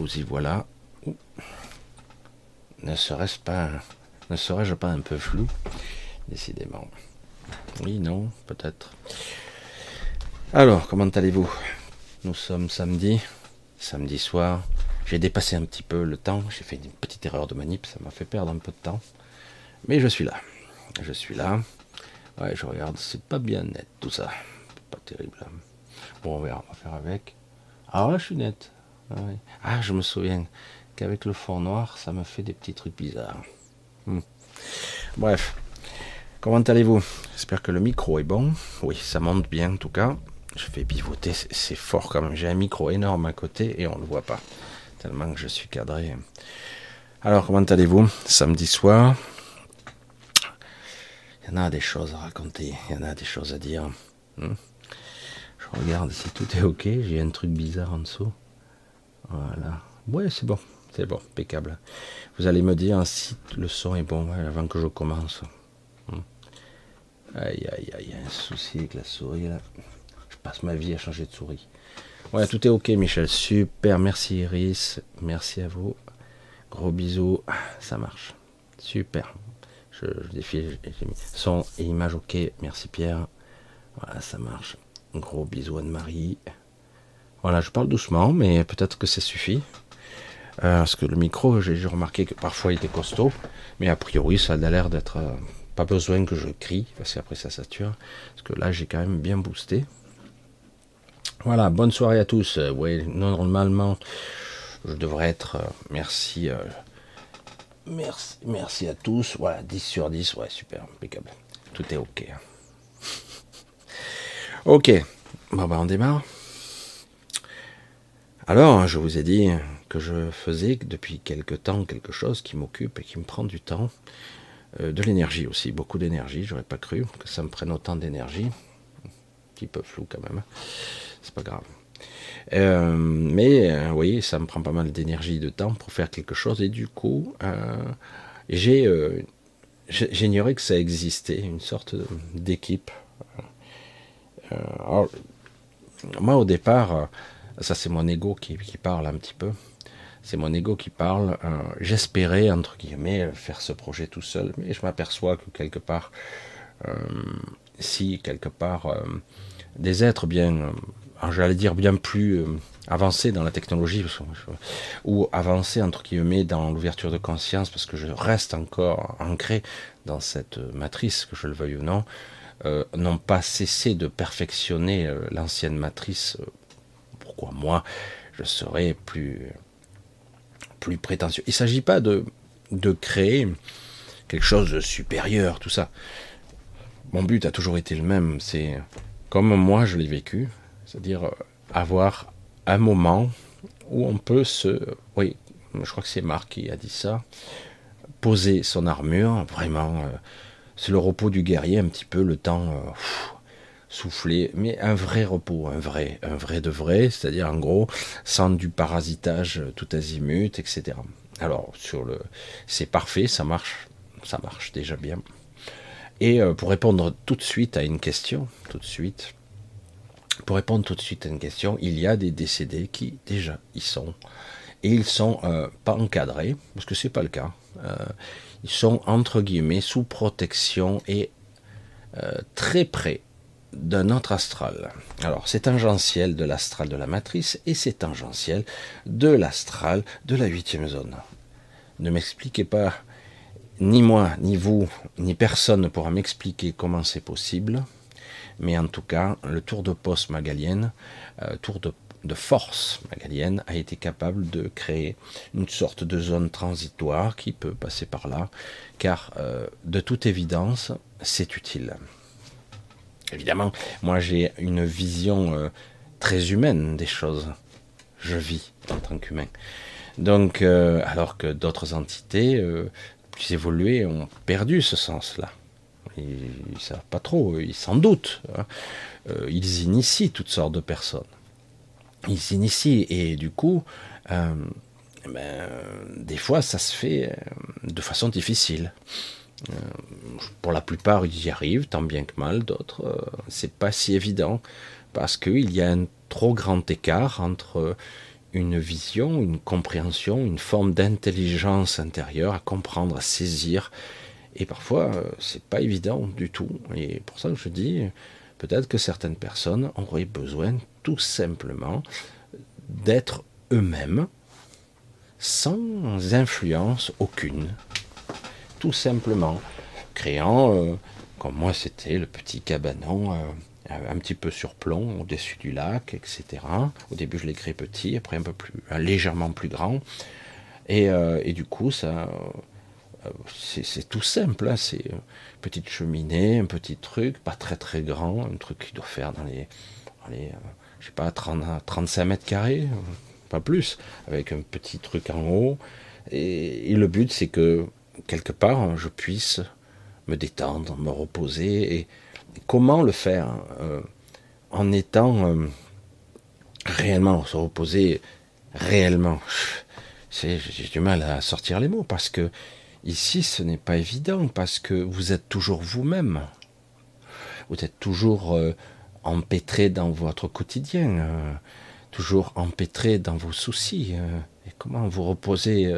vous y voilà. Ne serait-ce pas, ne serais-je pas un peu flou Décidément? Oui, non, peut-être. Alors, comment allez-vous? Nous sommes samedi, samedi soir. J'ai dépassé un petit peu le temps. J'ai fait une petite erreur de manip, ça m'a fait perdre un peu de temps. Mais je suis là. Je suis là. Je regarde, c'est pas bien net tout ça. Pas terrible. Bon, on va faire avec. Ah ouais, je suis net. Ah, ah, je me souviens qu'avec le fond noir, ça me fait des petits trucs bizarres. Hmm. Bref, comment allez-vous? J'espère que le micro est bon. Oui, ça monte bien en tout cas. Je fais pivoter, c'est fort quand même. J'ai un micro énorme à côté et on ne le voit pas. Tellement que je suis cadré. Alors, comment allez-vous? Samedi soir. Il y en a des choses à raconter, il y en a des choses à dire. Hmm. Je regarde si tout est ok. J'ai un truc bizarre en dessous. Voilà. Ouais, c'est bon. C'est bon, impeccable. Vous allez me dire si le son est bon avant que je commence. Hmm. Aïe, aïe, aïe, il y a un souci avec la souris là. Je passe ma vie à changer de souris. Ouais, tout est ok, Michel. Super, merci Iris. Merci à vous. Gros bisous. Ça marche. Super. Je, je défie. Son et image ok. Merci Pierre. Voilà, ça marche. Gros bisous Anne-Marie. Voilà, je parle doucement, mais peut-être que ça suffit. Euh, parce que le micro, j'ai remarqué que parfois il était costaud, mais a priori ça a l'air d'être euh, pas besoin que je crie, parce qu'après ça sature. Parce que là j'ai quand même bien boosté. Voilà, bonne soirée à tous. Euh, oui, normalement je devrais être. merci, merci, merci à tous. Voilà, 10 sur 10, ouais, super, impeccable. Tout est ok. Hein. ok, bon ben on démarre. Alors, je vous ai dit que je faisais depuis quelque temps quelque chose qui m'occupe et qui me prend du temps. Euh, de l'énergie aussi, beaucoup d'énergie. J'aurais pas cru que ça me prenne autant d'énergie. Un petit peu flou quand même. C'est pas grave. Euh, mais euh, vous voyez, ça me prend pas mal d'énergie, de temps pour faire quelque chose. Et du coup, j'ai j'ignorais que ça existait, une sorte d'équipe. moi, au départ, ça, c'est mon ego qui, parle un petit peu. C'est mon ego qui parle. Euh, j'espérais, entre guillemets, faire ce projet tout seul, mais je m'aperçois que quelque part, euh, si quelque part, euh, des êtres bien, j'allais dire bien plus avancés dans la technologie, ou avancés, entre guillemets, dans l'ouverture de conscience, parce que je reste encore ancré dans cette matrice, que je le veuille ou non, n'ont pas cessé de perfectionner l'ancienne matrice moi je serais plus, plus prétentieux? Il ne s'agit pas de, de créer quelque chose de supérieur, tout ça. Mon but a toujours été le même, c'est comme moi je l'ai vécu, c'est-à-dire avoir un moment où on peut se... Oui, je crois que c'est Marc qui a dit ça, poser son armure, vraiment, euh, c'est le repos du guerrier, un petit peu le temps... Euh, souffler, mais un vrai repos, un vrai, un vrai de vrai, c'est-à-dire en gros, sans du parasitage tout azimut, etc. Alors, sur le, c'est parfait, ça marche, ça marche déjà bien. Et euh, pour répondre tout de suite à une question, tout de suite, pour répondre tout de suite à une question, il y a des décédés qui déjà y sont et ils sont euh, pas encadrés parce que c'est pas le cas. Euh, ils sont entre guillemets sous protection et très près d'un autre astral. Alors, c'est tangentiel de l'astral de la matrice et c'est tangentiel de l'astral de la huitième zone. Ne m'expliquez pas, ni moi, ni vous, ni personne ne pourra m'expliquer comment c'est possible, mais en tout cas, le tour de poste magalienne, euh, tour de, force magalienne, a été capable de créer une sorte de zone transitoire qui peut passer par là, car euh, de toute évidence, c'est utile. Évidemment, moi j'ai une vision euh, très humaine des choses. Je vis en tant qu'humain. Donc, euh, alors que d'autres entités euh, plus évoluées ont perdu ce sens-là. Ils ne savent pas trop, ils s'en doutent. Hein. ils initient toutes sortes de personnes. Ils initient et du coup, ben, des fois ça se fait de façon difficile. Euh, pour la plupart, ils y arrivent, tant bien que mal. D'autres, euh, c'est pas si évident parce qu'il y a un trop grand écart entre une vision, une compréhension, une forme d'intelligence intérieure à comprendre, à saisir. Et parfois, euh, c'est pas évident du tout. Et pour ça je dis, peut-être que certaines personnes auraient besoin tout simplement d'être eux-mêmes, sans influence aucune. Tout simplement, créant, euh, comme moi c'était le petit cabanon. Euh, un petit peu sur plomb au-dessus du lac, etc. Au début, je l'ai créé petit, après un peu plus, légèrement plus grand. Et, euh, du coup, ça, euh, c'est tout simple. Hein. c'est une petite cheminée, un petit truc, pas très très grand, un truc qui doit faire dans les, euh, je sais pas, 30, 35 mètres carrés, pas plus, avec un petit truc en haut. Et le but, c'est que quelque part, je puisse me détendre, me reposer. Et comment le faire euh, en étant euh, réellement se reposer réellement? J'ai du mal à sortir les mots parce que ici ce n'est pas évident parce que vous êtes toujours vous-même. Vous êtes toujours euh, empêtré dans votre quotidien toujours empêtré dans vos soucis comment vous reposer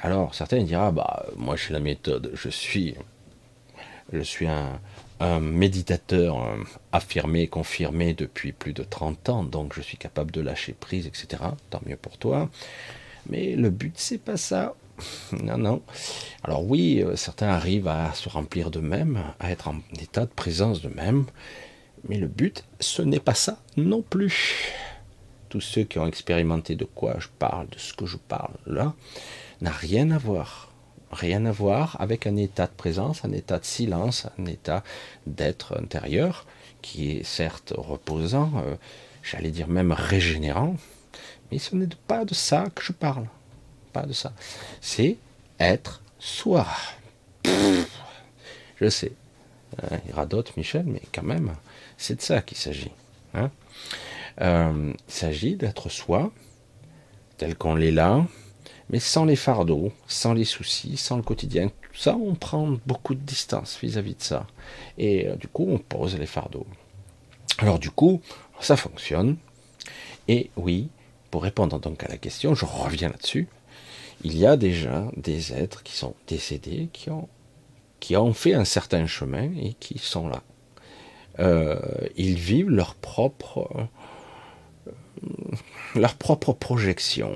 alors certains diront bah moi j'ai la méthode je suis je suis un, un méditateur euh, affirmé, confirmé depuis plus de 30 ans, donc je suis capable de lâcher prise, etc. Tant mieux pour toi. Mais le but, c'est pas ça. Non, non. Alors oui, euh, certains arrivent à se remplir d'eux-mêmes, à être en état de présence d'eux-mêmes, mais le but, ce n'est pas ça non plus. Tous ceux qui ont expérimenté de quoi je parle, de ce que je parle là, n'a rien à voir rien à voir avec un état de présence, un état de silence, un état d'être intérieur qui est certes reposant, euh, j'allais dire même régénérant, mais ce n'est pas de ça que je parle. Pas de ça. C'est être soi. je sais. Euh, il radote Michel, mais quand même, c'est de ça qu'il s'agit. Hein. Euh, il s'agit d'être soi, tel qu'on l'est là, mais sans les fardeaux, sans les soucis, sans le quotidien. Tout ça, on prend beaucoup de distance vis-à-vis de ça. Et euh, du coup, on pose les fardeaux. Alors du coup, ça fonctionne. Et oui, pour répondre donc à la question, je reviens là-dessus. Il y a déjà des êtres qui sont décédés, qui ont, qui ont fait un certain chemin et qui sont là. Euh, ils vivent leur propre, leur propre projection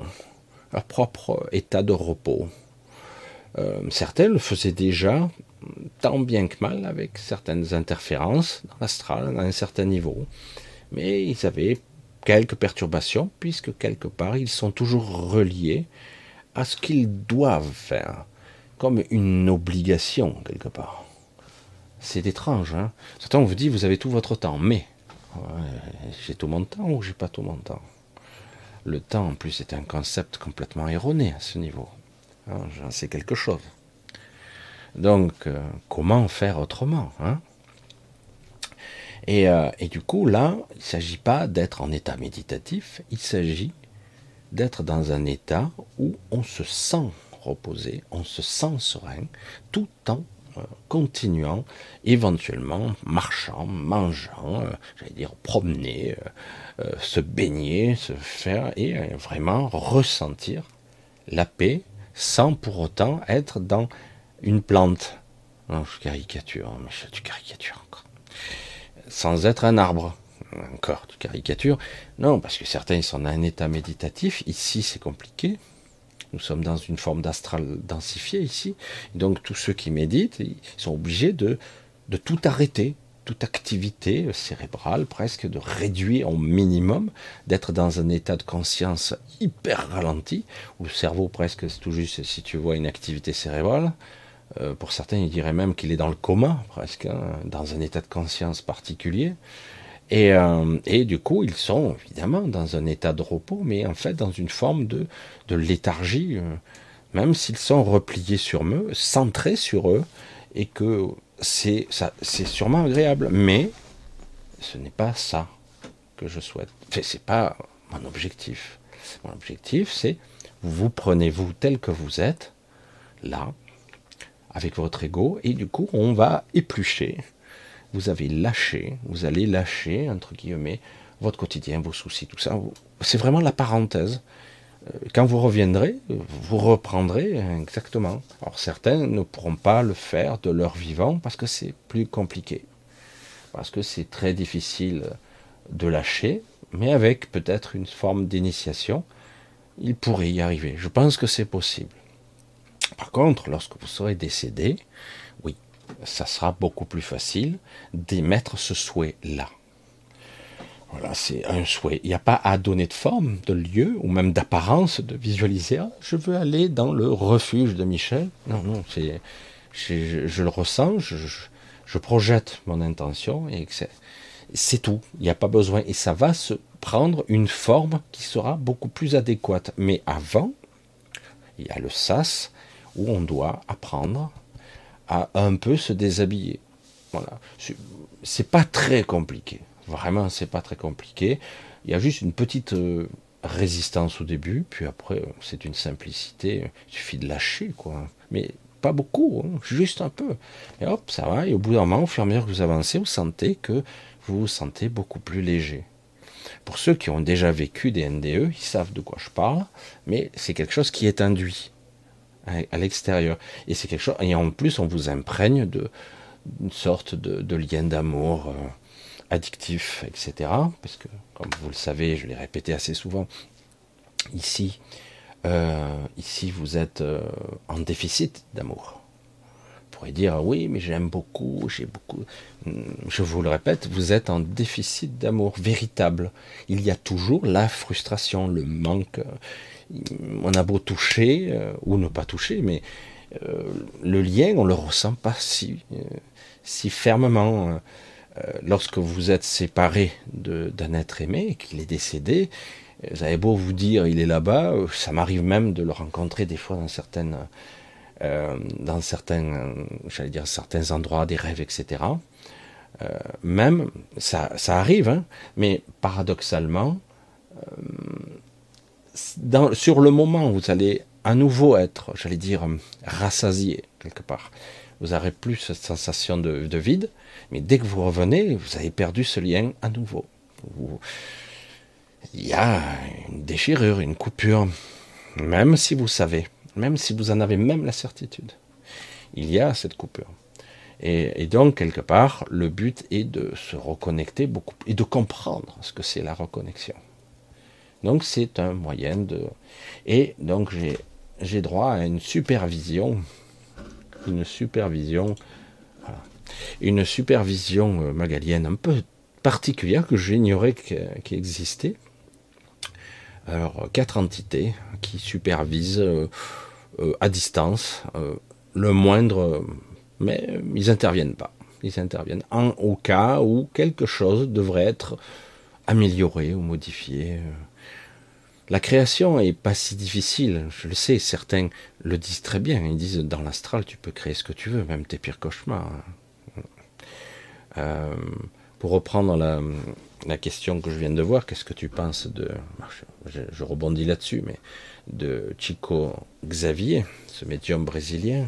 leur propre état de repos. Euh, certains le faisaient déjà tant bien que mal avec certaines interférences dans l'astral à un certain niveau, mais ils avaient quelques perturbations puisque quelque part ils sont toujours reliés à ce qu'ils doivent faire, comme une obligation quelque part. C'est étrange. Hein Certains vous dit vous avez tout votre temps, mais j'ai tout mon temps ou j'ai pas tout mon temps? Le temps, en plus, est un concept complètement erroné à ce niveau. Hein, j'en sais quelque chose. Donc, euh, comment faire autrement hein? Euh, et, du coup, là, il ne s'agit pas d'être en état méditatif, il s'agit d'être dans un état où on se sent reposé, on se sent serein, tout en continuant, éventuellement marchant, mangeant, j'allais dire promener, euh, se baigner, se faire et euh, vraiment ressentir la paix sans pour autant être dans une plante. Non, je caricature, mais tu caricatures encore. Sans être un arbre. Encore, tu caricatures. Non, parce que certains sont dans un état méditatif. Ici, c'est compliqué. Nous sommes dans une forme d'astral densifié ici. Donc, tous ceux qui méditent, sont obligés de, de tout arrêter, toute activité cérébrale presque, de réduire au minimum, d'être dans un état de conscience hyper ralenti, où le cerveau presque, c'est tout juste si tu vois une activité cérébrale, euh, pour certains ils diraient même qu'il est dans le coma presque, hein, dans un état de conscience particulier. Et, euh, et, du coup, ils sont évidemment dans un état de repos, mais en fait dans une forme de, léthargie, euh, même s'ils sont repliés sur eux, centrés sur eux, et que c'est sûrement agréable, mais ce n'est pas ça que je souhaite. C'est pas mon objectif. Mon objectif, c'est vous prenez vous tel que vous êtes, là, avec votre ego, et du coup, on va éplucher vous avez lâché, vous allez lâcher, entre guillemets, votre quotidien, vos soucis, tout ça. C'est vraiment la parenthèse. Euh, quand vous reviendrez, vous reprendrez exactement. Alors certains ne pourront pas le faire de leur vivant parce que c'est plus compliqué. Parce que c'est très difficile de lâcher, mais avec peut-être une forme d'initiation, il pourrait y arriver. Je pense que c'est possible. Par contre, lorsque vous serez décédé, ça sera beaucoup plus facile d'émettre ce souhait-là. Voilà, c'est un souhait. Il n'y a pas à donner de forme, de lieu, ou même d'apparence, de visualiser. Ah, je veux aller dans le refuge de Michel. Non, non, c'est, je, le ressens, je, je, projette mon intention et c'est tout. Il n'y a pas besoin. Et ça va se prendre une forme qui sera beaucoup plus adéquate. Mais avant, il y a le sas où on doit apprendre à un peu se déshabiller. Voilà. C'est pas très compliqué. Vraiment, c'est pas très compliqué. Il y a juste une petite euh, résistance au début, puis après, c'est une simplicité. Il suffit de lâcher, quoi. Mais pas beaucoup, hein, juste un peu. Et hop, ça va. Et au bout d'un moment, au fur et à mesure que vous avancez, vous sentez que vous vous sentez beaucoup plus léger. Pour ceux qui ont déjà vécu des NDE, ils savent de quoi je parle, mais c'est quelque chose qui est induit à, l'extérieur. Et c'est quelque chose, et en plus, on vous imprègne de une sorte de, lien d'amour euh, addictif, etc. Parce que, comme vous le savez, je l'ai répété assez souvent, ici, euh, ici, vous êtes euh, en déficit d'amour. Vous pourrez dire, oui, mais j'aime beaucoup, j'ai beaucoup. Je vous le répète, vous êtes en déficit d'amour véritable. Il y a toujours la frustration, le manque, on a beau toucher euh, ou ne pas toucher, mais euh, le lien, on le ressent pas si, euh, si fermement. lorsque vous êtes séparé d'un être aimé, qu'il est décédé, vous avez beau vous dire il est là-bas, ça m'arrive même de le rencontrer des fois dans certaines, dans certains, j'allais dire certains endroits, des rêves, etc. même ça, ça arrive, hein, mais paradoxalement, sur le moment, vous allez à nouveau être, j'allais dire, rassasié quelque part. Vous n'aurez plus cette sensation de, vide, mais dès que vous revenez, vous avez perdu ce lien à nouveau. il y a une déchirure, une coupure, même si vous savez, même si vous en avez même la certitude. Il y a cette coupure. Et, et, donc, quelque part, le but est de se reconnecter beaucoup et de comprendre ce que c'est la reconnexion. Donc c'est un moyen de... Et donc j'ai droit à une supervision, une supervision, une supervision euh, magalienne un peu particulière que j'ignorais qui existait. Alors quatre entités qui supervisent euh, euh, à distance le moindre, mais ils interviennent pas. Ils interviennent en, au cas où quelque chose devrait être amélioré ou modifié. La création est pas si difficile, je le sais, certains le disent très bien, ils disent dans l'astral tu peux créer ce que tu veux, même tes pires cauchemars. Euh, pour reprendre la, question que je viens de voir, qu'est-ce que tu penses de, je, rebondis là-dessus, mais de Chico Xavier, ce médium brésilien,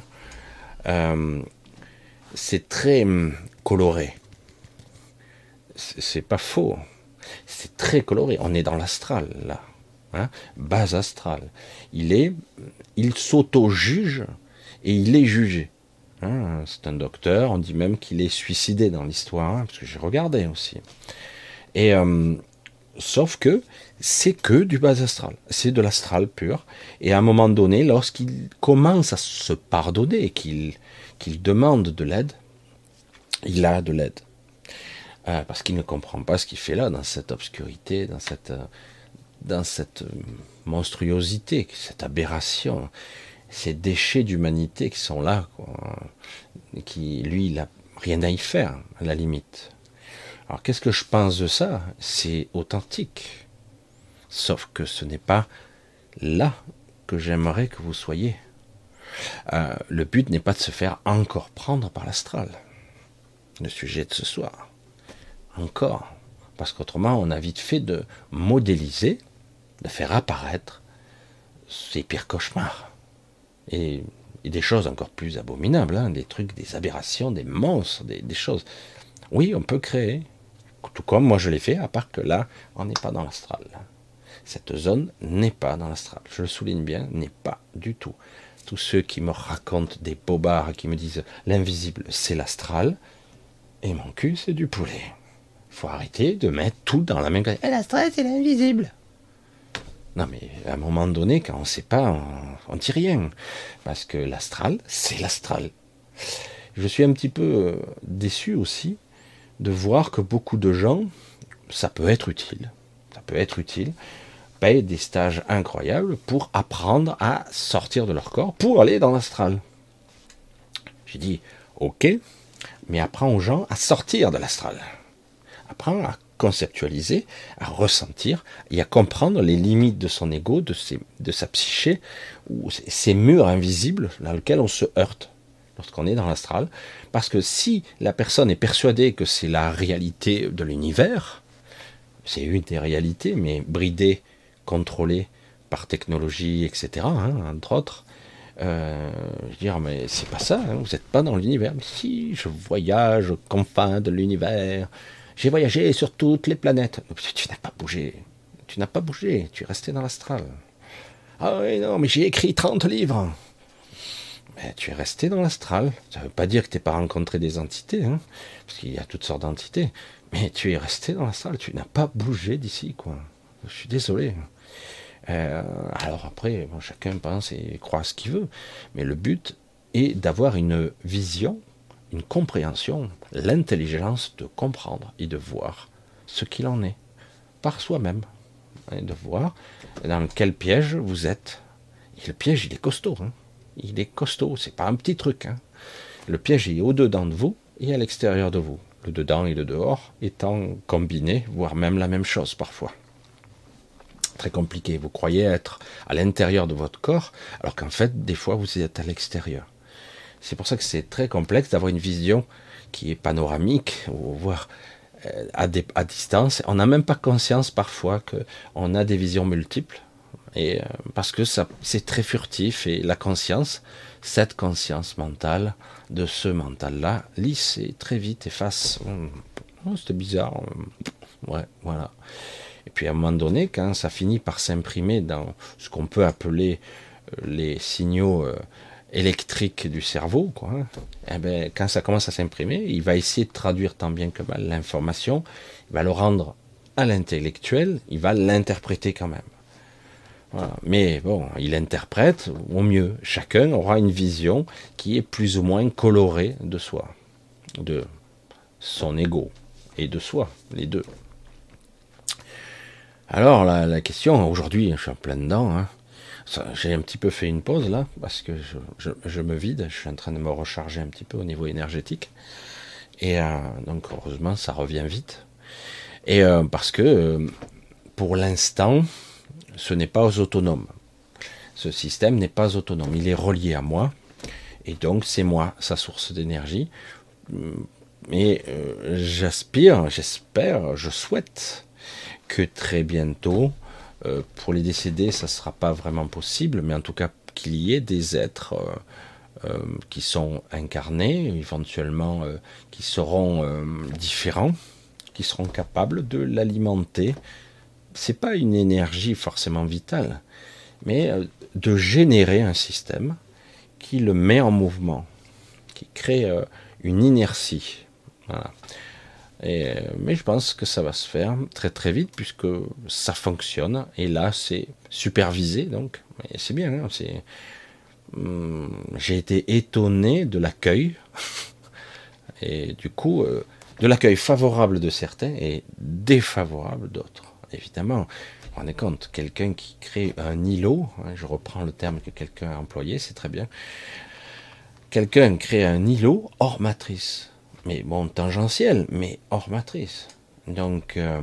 euh, c'est très hum, coloré. C'est pas faux, c'est très coloré. On est dans l'astral là. Hein, base astrale. Il est, il s'auto-juge et il est jugé. Hein, c'est un docteur, on dit même qu'il est suicidé dans l'histoire, hein, parce que j'ai regardé aussi. Et euh, sauf que c'est que du bas astral, c'est de l'astral pur. Et à un moment donné, lorsqu'il commence à se pardonner et qu'il demande de l'aide, il a de l'aide. Euh, parce qu'il ne comprend pas ce qu'il fait là, dans cette obscurité, dans cette, euh, dans cette monstruosité, cette aberration, ces déchets d'humanité qui sont là, qui lui, il n'a rien à y faire, à la limite. Alors qu'est-ce que je pense de ça? C'est authentique. Sauf que ce n'est pas là que j'aimerais que vous soyez. Euh, le but n'est pas de se faire encore prendre par l'astral. Le sujet de ce soir. Encore. Parce qu'autrement, on a vite fait de modéliser, de faire apparaître ces pires cauchemars. Et, des choses encore plus abominables, hein, des trucs, des aberrations, des monstres, des, choses. Oui, on peut créer, tout comme moi je l'ai fait, à part que là, on n'est pas dans l'astral. Cette zone n'est pas dans l'astral. Je le souligne bien, n'est pas du tout. Tous ceux qui me racontent des bobards, qui me disent l'invisible, c'est l'astral, et mon cul, c'est du poulet. Faut arrêter de mettre tout dans la même. Et l'astral, c'est l'invisible. Non, mais à un moment donné, quand on ne sait pas, on ne dit rien. Parce que l'astral, c'est l'astral. Je suis un petit peu euh, déçu aussi de voir que beaucoup de gens, ça peut être utile, ça peut être utile, payent des stages incroyables pour apprendre à sortir de leur corps, pour aller dans l'astral. J'ai dit, ok, mais apprends aux gens à sortir de l'astral. Apprends à conceptualiser, à ressentir et à comprendre les limites de son ego, de, de sa psyché, ou ces murs invisibles dans lesquels on se heurte lorsqu'on est dans l'astral. Parce que si la personne est persuadée que c'est la réalité de l'univers, c'est une des réalités, mais bridée, contrôlée par technologie, etc., hein, entre autres, euh, je dire, mais c'est pas ça, hein, vous n'êtes pas dans l'univers. Si, je voyage aux confins de l'univers, j'ai voyagé sur toutes les planètes. Tu n'as pas bougé, tu n'as pas bougé, tu es resté dans l'astral. Ah oui, non, mais j'ai écrit 30 livres. Mais tu es resté dans l'astral. Ça ne veut pas dire que tu n'as pas rencontré des entités, hein, parce qu'il y a toutes sortes d'entités. Mais tu es resté dans l'astral, tu n'as pas bougé d'ici, quoi. Je suis désolé. Euh, alors après, chacun pense et croit ce qu'il veut, mais le but est d'avoir une vision, compréhension, l'intelligence de comprendre et de voir ce qu'il en est par soi-même, et de voir dans quel piège vous êtes. Et le piège, il est costaud. Hein. Il est costaud, c'est pas un petit truc. Hein. Le piège est au-dedans de vous et à l'extérieur de vous. Le dedans et le dehors étant combinés, voire même la même chose parfois très compliqué. Vous croyez être à l'intérieur de votre corps, alors qu'en fait, des fois, vous êtes à l'extérieur. C'est pour ça que c'est très complexe d'avoir une vision qui est panoramique, voire euh, à, distance. On n'a même pas conscience parfois qu'on a des visions multiples, et euh, parce que c'est très furtif. Et la conscience, cette conscience mentale de ce mental-là, lisse et très vite efface. Oh, c'était bizarre. Ouais, voilà. Et puis à un moment donné, quand ça finit par s'imprimer dans ce qu'on peut appeler euh, les signaux électriques du cerveau, quoi, hein, eh ben, quand ça commence à s'imprimer, il va essayer de traduire tant bien que mal l'information, il va le rendre à l'intellectuel, il va l'interpréter quand même. Mais bon, il interprète au mieux. Chacun aura une vision qui est plus ou moins colorée de soi, de son ego et de soi, les deux. Alors la, question, aujourd'hui, je suis en plein dedans. Hein. J'ai un petit peu fait une pause là, parce que je, me vide, je suis en train de me recharger un petit peu au niveau énergétique. Et euh, donc heureusement, ça revient vite. Et euh, parce que euh, pour l'instant, ce n'est pas autonome. Ce système n'est pas autonome. Il est relié à moi. Et donc c'est moi, sa source d'énergie. Mais j'aspire, j'espère, je souhaite que très bientôt, euh, pour les décédés, ça ne sera pas vraiment possible, mais en tout cas qu'il y ait des êtres euh, euh, qui sont incarnés, éventuellement qui seront différents, qui seront capables de l'alimenter. C'est pas une énergie forcément vitale, mais de générer un système qui le met en mouvement, qui crée une inertie. Et, mais je pense que ça va se faire très très vite puisque ça fonctionne. Et là, c'est supervisé, donc c'est bien. Hein, hum, j'ai été étonné de l'accueil et du coup euh, de l'accueil favorable de certains et défavorable d'autres. Évidemment, vous vous rendez compte, quelqu'un qui crée un îlot, hein, je reprends le terme que quelqu'un a employé, c'est très bien. Quelqu'un crée un îlot hors matrice mais bon, tangentiel, mais hors matrice. Donc, euh,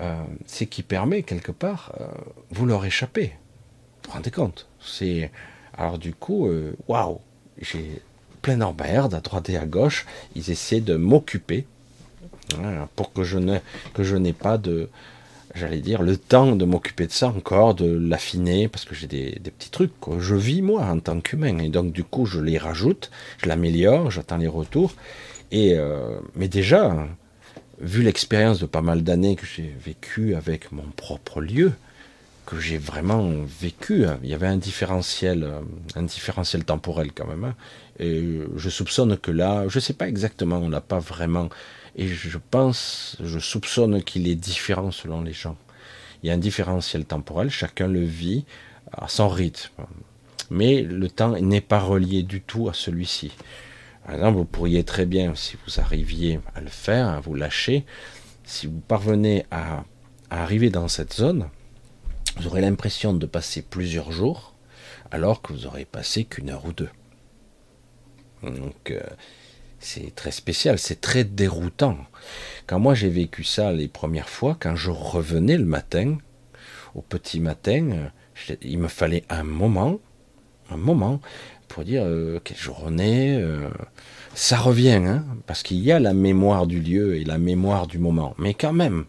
euh, c'est qui permet quelque part, euh, vous leur échappez. Vous vous rendez compte? C'est alors du coup, waouh, j'ai plein d'emmerdes à droite et à gauche. Ils essaient de m'occuper pour que je ne que je n'ai pas de j'allais dire, le temps de m'occuper de ça encore, de l'affiner, parce que j'ai des, des, petits trucs je vis moi en tant qu'humain, et donc du coup je les rajoute, je l'améliore, j'attends les retours, Et euh, mais déjà, vu l'expérience de pas mal d'années que j'ai vécu avec mon propre lieu, que j'ai vraiment vécu, hein, il y avait un différentiel, euh, un différentiel temporel quand même. Hein. et je soupçonne que là, je sais pas exactement, on n'a pas vraiment. Et je pense, je soupçonne qu'il est différent selon les gens. Il y a un différentiel temporel, chacun le vit à son rythme. Mais le temps n'est pas relié du tout à celui-ci. Par exemple, vous pourriez très bien, si vous arriviez à le faire, à vous lâcher, si vous parvenez à, arriver dans cette zone, vous aurez l'impression de passer plusieurs jours, alors que vous aurez passé qu'une heure ou deux. Donc, euh, c'est très spécial, c'est très déroutant. Quand moi j'ai vécu ça les premières fois, quand je revenais le matin, au petit matin, il me fallait un moment, un moment, pour dire euh, quelle journée. Euh, ça revient, hein, parce qu'il y a la mémoire du lieu et la mémoire du moment. Mais quand même,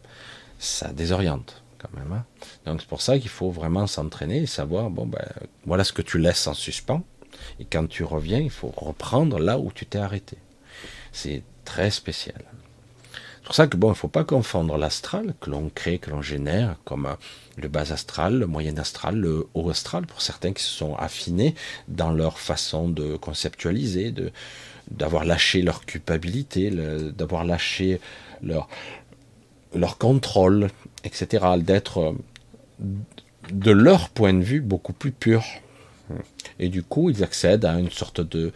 ça désoriente, quand même. Hein. Donc c'est pour ça qu'il faut vraiment s'entraîner et savoir, bon, ben, voilà ce que tu laisses en suspens. Et quand tu reviens, il faut reprendre là où tu t'es arrêté. C'est très spécial. C'est pour ça que bon, il ne faut pas confondre l'astral que l'on crée, que l'on génère, comme le bas astral, le moyen astral, le haut astral, pour certains qui se sont affinés dans leur façon de conceptualiser, de d'avoir lâché leur culpabilité, d'avoir lâché leur leur contrôle, etc., d'être de leur point de vue beaucoup plus pur. Et du coup, ils accèdent à une sorte de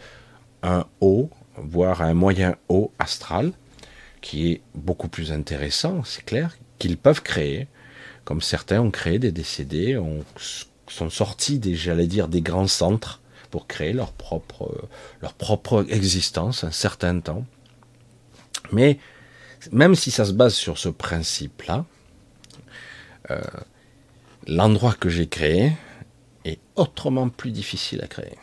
un haut, voire un moyen haut astral, qui est beaucoup plus intéressant, c'est clair, qu'ils peuvent créer, comme certains ont créé des décédés, ont, sont sortis des, j'allais dire, des grands centres pour créer leur propre, leur propre existence un certain temps. Mais même si ça se base sur ce principe-là, euh, l'endroit que j'ai créé est autrement plus difficile à créer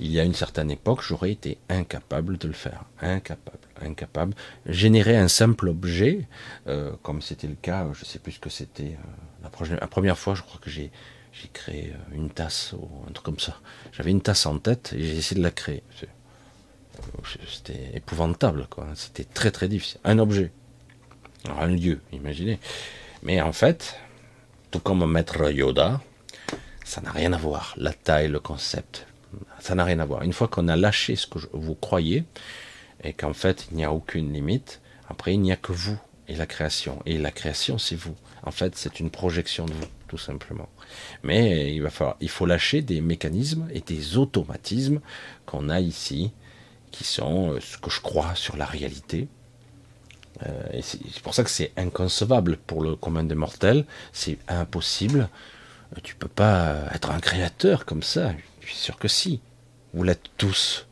il y a une certaine époque, j'aurais été incapable de le faire. Incapable, incapable. Générer un simple objet, euh, comme c'était le cas, je ne sais plus ce que c'était, euh, la, première fois, je crois que j'ai, créé euh, une tasse ou un truc comme ça. J'avais une tasse en tête et j'ai essayé de la créer. C'était épouvantable, quoi. C'était très très difficile. Un objet. un lieu, imaginez. Mais en fait, tout comme Maître Yoda, ça n'a rien à voir. La taille, le concept, ça n'a rien à voir. Une fois qu'on a lâché ce que vous croyez, et qu'en fait il n'y a aucune limite, après il n'y a que vous et la création. Et la création, c'est vous. En fait, c'est une projection de vous, tout simplement. Mais il va falloir, il faut lâcher des mécanismes et des automatismes qu'on a ici, qui sont euh, ce que je crois sur la réalité. Euh, c'est pour ça que c'est inconcevable pour le commun des mortels. C'est impossible. Tu peux pas être un créateur comme ça. Je suis sûr que si. Vous l'êtes tous.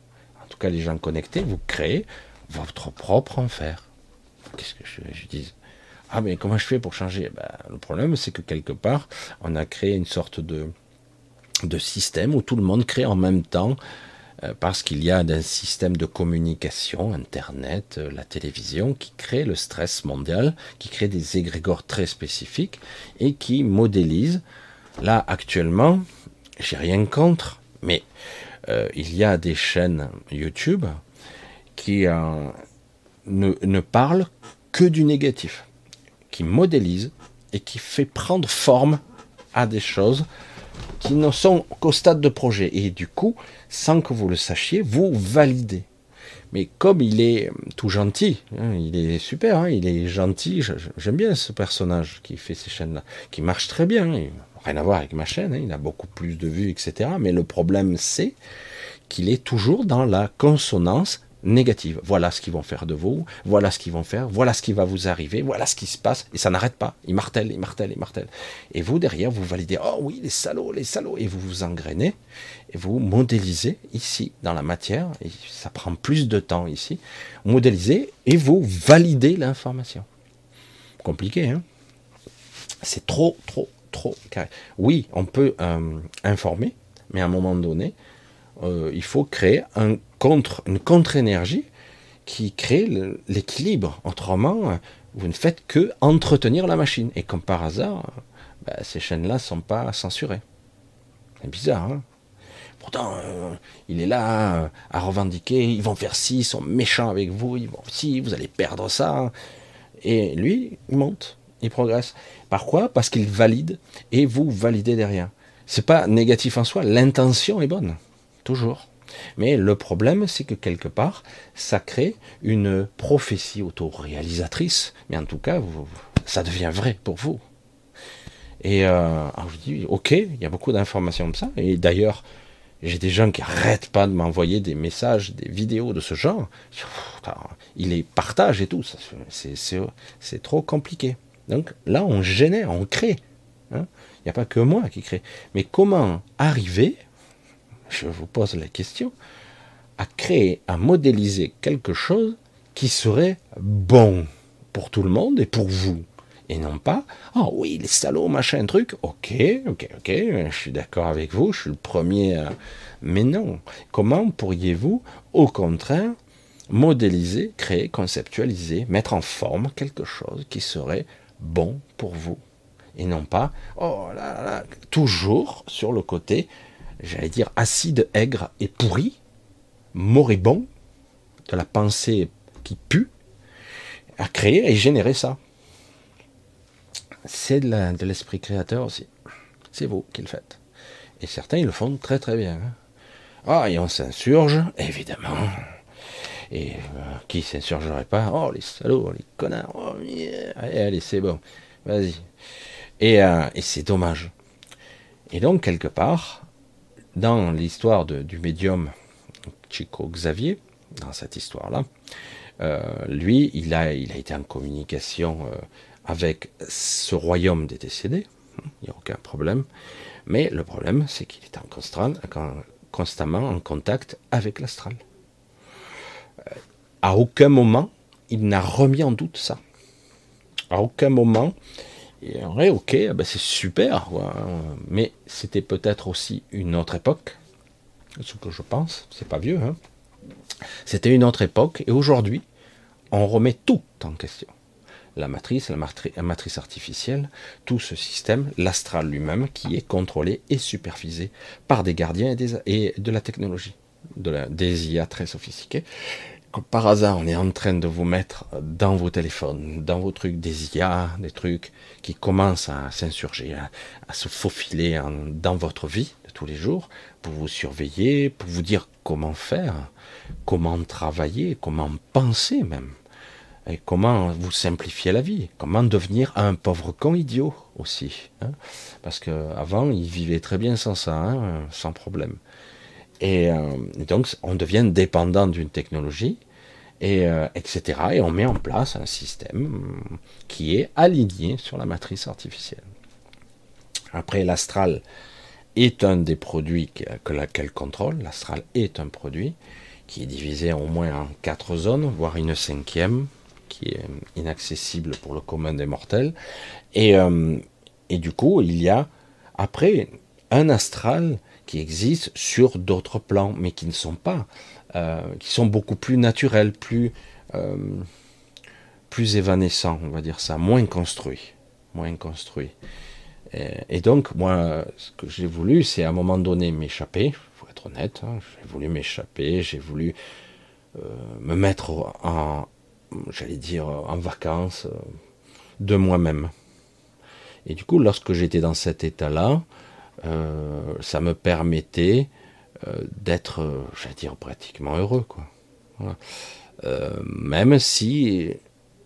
Tout cas, les gens connectés, vous créez votre propre enfer. Qu'est-ce que je, je dis? Ah, mais comment je fais pour changer? Ben, Le problème, c'est que quelque part, on a créé une sorte de, de système où tout le monde crée en même temps euh, parce qu'il y a un système de communication, Internet, euh, la télévision, qui crée le stress mondial, qui crée des égrégores très spécifiques et qui modélise. Là, actuellement, j'ai rien contre, mais euh, il y a des chaînes YouTube qui euh, ne, parlent que du négatif, qui modélisent et qui fait prendre forme à des choses qui ne sont qu'au stade de projet. Et du coup, sans que vous le sachiez, vous validez. Mais comme il est tout gentil, hein, il est super, hein, il est gentil, j'aime bien ce personnage qui fait ces chaînes-là, qui marche très bien rien à voir avec ma chaîne, hein, il a beaucoup plus de vues, etc. Mais le problème, c'est qu'il est toujours dans la consonance négative. Voilà ce qu'ils vont faire de vous, voilà ce qu'ils vont faire, voilà ce qui va vous arriver, voilà ce qui se passe, et ça n'arrête pas. Il martèle, il martèle, il martèle. Et vous, derrière, vous validez, oh oui, les salauds, les salauds, et vous vous engrainez, et vous modélisez ici, dans la matière, et ça prend plus de temps ici, modélisez, et vous validez l'information. Compliqué, hein? C'est trop, trop, Oui, on peut euh, informer, mais à un moment donné, euh, il faut créer une contre-énergie qui crée l'équilibre. Autrement, vous ne faites que entretenir la machine. Et comme par hasard, bah, ces chaînes-là ne sont pas censurées. C'est bizarre. Hein Pourtant, euh, il est là à revendiquer, ils vont faire ci, ils sont méchants avec vous, ils vont si, vous allez perdre ça. Et lui, il monte, il progresse. Par Parce qu'il valide et vous validez derrière. C'est pas négatif en soi, l'intention est bonne, toujours. Mais le problème, c'est que quelque part, ça crée une prophétie autoréalisatrice, mais en tout cas, ça devient vrai pour vous. Et euh, je dis, ok, il y a beaucoup d'informations comme ça. Et d'ailleurs, j'ai des gens qui arrêtent pas de m'envoyer des messages, des vidéos de ce genre. Ils les partagent et tout. C'est trop compliqué. Donc là, on génère, on crée. Hein. Il n'y a pas que moi qui crée. Mais comment arriver, je vous pose la question, à créer, à modéliser quelque chose qui serait bon pour tout le monde et pour vous et non pas, oh oui, les salauds, machin, truc, ok, ok, ok, je suis d'accord avec vous, je suis le premier. Mais non, comment pourriez-vous, au contraire, modéliser, créer, conceptualiser, mettre en forme quelque chose qui serait bon pour vous et non pas, oh là là, toujours sur le côté, j'allais dire, acide, aigre et pourri, moribond, de la pensée qui pue, à créer et générer ça c'est de l'esprit créateur aussi. C'est vous qui le faites. Et certains, ils le font très très bien. Hein. Ah, et on s'insurge, évidemment. Et euh, qui s'insurgerait pas? Oh, les salauds, les connards. Oh, allez, allez c'est bon. Vas-y. Et, euh, et c'est dommage. Et donc, quelque part, dans l'histoire du médium Chico Xavier, dans cette histoire-là, euh, lui, il a, été en communication avec ce royaume des décédés, il n'y a aucun problème. Mais le problème, c'est qu'il est en constamment en contact avec l'astral. À aucun moment, il n'a remis en doute ça. À aucun moment, il aurait, ok, ah ben c'est super, mais c'était peut-être aussi une autre époque, ce que je pense, c'est pas vieux, hein. c'était une autre époque, et aujourd'hui, on remet tout en question. La matrice, la, matrice artificielle, tout ce système, l'astral lui-même, qui est contrôlé et supervisé par des gardiens et, de la technologie, de la, des IA très par hasard, on est en train de vous mettre dans vos téléphones, dans vos trucs, des IA, des trucs qui commencent à s'insurger, à, se faufiler dans votre vie de tous les jours, pour vous surveiller, pour vous dire comment faire, comment travailler, comment penser même et comment vous simplifier la vie Comment devenir un pauvre con idiot aussi hein Parce qu'avant, il vivait très bien sans ça, hein, sans problème. Et, euh, donc, on devient dépendant d'une technologie, et, euh, etc. Et on met en place un système qui est aligné sur la matrice artificielle. Après, l'astral est un des produits qu'elle contrôle. L'astral est un produit qui est divisé au moins en quatre zones, voire une cinquième, qui est inaccessible pour le commun des mortels. Et, euh, et du coup, il y a après un astral qui existe sur d'autres plans, mais qui ne sont pas, euh, qui sont beaucoup plus naturels, plus, euh, plus évanescents, on va dire ça, moins construits, moins construits. Et, donc, moi, ce que j'ai voulu, c'est à un moment donné m'échapper, faut être honnête, hein, j'ai voulu m'échapper, j'ai voulu me mettre en, j'allais dire, en vacances euh, de moi-même. Et du coup, lorsque j'étais dans cet état-là, euh, ça me permettait euh, d'être, j'allais dire, pratiquement heureux. Quoi. même si,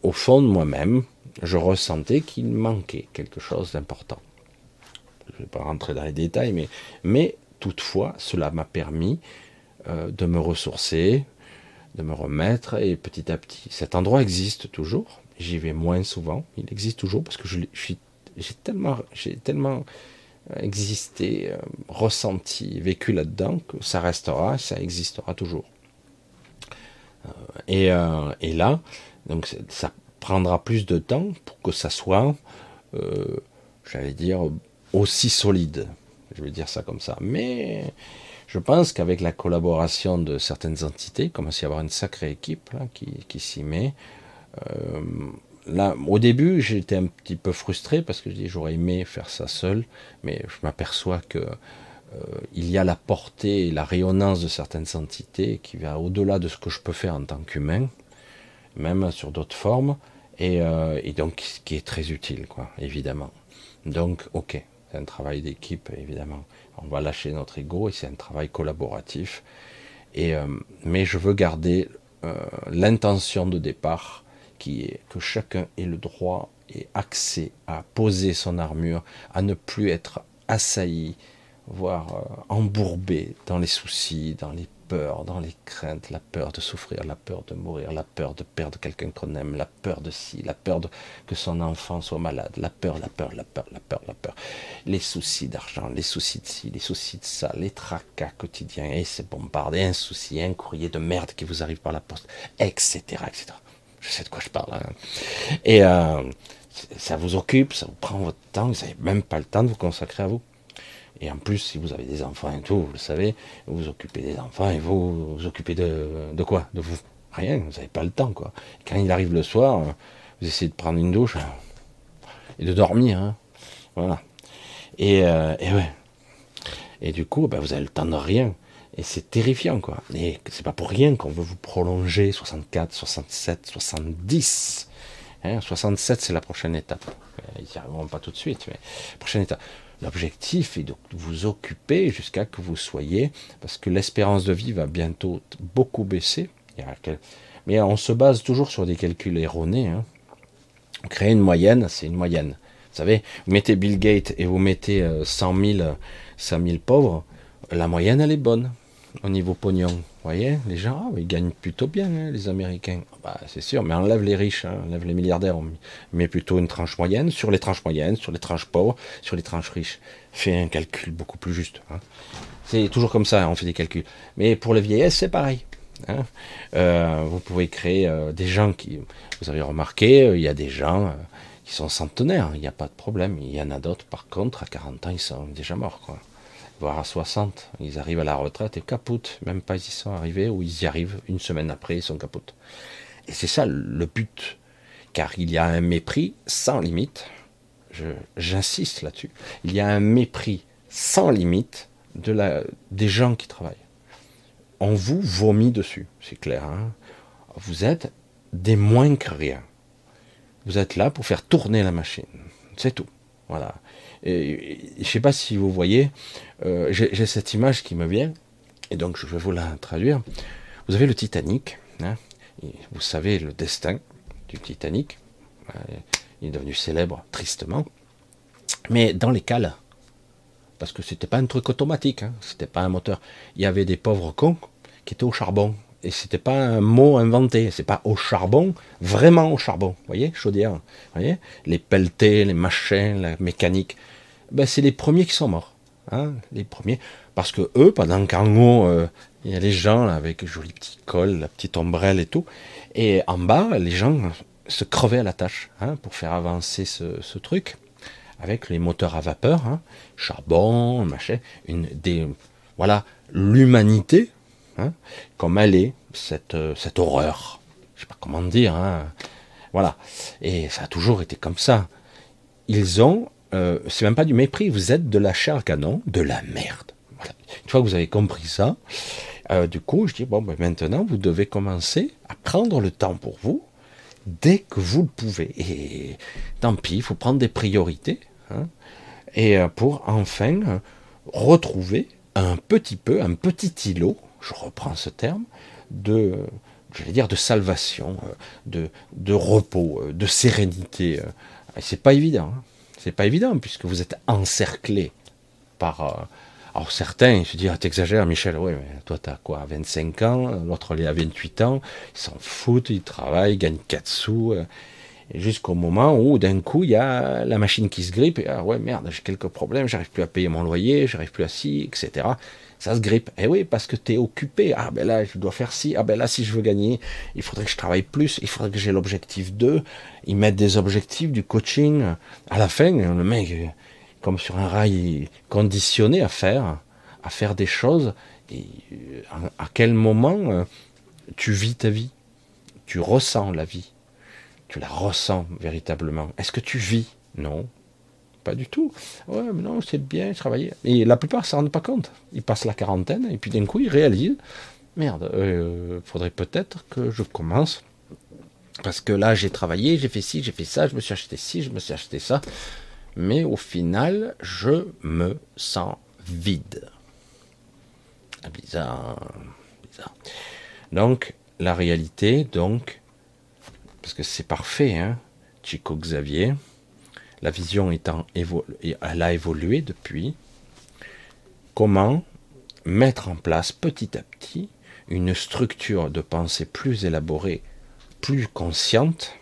au fond de moi-même, je ressentais qu'il manquait quelque chose d'important. Je ne vais pas rentrer dans les détails, mais, mais toutefois, cela m'a permis de me ressourcer, de me remettre et petit à petit. Cet endroit existe toujours. J'y vais moins souvent. Il existe toujours parce que je, j'ai tellement, j'ai tellement euh, existé, euh, ressenti, vécu là-dedans que ça restera, ça existera toujours. Euh, et, et, là, ça prendra plus de temps pour que ça soit, j'allais dire, aussi solide. Je vais dire ça comme ça. Mais je pense qu'avec la collaboration de certaines entités, il commence à y avoir une sacrée équipe qui, s'y met. Euh, là, au début, j'étais un petit peu frustré parce que je dis j'aurais aimé faire ça seul, mais je m'aperçois que il y a la portée et la rayonnance de certaines entités qui va au-delà de ce que je peux faire en tant qu'humain, même sur d'autres formes, et, et, donc qui est très utile, quoi, évidemment. Donc, ok, c'est un travail d'équipe, évidemment. On va lâcher notre ego et c'est un travail collaboratif. Et, euh, mais je veux garder euh, l'intention de départ qui est que chacun ait le droit et accès à poser son armure, à ne plus être assailli, voire euh, embourbé dans les soucis, dans les peur, dans les craintes, la peur de souffrir, la peur de mourir, la peur de perdre quelqu'un qu'on aime, la peur de ci, la peur de que son enfant soit malade, la peur, la peur, la peur, la peur, la peur, les soucis d'argent, les soucis de ci, les soucis de ça, les tracas quotidiens, et c'est bombardé, un souci, un courrier de merde qui vous arrive par la poste, etc., etc. Je sais de quoi je parle. Hein. Et euh, ça vous occupe, ça vous prend votre temps, vous n'avez même pas le temps de vous consacrer à vous. Et en plus, si vous avez des enfants et tout, vous le savez, vous vous occupez des enfants et vous vous occupez de, de quoi? De vous Rien, vous n'avez pas le temps, quoi. quand il arrive le soir, vous essayez de prendre une douche et de dormir. Hein. Voilà. Et, euh, et, ouais. Et du coup, ben, vous avez le temps de rien. Et c'est terrifiant, quoi. Et c'est pas pour rien qu'on veut vous prolonger 64, 67, 70. 67, c'est la prochaine étape. Ils n'y arriveront pas tout de suite, mais prochaine étape. L'objectif est de vous occuper jusqu'à que vous soyez, parce que l'espérance de vie va bientôt beaucoup baisser. Mais on se base toujours sur des calculs erronés. Hein. Créer une moyenne, c'est une moyenne. Vous savez, vous mettez Bill Gates et vous mettez 100 000, 100 000 pauvres, la moyenne, elle est bonne au niveau pognon. Vous voyez, les gens, ah, ils gagnent plutôt bien, hein, les Américains. Bah, c'est sûr, mais enlève les riches, hein, enlève les milliardaires, on met plutôt une tranche moyenne, sur les tranches moyennes, sur les tranches pauvres, sur les tranches riches. Fait un calcul beaucoup plus juste. Hein. C'est toujours comme ça, on fait des calculs. Mais pour le vieillesse, c'est pareil. Euh, vous pouvez créer euh, des gens qui, vous avez remarqué, euh, il y a des gens qui sont centenaires, il n'y a pas de problème. Il y en a d'autres, par contre, à 40 ans, ils sont déjà morts. Quoi voire à 60. Ils arrivent à la retraite et capotent. Même pas ils y sont arrivés ou ils y arrivent une semaine après, ils sont capotes. Et c'est ça le but. Car il y a un mépris sans limite. J'insiste là-dessus. Il y a un mépris sans limite de la, des gens qui travaillent. On vous vomit dessus, c'est clair. Hein. vous êtes des moins que rien. Vous êtes là pour faire tourner la machine. C'est tout. Voilà. Je ne sais pas si vous voyez, euh, j'ai cette image qui me vient, et donc je vais vous la traduire. Vous avez le Titanic, hein, vous savez le destin du Titanic, il est devenu célèbre tristement, mais dans les cales, parce que c'était pas un truc automatique, hein, c'était pas un moteur, il y avait des pauvres cons qui étaient au charbon, et c'était pas un mot inventé, c'est pas au charbon, vraiment au charbon, vous voyez, chaudière, voyez, les pelletés, les machins, la mécanique, ben c'est les premiers qui sont morts, hein, les premiers, parce que eux, pendant qu'en haut, euh, il y a les gens avec le joli petit col, la petite ombrelle et tout, et en bas, les gens se crevaient à la tâche, hein, pour faire avancer ce, ce, truc, avec les moteurs à vapeur, hein, charbon, machin, une, des, voilà, l'humanité, Hein, comme elle est, cette, euh, cette horreur. Je sais pas comment dire. Hein. Voilà. Et ça a toujours été comme ça. Ils ont, euh, c'est même pas du mépris, vous êtes de la chair canon, de la merde. Une fois que vous avez compris ça, euh, du coup, je dis, bon, ben maintenant, vous devez commencer à prendre le temps pour vous, dès que vous le pouvez. Et tant pis, il faut prendre des priorités, hein, et pour enfin retrouver un petit peu, un petit îlot je reprends ce terme, de, j'allais dire, de salvation, euh, de, repos, euh, de sérénité. Euh. Et c'est pas évident. Hein. C'est pas évident puisque vous êtes encerclé par. Alors certains se disent, ah, t'exagères Michel, ouais, mais toi t'as quoi, 25 ans, l'autre il a 28 ans, ils s'en foutent, ils travaillent, ils gagnent 4 sous, jusqu'au moment où d'un coup il y a la machine qui se grippe, et ah ouais merde, j'ai quelques problèmes, j'arrive plus à payer mon loyer, j'arrive plus à ci, etc ça se grippe. Eh oui, parce que tu es occupé. Ah ben là, je dois faire ci. Ah ben là, si je veux gagner, il faudrait que je travaille plus. Il faudrait que j'ai l'objectif 2. Ils mettent des objectifs, du coaching. À la fin, le mec, comme sur un rail, conditionné à faire, à faire des choses. Et à quel moment euh, tu vis ta vie? Tu ressens la vie? Tu la ressens véritablement? Est-ce que tu vis? Non, pas du tout. Ouais, mais non, c'est bien, travailler. Et la plupart ne s'en rendent pas compte. Ils passent la quarantaine et puis d'un coup, ils réalisent merde, euh, faudrait peut-être que je commence. Parce que là, j'ai travaillé, j'ai fait ci, j'ai fait ça, je me suis acheté ci, je me suis acheté ça. Mais au final, je me sens vide. Ah, bizarre, bizarre. Donc, la réalité, donc, parce que c'est parfait, hein, Chico Xavier, la vision étant elle a évolué depuis. Comment mettre en place petit à petit une structure de pensée plus élaborée, plus consciente,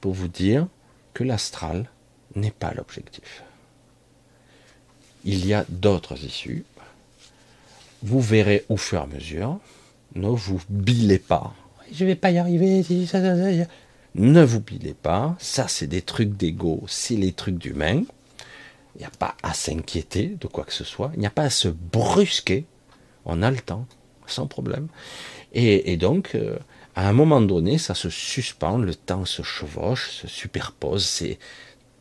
pour vous dire que l'astral n'est pas l'objectif. Il y a d'autres issues. Vous verrez au fur et à mesure. Ne vous bilez pas. Je ne vais pas y arriver. Ne vous bilez pas. Ça, c'est des trucs d'ego. C'est les trucs d'humain. Il n'y a pas à s'inquiéter de quoi que ce soit. Il n'y a pas à se brusquer. On a le temps sans problème. Et, donc, euh, à un moment donné, ça se suspend, le temps se chevauche, se superpose, c'est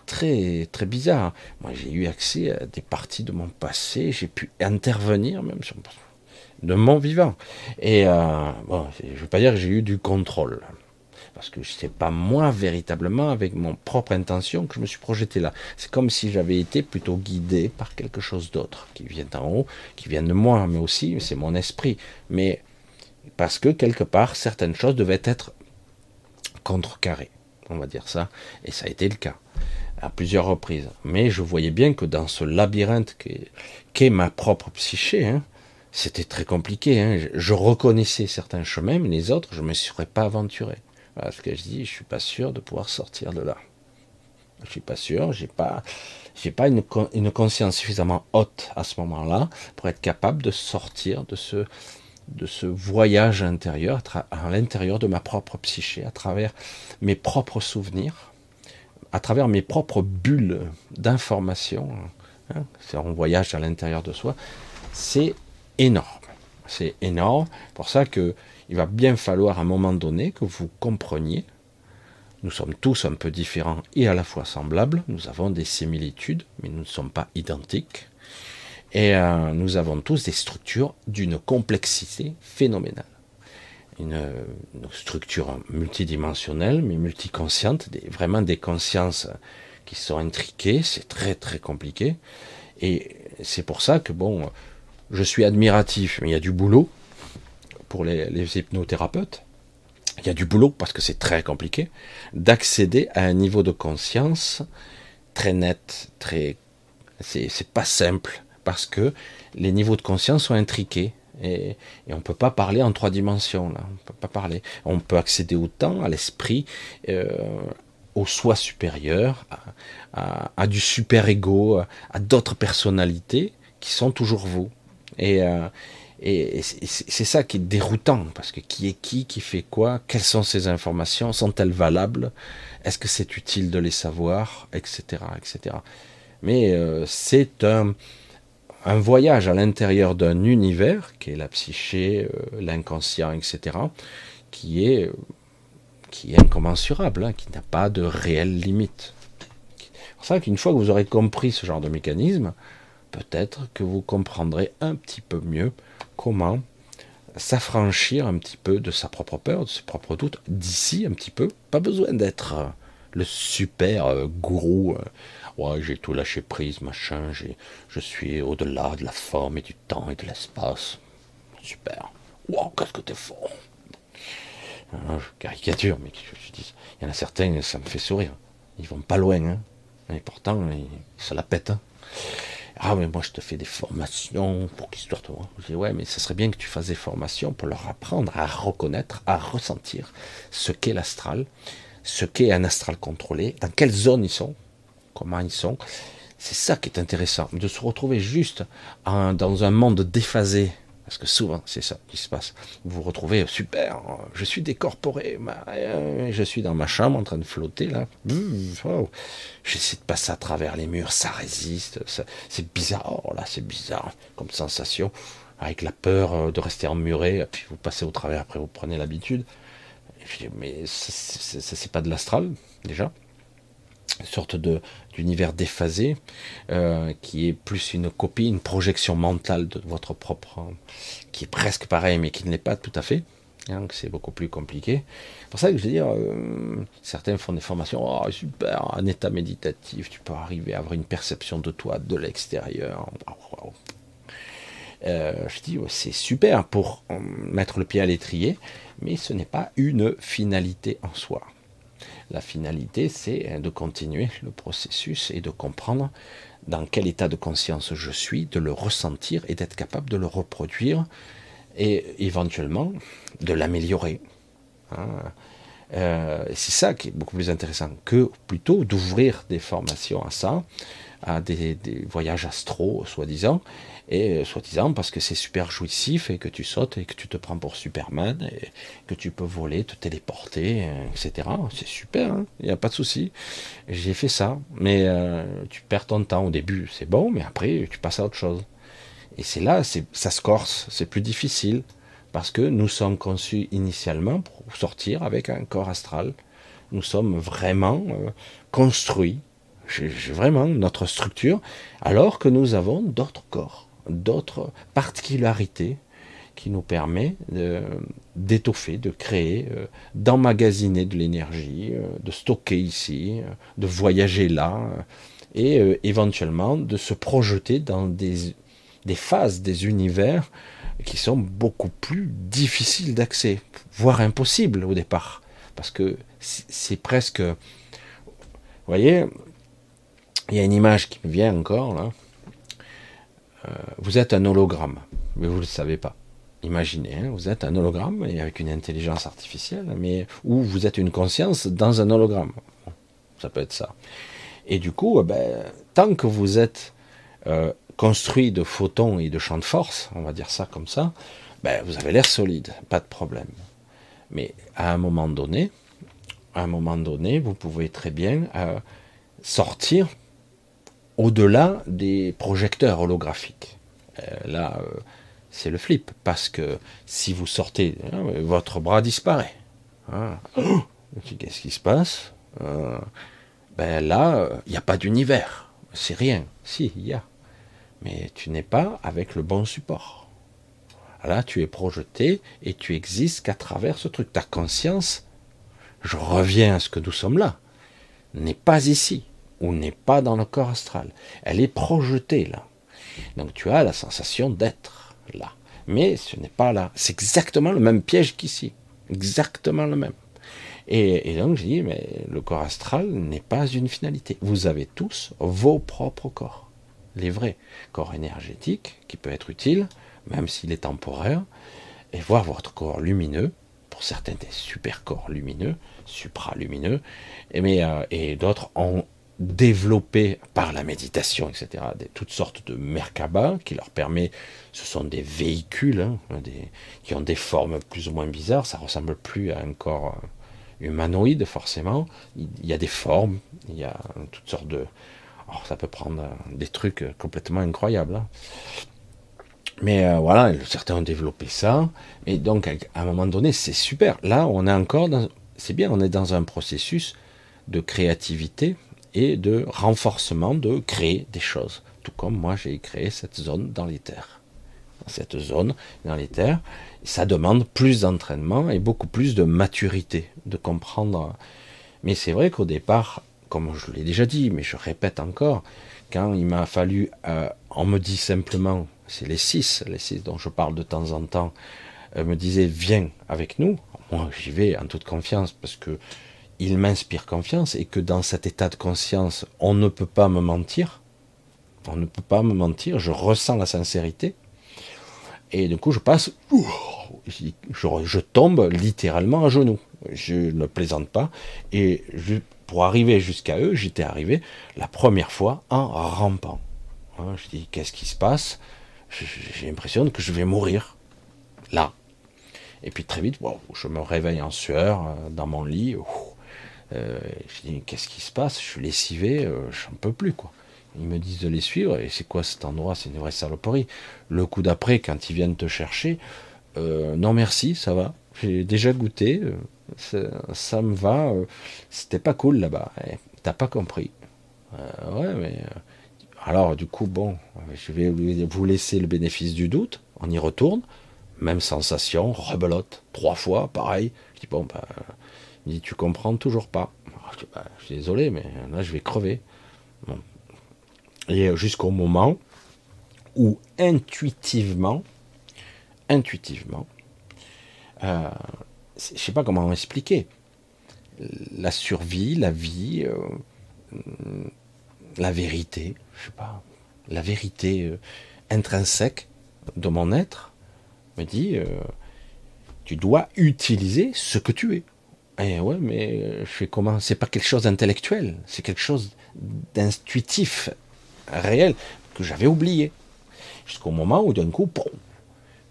très très bizarre. Moi, j'ai eu accès à des parties de mon passé, j'ai pu intervenir même sur de mon vivant. Et euh, bon, je ne veux pas dire que j'ai eu du contrôle parce que c'est pas moi véritablement avec mon propre intention que je me suis projeté là. C'est comme si j'avais été plutôt guidé par quelque chose d'autre qui vient en haut, qui vient de moi, mais aussi c'est mon esprit. Mais parce que quelque part certaines choses devaient être contrecarrées, on va dire ça, et ça a été le cas à plusieurs reprises. Mais je voyais bien que dans ce labyrinthe qu'est ma propre psyché, hein, c'était très compliqué. Hein. Je reconnaissais certains chemins, mais les autres, je ne me serais pas aventuré. Ce que je dis, je suis pas sûr de pouvoir sortir de là. Je suis pas sûr, j'ai pas, j'ai pas une, une, conscience suffisamment haute à ce moment-là pour être capable de sortir de ce, de ce voyage intérieur, à l'intérieur de ma propre psyché, à travers mes propres souvenirs, à travers mes propres bulles d'information. Hein, un voyage à l'intérieur de soi. C'est énorme. C'est énorme. Pour ça que il va bien falloir à un moment donné que vous compreniez, nous sommes tous un peu différents et à la fois semblables, nous avons des similitudes, mais nous ne sommes pas identiques, et euh, nous avons tous des structures d'une complexité phénoménale. Une, structure multidimensionnelle, mais multiconsciente, vraiment des consciences qui sont intriquées, c'est très très compliqué, et c'est pour ça que bon, je suis admiratif, mais il y a du boulot, pour les, hypnothérapeutes, il y a du boulot parce que c'est très compliqué, d'accéder à un niveau de conscience très net, très. C'est pas simple parce que les niveaux de conscience sont intriqués. Et, on ne peut pas parler en trois dimensions, là. On peut pas parler. On peut accéder au temps, à l'esprit, euh, au soi supérieur, à, du super-ego, à d'autres personnalités qui sont toujours vous. Et, euh, et c'est ça qui est déroutant, parce que qui est qui, qui fait quoi, quelles sont ces informations, sont-elles valables, est-ce que c'est utile de les savoir, etc. etc. Mais euh, c'est un, voyage à l'intérieur d'un univers, qui est la psyché, euh, l'inconscient, etc., qui est, qui est incommensurable, hein, qui n'a pas de réelle limite. C'est pour qu'une fois que vous aurez compris ce genre de mécanisme, peut-être que vous comprendrez un petit peu mieux comment s'affranchir un petit peu de sa propre peur, de ses propres doutes, d'ici un petit peu. Pas besoin d'être euh, le super euh, gourou. Euh, ouais, j'ai tout lâché prise, machin. Je suis au-delà de la forme et du temps et de l'espace. Super. Wow, qu'est-ce que t'es fort. Hein, caricature, mais je, dis, il y en a certains, ça me fait sourire. Ils vont pas loin, hein. Et pourtant, ils, se la pètent. Hein. Ah, mais moi, je te fais des formations pour qu'histoire de. Je dis, ouais, mais ce serait bien que tu fasses des formations pour leur apprendre à reconnaître, à ressentir ce qu'est l'astral, ce qu'est un astral contrôlé, dans quelle zone ils sont, comment ils sont. C'est ça qui est intéressant, de se retrouver juste dans un monde déphasé parce que souvent, c'est ça qui se passe. Vous vous retrouvez, super, je suis décorporé, euh, je suis dans ma chambre en train de flotter là. J'essaie de passer à travers les murs, ça résiste, c'est bizarre, oh là c'est bizarre comme sensation, avec la peur euh, de rester emmuré, puis vous passez au travers, après vous prenez l'habitude. Mais c'est pas de l'astral, déjà. Sorte de d'univers déphasé euh, qui est plus une copie, une projection mentale de votre propre, qui est presque pareil mais qui ne l'est pas tout à fait. Hein, c'est beaucoup plus compliqué. Pour ça que je veux dire, euh, certains font des formations, oh super, un état méditatif, tu peux arriver à avoir une perception de toi de l'extérieur. Euh, je dis, c'est super pour mettre le pied à l'étrier, mais ce n'est pas une finalité en soi. La finalité, c'est de continuer le processus et de comprendre dans quel état de conscience je suis, de le ressentir et d'être capable de le reproduire et éventuellement de l'améliorer. Hein. Euh, c'est ça qui est beaucoup plus intéressant que plutôt d'ouvrir des formations à ça, à des, voyages astro, soi-disant, et soi-disant parce que c'est super jouissif et que tu sautes et que tu te prends pour Superman et que tu peux voler, te téléporter, etc. C'est super, il hein. n'y a pas de souci. J'ai fait ça, mais euh, tu perds ton temps au début, c'est bon, mais après tu passes à autre chose. Et c'est là, ça se corse, c'est plus difficile parce que nous sommes conçus initialement pour sortir avec un corps astral. Nous sommes vraiment euh, construits vraiment notre structure, alors que nous avons d'autres corps, d'autres particularités qui nous permet d'étoffer, de, créer, euh, d'emmagasiner de l'énergie, euh, de stocker ici, euh, de voyager là, et éventuellement de se projeter dans des, des phases, des univers qui sont beaucoup plus difficiles d'accès, voire impossibles au départ, parce que c'est presque, vous voyez, il y a une image qui me vient encore là. Euh, vous êtes un hologramme, mais vous ne le savez pas. Imaginez, hein, vous êtes un hologramme et avec une intelligence artificielle, mais ou vous êtes une conscience dans un hologramme. ça peut être ça. Et du coup, eh ben, tant que vous êtes euh, construit de photons et de champs de force, on va dire ça comme ça, ben, vous avez l'air solide, pas de problème. Mais à un moment donné, à un moment donné, vous pouvez très bien euh, sortir au-delà des projecteurs holographiques. Euh, là, euh, c'est le flip, parce que si vous sortez, hein, votre bras disparaît. Hein. Qu'est-ce qui se passe? Euh, Ben là, il n'y a pas d'univers. C'est rien. Si, il y a. Mais tu n'es pas avec le bon support. Là, tu es projeté et tu existes qu'à travers ce truc. Ta conscience, je reviens à ce que nous sommes là, n'est pas ici ou n'est pas dans le corps astral. Elle est projetée là. Donc tu as la sensation d'être là. Mais ce n'est pas là. C'est exactement le même piège qu'ici. Exactement le même. Et, donc je dis, mais le corps astral n'est pas une finalité. Vous avez tous vos propres corps. Les vrais. Corps énergétique, qui peut être utile, même s'il est temporaire, et voir votre corps lumineux, pour certains des super corps lumineux, supralumineux, et, euh, et d'autres en développés par la méditation, etc. Des, toutes sortes de Merkaba qui leur permet, ce sont des véhicules hein, qui ont des formes plus ou moins bizarres, ça ressemble plus à un corps euh, humanoïde forcément. Il, y a des formes, il y a toutes sortes de... Oh, ça peut prendre euh, des trucs complètement incroyables. Hein. Mais euh, voilà, certains ont développé ça. Et donc, à un moment donné, c'est super. Là, on est encore dans... C'est bien, on est dans un processus de créativité, de renforcement de créer des choses. Tout comme moi j'ai créé cette zone dans les terres. cette zone dans les terres, ça demande plus d'entraînement et beaucoup plus de maturité, de comprendre. Mais c'est vrai qu'au départ, comme je l'ai déjà dit, mais je répète encore, quand il m'a fallu, euh, on me dit simplement, c'est les six, les six dont je parle de temps en temps, euh, me disaient viens avec nous. Moi j'y vais en toute confiance parce que il m'inspire confiance et que dans cet état de conscience, on ne peut pas me mentir. On ne peut pas me mentir, je ressens la sincérité. Et du coup, je passe, je, tombe littéralement à genoux. Je ne plaisante pas. Et pour arriver jusqu'à eux, j'étais arrivé la première fois en rampant. Hein, je dis, qu'est-ce qui se passe? J'ai l'impression que je vais mourir. Là. Et puis très vite, je me réveille en sueur euh, dans mon lit. Euh, je dis, qu'est-ce qui se passe? Je suis lessivé, euh, je n'en peux plus, quoi. Ils me disent de les suivre, et c'est quoi cet endroit? C'est une vraie saloperie. Le coup d'après, quand ils viennent te chercher, euh, non merci, ça va. J'ai déjà goûté, ça, me va. C'était pas cool là-bas. Eh, t'as pas compris. Euh, ouais, mais. Euh, alors, du coup, bon, je vais vous laisser le bénéfice du doute. On y retourne. Même sensation, rebelote. Trois fois, pareil. Je dis, bon, bah, il dit, tu comprends toujours pas. Je, bah, je suis désolé, mais là, je vais crever. Et jusqu'au moment où, intuitivement, intuitivement, euh, je sais pas comment expliquer, la survie, la vie, euh, la vérité, je sais pas, la vérité euh, intrinsèque de mon être me dit, euh, tu dois utiliser ce que tu es. Eh ouais, mais je fais comment? C'est pas quelque chose d'intellectuel, c'est quelque chose d'intuitif, réel, que j'avais oublié. Jusqu'au moment où d'un coup,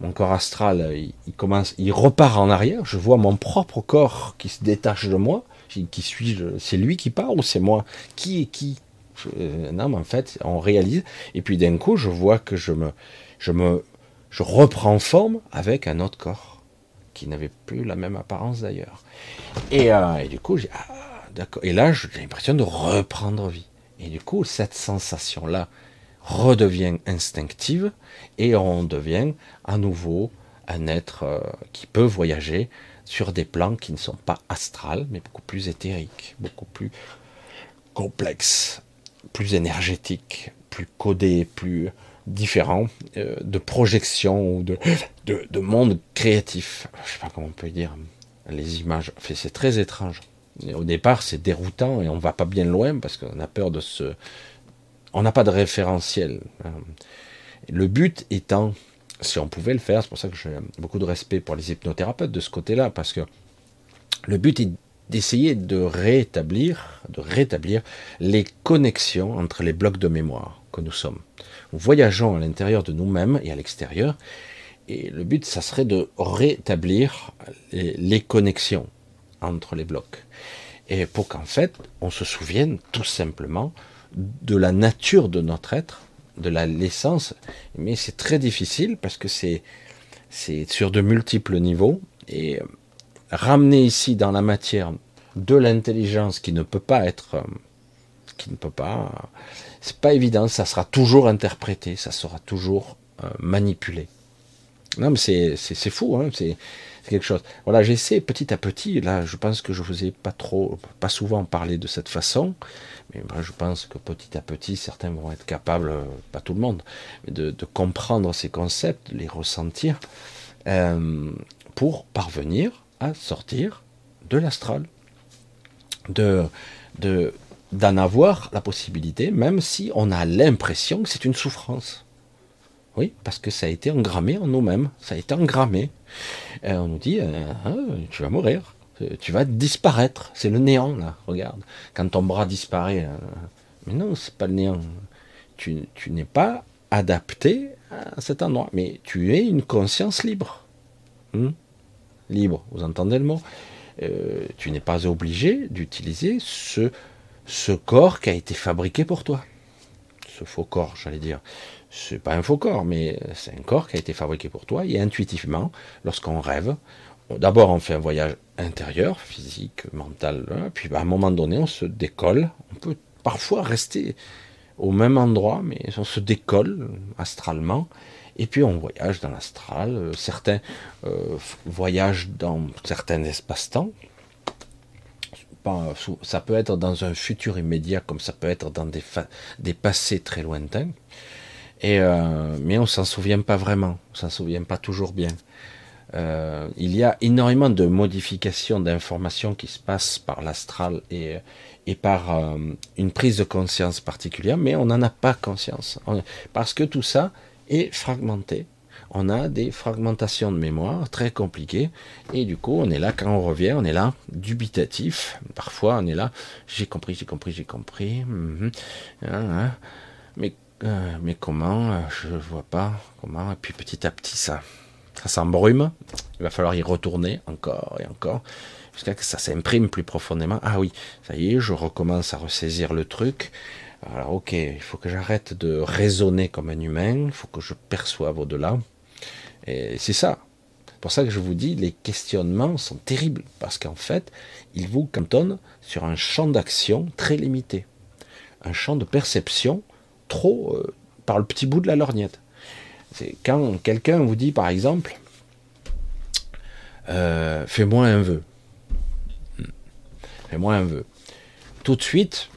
mon corps astral, il, commence, il repart en arrière. Je vois mon propre corps qui se détache de moi. Qui suis-je C'est lui qui part ou c'est moi? Qui est qui? Euh, Non, mais en fait, on réalise. Et puis d'un coup, je vois que je me, je me, je reprends forme avec un autre corps qui n'avait plus la même apparence d'ailleurs. Et, euh, du coup, j'ai, ah, d'accord. Et là, j'ai l'impression de reprendre vie. Et du coup, cette sensation-là, redevient instinctive et on devient à nouveau un être euh, qui peut voyager sur des plans qui ne sont pas astrales, mais beaucoup plus éthériques, beaucoup plus complexes, plus énergétiques, plus codés, plus différents, euh, de projection ou de, de, de, monde créatif. Je sais pas comment on peut dire. Les images, c'est très étrange. au départ, c'est déroutant et on va pas bien loin parce qu'on a peur de se, on n'a pas de référentiel. Le but étant, si on pouvait le faire, c'est pour ça que j'ai beaucoup de respect pour les hypnothérapeutes de ce côté-là, parce que le but est d'essayer de rétablir, de rétablir les connexions entre les blocs de mémoire que nous sommes. Voyageons à l'intérieur de nous-mêmes et à l'extérieur, et le but, ça serait de rétablir les connexions entre les blocs. Et pour qu'en fait, on se souvienne tout simplement de la nature de notre être, de la l'essence, mais c'est très difficile parce que c'est c'est sur de multiples niveaux. Et euh, ramener ici dans la matière de l'intelligence qui ne peut pas être euh, qui ne peut pas c'est pas évident, ça sera toujours interprété, ça sera toujours euh, manipulé. Non mais c'est c'est fou hein, c'est quelque chose. Voilà, j'essaie petit à petit. Là, je pense que je vous ai pas trop, pas souvent parlé de cette façon, mais je pense que petit à petit, certains vont être capables, euh, pas tout le monde, de, comprendre ces concepts, les ressentir, euh, pour parvenir à sortir de l'astral, de, de, d'en avoir la possibilité, même si on a l'impression que c'est une souffrance. Oui, parce que ça a été engrammé en nous-mêmes, ça a été engrammé. Euh, on nous dit, ah, tu vas mourir, tu vas disparaître. C'est le néant, là, regarde. Quand ton bras disparaît, euh, mais non, c'est pas le néant. Tu, n'es pas adapté à cet endroit, mais tu es une conscience libre. Hmm? libre, vous entendez le mot? Euh, Tu n'es pas obligé d'utiliser ce, ce corps qui a été fabriqué pour toi. Ce faux corps, j'allais dire. C'est pas un faux corps, mais c'est un corps qui a été fabriqué pour toi. Et intuitivement, lorsqu'on rêve, D'abord, on fait un voyage intérieur, physique, mental, hein, puis à un moment donné, on se décolle. On peut parfois rester au même endroit, mais on se décolle astralement, et puis on voyage dans l'astral. Euh, certains euh, voyagent dans certains espaces-temps. Ça peut être dans un futur immédiat, comme ça peut être dans des, des passés très lointains. Et euh, mais on s'en souvient pas vraiment, on s'en souvient pas toujours bien. Euh, il y a énormément de modifications d'informations qui se passent par l'astral et, et par euh, une prise de conscience particulière, mais on n'en a pas conscience. parce que tout ça est fragmenté. On a des fragmentations de mémoire très compliquées, et du coup, on est là, quand on revient, on est là, dubitatif. Parfois, on est là, j'ai compris, j'ai compris, j'ai compris. Mhm. Hein, hein. Mais, euh, mais comment Je vois pas. Comment Et puis petit à petit, ça, ça s'embrume, il va falloir y retourner encore et encore, jusqu'à ce que ça s'imprime plus profondément. Ah oui, ça y est, je recommence à ressaisir le truc. Alors ok, il faut que j'arrête de raisonner comme un humain, il faut que je perçoive au-delà. Et c'est ça. C'est pour ça que je vous dis, les questionnements sont terribles, parce qu'en fait, ils vous cantonnent sur un champ d'action très limité, un champ de perception trop euh, par le petit bout de la lorgnette. C'est quand quelqu'un vous dit, par exemple, euh, fais-moi un vœu. Hmm. Fais-moi un vœu. Tout de suite,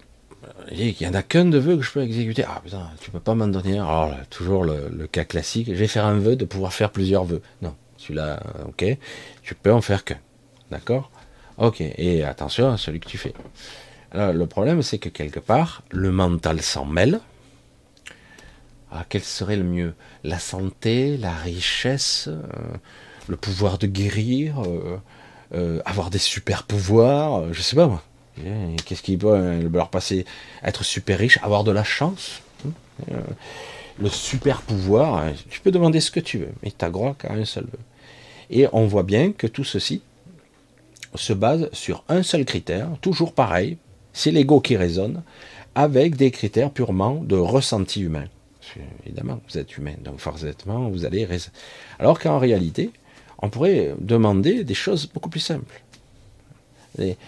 il n'y en a qu'un de vœu que je peux exécuter. Ah putain, tu peux pas m'en donner. Alors, toujours le, cas classique, je vais faire un vœu de pouvoir faire plusieurs vœux. Non, celui-là, ok, tu peux en faire qu'un. D'accord? Ok, et attention à celui que tu fais. Alors, le problème, c'est que quelque part, le mental s'en mêle. Ah, quel serait le mieux? La santé, la richesse, euh, le pouvoir de guérir, euh, euh, avoir des super pouvoirs, je sais pas moi. Qu'est-ce qui peut leur passer Être super riche, avoir de la chance hein, Le super pouvoir, tu peux demander ce que tu veux, mais tu as droit qu'à un seul. Et on voit bien que tout ceci se base sur un seul critère, toujours pareil, c'est l'ego qui résonne, avec des critères purement de ressenti humain. Évidemment, vous êtes humain, donc forcément, vous allez... Alors qu'en réalité, on pourrait demander des choses beaucoup plus simples.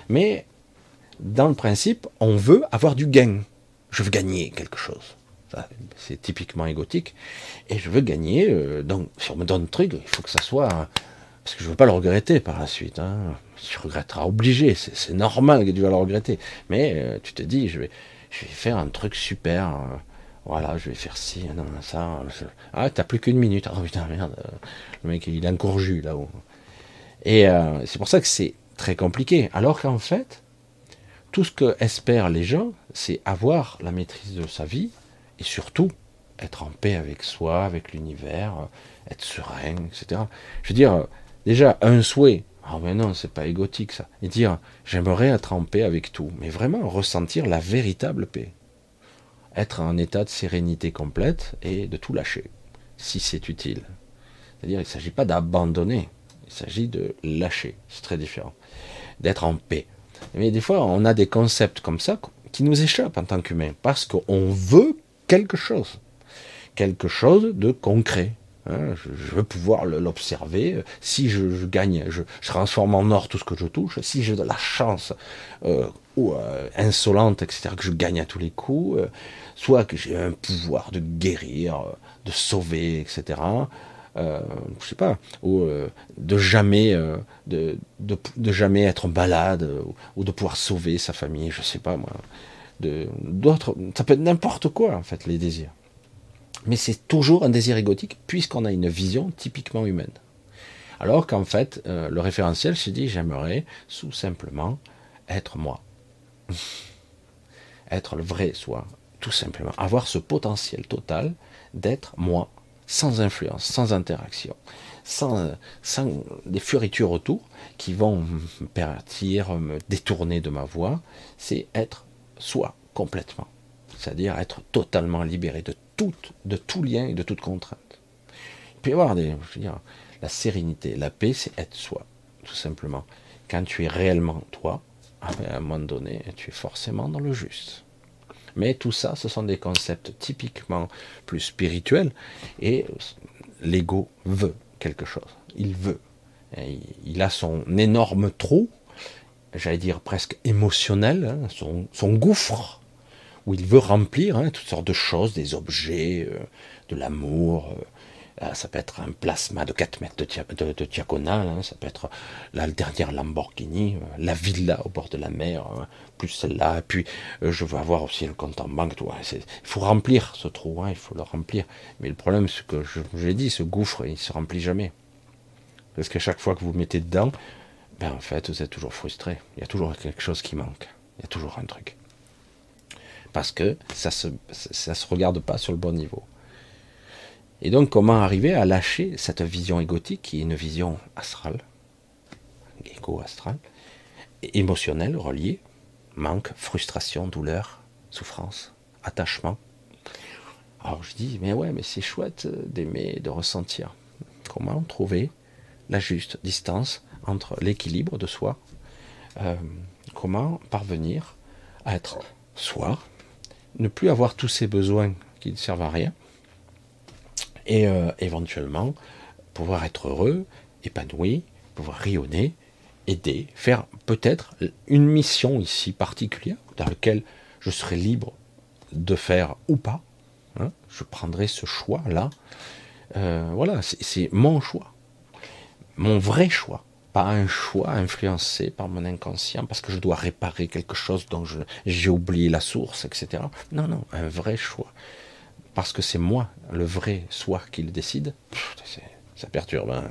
Mais dans le principe, on veut avoir du gain. Je veux gagner quelque chose. C'est typiquement égotique. Et je veux gagner, euh, donc si on me donne un truc, il faut que ça soit... Parce que je ne veux pas le regretter par la suite. Hein. Tu regretteras obligé, c'est normal que tu vas le regretter. Mais euh, tu te dis, je vais, je faire un truc super. Euh, voilà, je vais faire ci, non, ça. Ah, t'as plus qu'une minute. Ah putain, merde. Le mec, il a un courju là-haut. Et c'est pour ça que c'est très compliqué. Alors qu'en fait, tout ce que espèrent les gens, c'est avoir la maîtrise de sa vie et surtout être en paix avec soi, avec l'univers, être serein, etc. Je veux dire, déjà un souhait. Ah mais non, c'est pas égotique ça. Et dire j'aimerais être en paix avec tout, mais vraiment ressentir la véritable paix. Être en état de sérénité complète et de tout lâcher, si c'est utile. C'est-à-dire, il ne s'agit pas d'abandonner, il s'agit de lâcher. C'est très différent. D'être en paix. Mais des fois, on a des concepts comme ça qui nous échappent en tant qu'humains, parce qu'on veut quelque chose, quelque chose de concret. Hein. je, veux pouvoir l'observer. Si je, gagne, je, transforme en or tout ce que je touche. Si j'ai de la chance euh, ou euh, insolente, etc., que je gagne à tous les coups, euh, soit que j'ai un pouvoir de guérir, de sauver, etc euh, je sais pas, ou euh, de jamais, euh, de, de, jamais être malade, ou, de pouvoir sauver sa famille, je sais pas moi, d'autres, ça peut être n'importe quoi en fait les désirs. Mais c'est toujours un désir égotique puisqu'on a une vision typiquement humaine. Alors qu'en fait, le référentiel se dit j'aimerais tout simplement être moi, être le vrai soi, tout simplement, avoir ce potentiel total d'être moi sans influence, sans interaction, sans, sans des fioritures autour qui vont me pervertir, me détourner de ma voie, c'est être soi complètement. C'est-à-dire être totalement libéré de tout, lien et de toute contrainte. Il peut y avoir la sérénité, la paix, c'est être soi, tout simplement. Quand tu es réellement toi, à un moment donné, tu es forcément dans le juste. Mais tout ça, ce sont des concepts typiquement plus spirituels et l'ego veut quelque chose. Il veut. il a son énorme trou, j'allais dire presque émotionnel, hein, son, gouffre, où il veut remplir hein, toutes sortes de choses, des objets, euh, de l'amour, euh, ça peut être un plasma de 4 mètres de, diagonale, hein. ça peut être la dernière Lamborghini, euh, la villa au bord de la mer, hein, plus celle-là, puis euh, je veux avoir aussi le compte en banque. il faut remplir ce trou, hein, il faut le remplir. Mais le problème, c'est que je, l'ai dit, ce gouffre, il se remplit jamais. Parce qu'à chaque fois que vous mettez dedans, ben en fait, vous êtes toujours frustré. Il y a toujours quelque chose qui manque. Il y a toujours un truc. Parce que ça ne se, ça se regarde pas sur le bon niveau. Et donc, comment arriver à lâcher cette vision égotique qui est une vision astrale, égo-astrale, émotionnelle, reliée, manque, frustration, douleur, souffrance, attachement? Alors je dis, mais ouais, mais c'est chouette d'aimer, de ressentir. Comment trouver la juste distance entre l'équilibre de soi euh, Comment parvenir à être soi, ne plus avoir tous ces besoins qui ne servent à rien, et euh, éventuellement pouvoir être heureux épanoui, pouvoir rayonner, aider, faire peut-être une mission ici particulière dans laquelle je serai libre de faire ou pas. Hein. je prendrai ce choix-là. Euh, voilà, c'est mon choix. Mon vrai choix. Pas un choix influencé par mon inconscient parce que je dois réparer quelque chose dont j'ai oublié la source, etc. Non, non, un vrai choix. Parce que c'est moi, le vrai soi, qui le décide. ça perturbe. Hein.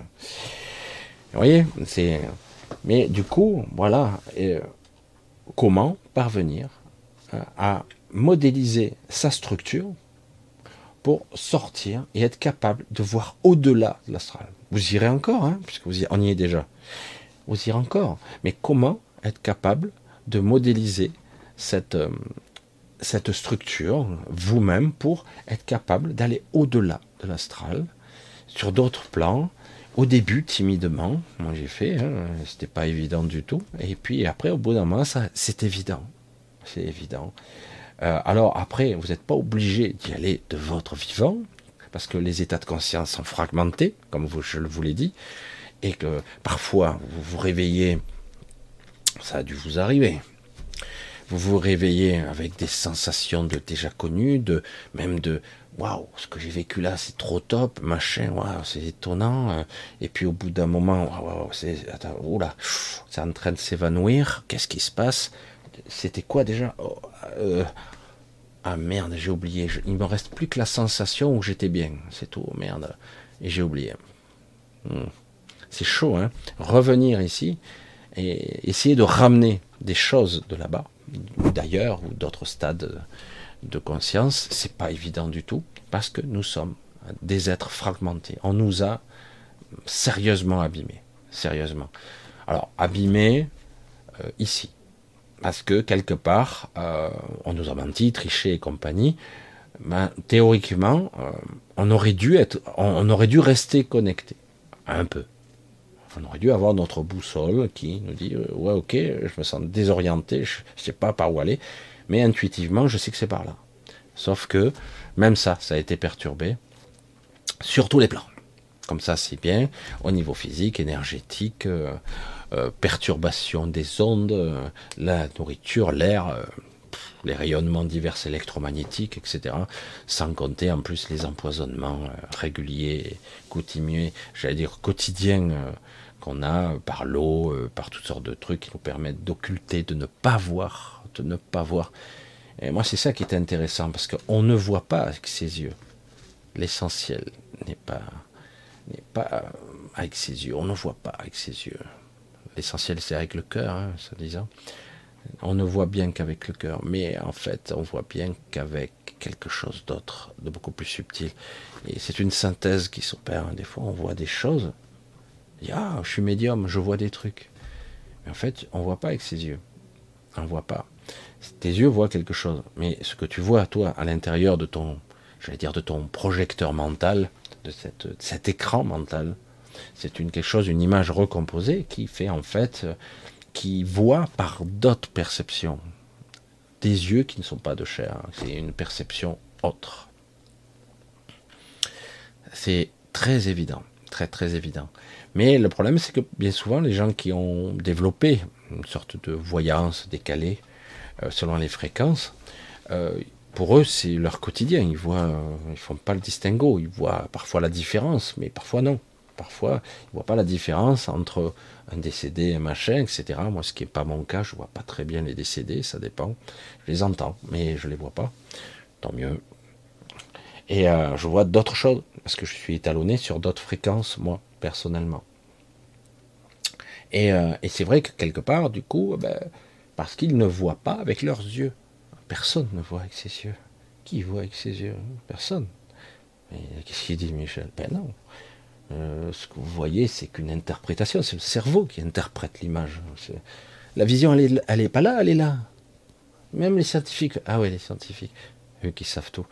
Vous voyez. Mais du coup, voilà. Comment parvenir euh, à modéliser sa structure pour sortir et être capable de voir au-delà de l'astral? Vous irez encore, hein, puisque vous y, on y est déjà. Vous irez encore. Mais comment être capable de modéliser cette, euh, cette structure vous-même pour être capable d'aller au-delà de l'astral, sur d'autres plans, au début timidement, moi j'ai fait, hein, c'était pas évident du tout, et puis après au bout d'un moment, c'est évident, c'est évident. Euh, alors après, vous n'êtes pas obligé d'y aller de votre vivant, parce que les états de conscience sont fragmentés, comme je vous l'ai dit, et que parfois vous vous réveillez, ça a dû vous arriver, vous vous réveillez avec des sensations de déjà connues, de même de waouh, ce que j'ai vécu là, c'est trop top, machin, waouh, c'est étonnant. Euh, et puis au bout d'un moment, waouh, c'est oula, c'est en train de s'évanouir. Qu'est-ce qui se passe? C'était quoi déjà? Oh, euh, Ah merde, j'ai oublié. il me reste plus que la sensation où j'étais bien. C'est tout, merde. Et j'ai oublié. Hmm. C'est chaud, hein Revenir ici et essayer de ramener des choses de là-bas, d'ailleurs, ou d'autres stades de conscience, c'est pas évident du tout, parce que nous sommes des êtres fragmentés. On nous a sérieusement abîmés. Sérieusement. Alors, abîmés euh, ici. Parce que quelque part, euh, on nous a menti, triché et compagnie. Ben, théoriquement, euh, on aurait dû on, aurait dû rester connecté. Un peu. On aurait dû avoir notre boussole qui nous dit ouais ok je me sens désorienté je, ne sais pas par où aller mais intuitivement, je sais que c'est par là. Sauf que même ça, ça a été perturbé sur tous les plans. Comme ça, c'est bien au niveau physique, énergétique, euh, euh, perturbation des ondes, euh, la nourriture, l'air, les rayonnements divers électromagnétiques, etc. Sans compter en plus les empoisonnements réguliers, coutumiers, j'allais dire quotidiens qu'on a par l'eau, par toutes sortes de trucs qui nous permettent d'occulter, de ne pas voir de ne pas voir. Et moi, c'est ça qui est intéressant, parce qu'on ne voit pas avec ses yeux. L'essentiel n'est pas, n'est pas avec ses yeux. On ne voit pas avec ses yeux. L'essentiel, c'est avec le cœur, hein, ça disant. On ne voit bien qu'avec le cœur, mais en fait, on voit bien qu'avec quelque chose d'autre, de beaucoup plus subtil. Et c'est une synthèse qui s'opère. Des fois, on voit des choses. Ah, je suis médium, je vois des trucs. Mais en fait, on voit pas avec ses yeux. On voit pas tes yeux voient quelque chose, mais ce que tu vois toi à l'intérieur de ton, j'allais dire de ton projecteur mental, de, cet écran mental, c'est une chose, une image recomposée qui fait en fait, qui voit par d'autres perceptions, des yeux qui ne sont pas de chair, c'est une perception autre. C'est très évident, très très évident. Mais le problème, c'est que bien souvent, les gens qui ont développé une sorte de voyance décalée, euh, selon les fréquences, euh, pour eux, c'est leur quotidien. Ils voient, euh, ils font pas le distinguo. Ils voient parfois la différence, mais parfois non. Parfois, ils voient pas la différence entre un décédé, un machin, etc. Moi, ce qui est pas mon cas, je vois pas très bien les décédés. Ça dépend. Je les entends, mais je les vois pas. Tant mieux. Et je vois d'autres choses parce que je suis étalonné sur d'autres fréquences, moi, personnellement. Et, et c'est vrai que quelque part, du coup, ben, parce qu'ils ne voient pas avec leurs yeux. Personne ne voit avec ses yeux. Qui voit avec ses yeux? Personne. Qu'est-ce qu'il dit Michel? Ben non. Euh, ce que vous voyez, c'est qu'une interprétation. C'est le cerveau qui interprète l'image. La vision, elle n'est est pas là, elle est là. Même les scientifiques. Ah oui, les scientifiques. Eux qui savent tout.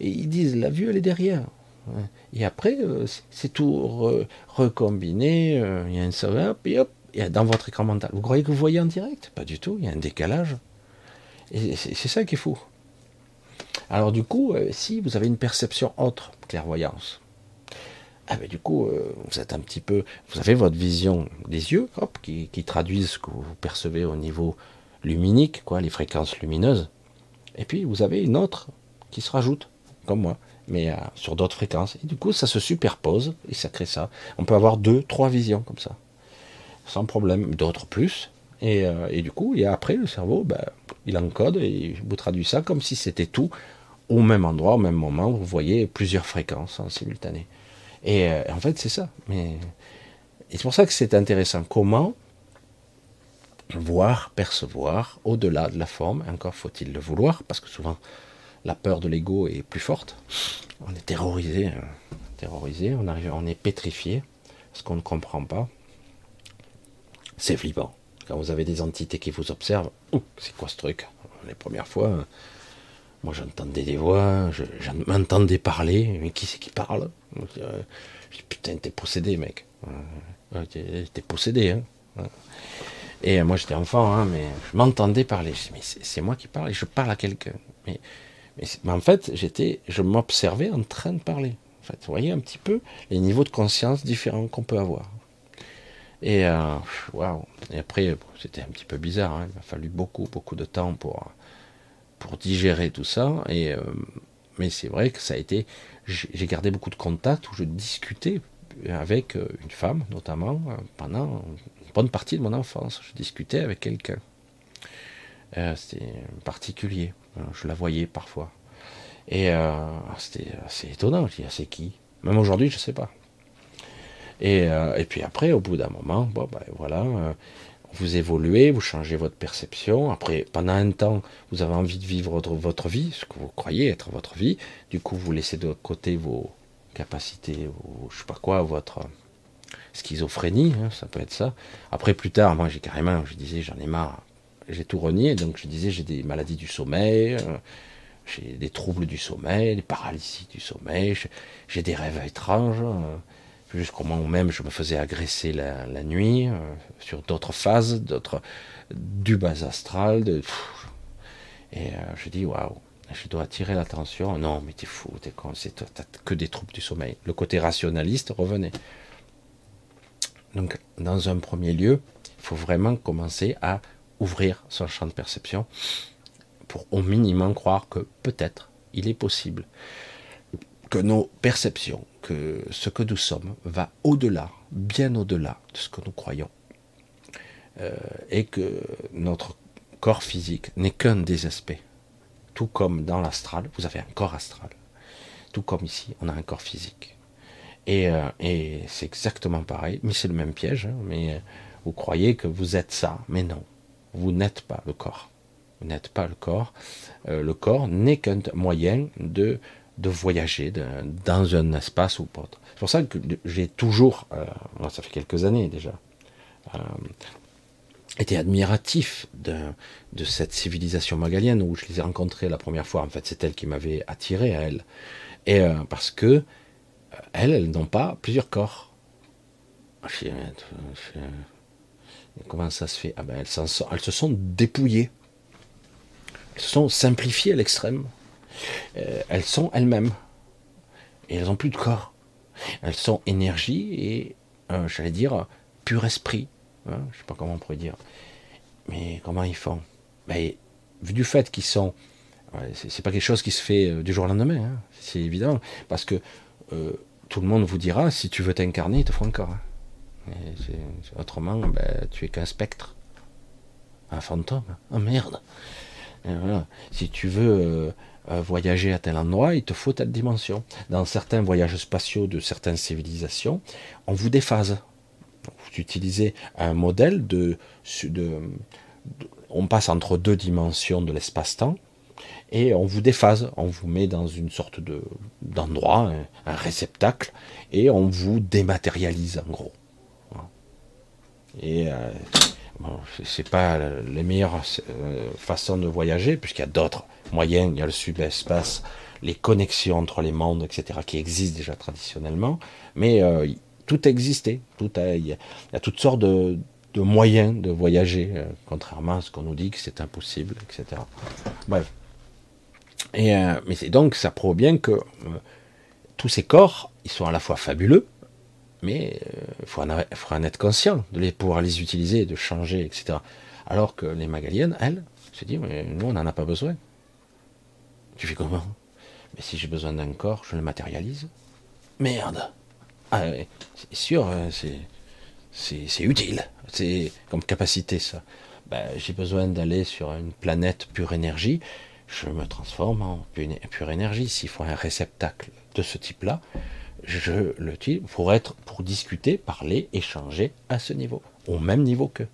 Et ils disent, la vue, elle est derrière. Et après, euh, c'est tout recombiné. Euh, il y a un savoir, puis hop, dans votre écran mental. Vous croyez que vous voyez en direct? Pas du tout, il y a un décalage. Et c'est ça qui est fou. Alors du coup, euh, si vous avez une perception autre, clairvoyance, ah ben du coup, vous êtes un petit peu, vous avez votre vision des yeux, hop, qui, qui traduisent ce que vous percevez au niveau luminique, quoi, les fréquences lumineuses. Et puis vous avez une autre qui se rajoute, comme moi, mais euh, sur d'autres fréquences. Et du coup, ça se superpose et ça crée ça. On peut avoir deux, trois visions comme ça, sans problème. D'autres plus. Et, euh, et, du coup, et après, le cerveau, ben, il encode et vous traduit ça comme si c'était tout au même endroit, au même moment. Vous voyez plusieurs fréquences en simultané. Et euh, en fait, c'est ça. Mais et c'est pour ça que c'est intéressant. Comment voir, percevoir au-delà de la forme? Encore faut-il le vouloir, parce que souvent la peur de l'ego est plus forte. On est terrorisé, hein. terrorisé, on arrive, on est pétrifié, parce qu'on ne comprend pas. C'est flippant. Quand vous avez des entités qui vous observent, c'est quoi ce truc? Les premières fois, moi j'entendais des voix, je, m'entendais parler, mais qui c'est qui parle? Je, Putain, t'es possédé, mec. t'es possédé, hein. Et moi j'étais enfant, hein, mais je m'entendais parler. Je mais c'est moi qui parle et je parle à quelqu'un. Mais, en fait, j'étais, je m'observais en train de parler. En fait, vous voyez un petit peu les niveaux de conscience différents qu'on peut avoir. Et euh, waouh. Et après, c'était un petit peu bizarre. Hein. Il m'a fallu beaucoup, beaucoup de temps pour pour digérer tout ça. Et euh, mais c'est vrai que ça a été. J'ai gardé beaucoup de contacts où je discutais avec euh, une femme, notamment, pendant bonne partie de mon enfance. Je discutais avec quelqu'un. C'était particulier. Je la voyais parfois. Et euh, c'était assez étonnant. Je dis, ah, c'est qui? Même aujourd'hui, je ne sais pas. Et, euh, et, puis après, au bout d'un moment, ben, voilà, vous évoluez, vous changez votre perception. Après, pendant un temps, vous avez envie de vivre votre, vie, ce que vous croyez être votre vie. Du coup, vous laissez de côté vos capacités, ou je sais pas quoi, votre schizophrénie, hein, ça peut être ça. Après, plus tard, moi, j'ai carrément, je disais, j'en ai marre, j'ai tout renié, donc je disais, j'ai des maladies du sommeil, euh, j'ai des troubles du sommeil, des paralysies du sommeil, j'ai des rêves étranges, euh, jusqu'au moment où même je me faisais agresser la, nuit, euh, sur d'autres phases, d'autres, du bas astral, et je dis, waouh, je dois attirer l'attention. Non, mais t'es fou, t'es con, c'est que des troubles du sommeil. Le côté rationaliste revenait. Donc, dans un premier lieu, il faut vraiment commencer à ouvrir son champ de perception pour au minimum croire que peut-être il est possible que nos perceptions, que ce que nous sommes va au-delà, bien au-delà de ce que nous croyons. Euh, et que notre corps physique n'est qu'un des aspects. Tout comme dans l'astral, vous avez un corps astral. Tout comme ici, on a un corps physique. Euh, et, c'est exactement pareil, mais c'est le même piège. Hein, mais euh, vous croyez que vous êtes ça, mais non, vous n'êtes pas le corps. Vous n'êtes pas le corps. Euh, le corps n'est qu'un moyen de, de voyager dans un espace ou autre. C'est pour ça que j'ai toujours, ça fait quelques années déjà, été admiratif de, cette civilisation magalienne où je les ai rencontrés la première fois. En fait, c'est elle qui m'avait attiré à elle. Et parce que elles, elles n'ont pas plusieurs corps. Comment ça se fait? Ah ben, elles, se sont dépouillées. Elles se sont simplifiées à l'extrême. Euh, elles sont elles-mêmes. Et elles n'ont plus de corps. Elles sont énergie et, euh, j'allais dire, pur esprit. Hein, je ne sais pas comment on pourrait dire. Mais comment ils font? Ben, Vu du fait qu'ils sont. C'est pas quelque chose qui se fait euh, du jour au lendemain, hein, c'est évident. Parce que tout le monde vous dira, si tu veux t'incarner, il te faut un corps. Hein. Autrement, ben, tu es qu'un spectre, un fantôme. Oh merde. Si tu veux euh, voyager à tel endroit, il te faut telle dimension. Dans certains voyages spatiaux de certaines civilisations, on vous déphase. Vous utilisez un modèle de, on passe entre deux dimensions de l'espace-temps et on vous déphase, on vous met dans une sorte de d'endroit, un, réceptacle, et on vous dématérialise en gros. Et euh, bon, c'est pas les meilleures euh, façons de voyager, puisqu'il y a d'autres moyens, il y a le subespace, les connexions entre les mondes, etc., qui existent déjà traditionnellement, mais euh, tout existait, tout il, y a, toutes sortes de, moyens de voyager, contrairement à ce qu'on nous dit que c'est impossible, etc. Bref. Euh, mais donc ça prouve bien que euh, tous ces corps, ils sont à la fois fabuleux, Mais il faut, en être conscient, de les, pouvoir les utiliser, de changer, etc. Alors que les magaliennes, elles, se disent, nous, on n'en a pas besoin. Tu fais comment? Mais si j'ai besoin d'un corps, je le matérialise. Merde ah, C'est sûr, hein, c'est utile. C'est comme capacité, ça. Ben, j'ai besoin d'aller sur une planète pure énergie. Je me transforme en pure énergie. S'il faut un réceptacle de ce type-là, je le tire pour être, pour discuter, parler, échanger à ce niveau, au même niveau que.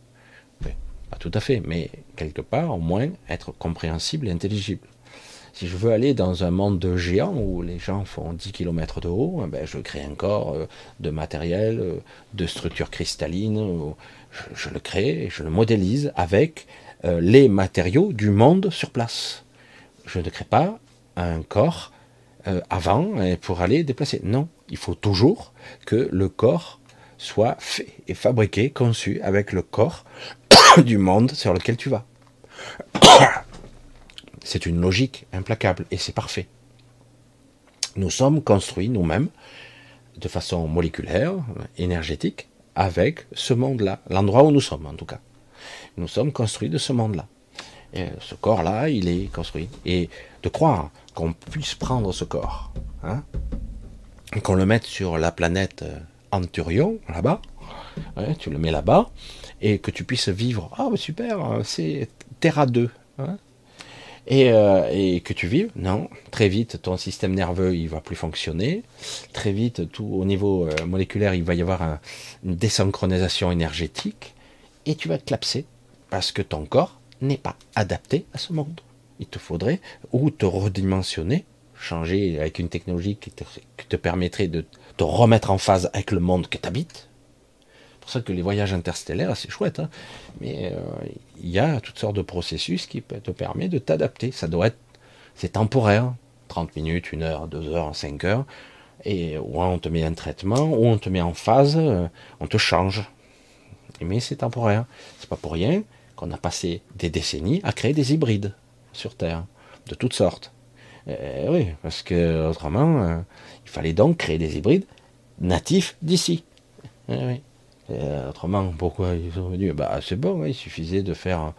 pas tout à fait, mais quelque part, au moins, être compréhensible et intelligible. Si je veux aller dans un monde de géants où les gens font 10 km de haut, eh ben je crée un corps euh, de matériel, euh, de structure cristalline, je, le crée, je le modélise avec euh, les matériaux du monde sur place. Je ne crée pas un corps avant pour aller déplacer. Non, il faut toujours que le corps soit fait et fabriqué, conçu avec le corps du monde sur lequel tu vas. C'est une logique implacable et c'est parfait. Nous sommes construits nous-mêmes de façon moléculaire, énergétique, avec ce monde-là, l'endroit où nous sommes en tout cas. Nous sommes construits de ce monde-là. Ce corps-là, il est construit. Et de croire qu'on puisse prendre ce corps, hein, qu'on le mette sur la planète euh, Anturion, là-bas, tu le mets là-bas, et que tu puisses vivre, ah super, c'est Terra 2, hein, euh, et, que tu vives, non, très vite ton système nerveux il va plus fonctionner, très vite tout au niveau euh, moléculaire il va y avoir une désynchronisation énergétique. Et tu vas te clapser parce que ton corps n'est pas adapté à ce monde. Il te faudrait ou te redimensionner, changer avec une technologie qui te, permettrait de te remettre en phase avec le monde que tu habites, pour ça que les voyages interstellaires, c'est chouette, hein. mais euh, il y a toutes sortes de processus qui te permettent de t'adapter. Ça doit être, c'est temporaire, 30 minutes, 1 heure, 2 heures, 5 heures, et ou on te met un traitement, ou on te met en phase, euh, on te change. Mais c'est temporaire. C'est pas pour rien qu'on a passé des décennies à créer des hybrides sur Terre, de toutes sortes. Oui, parce que autrement, euh, il fallait donc créer des hybrides natifs d'ici. oui. Euh, autrement, pourquoi ils sont venus Bah c'est bon, il suffisait de faire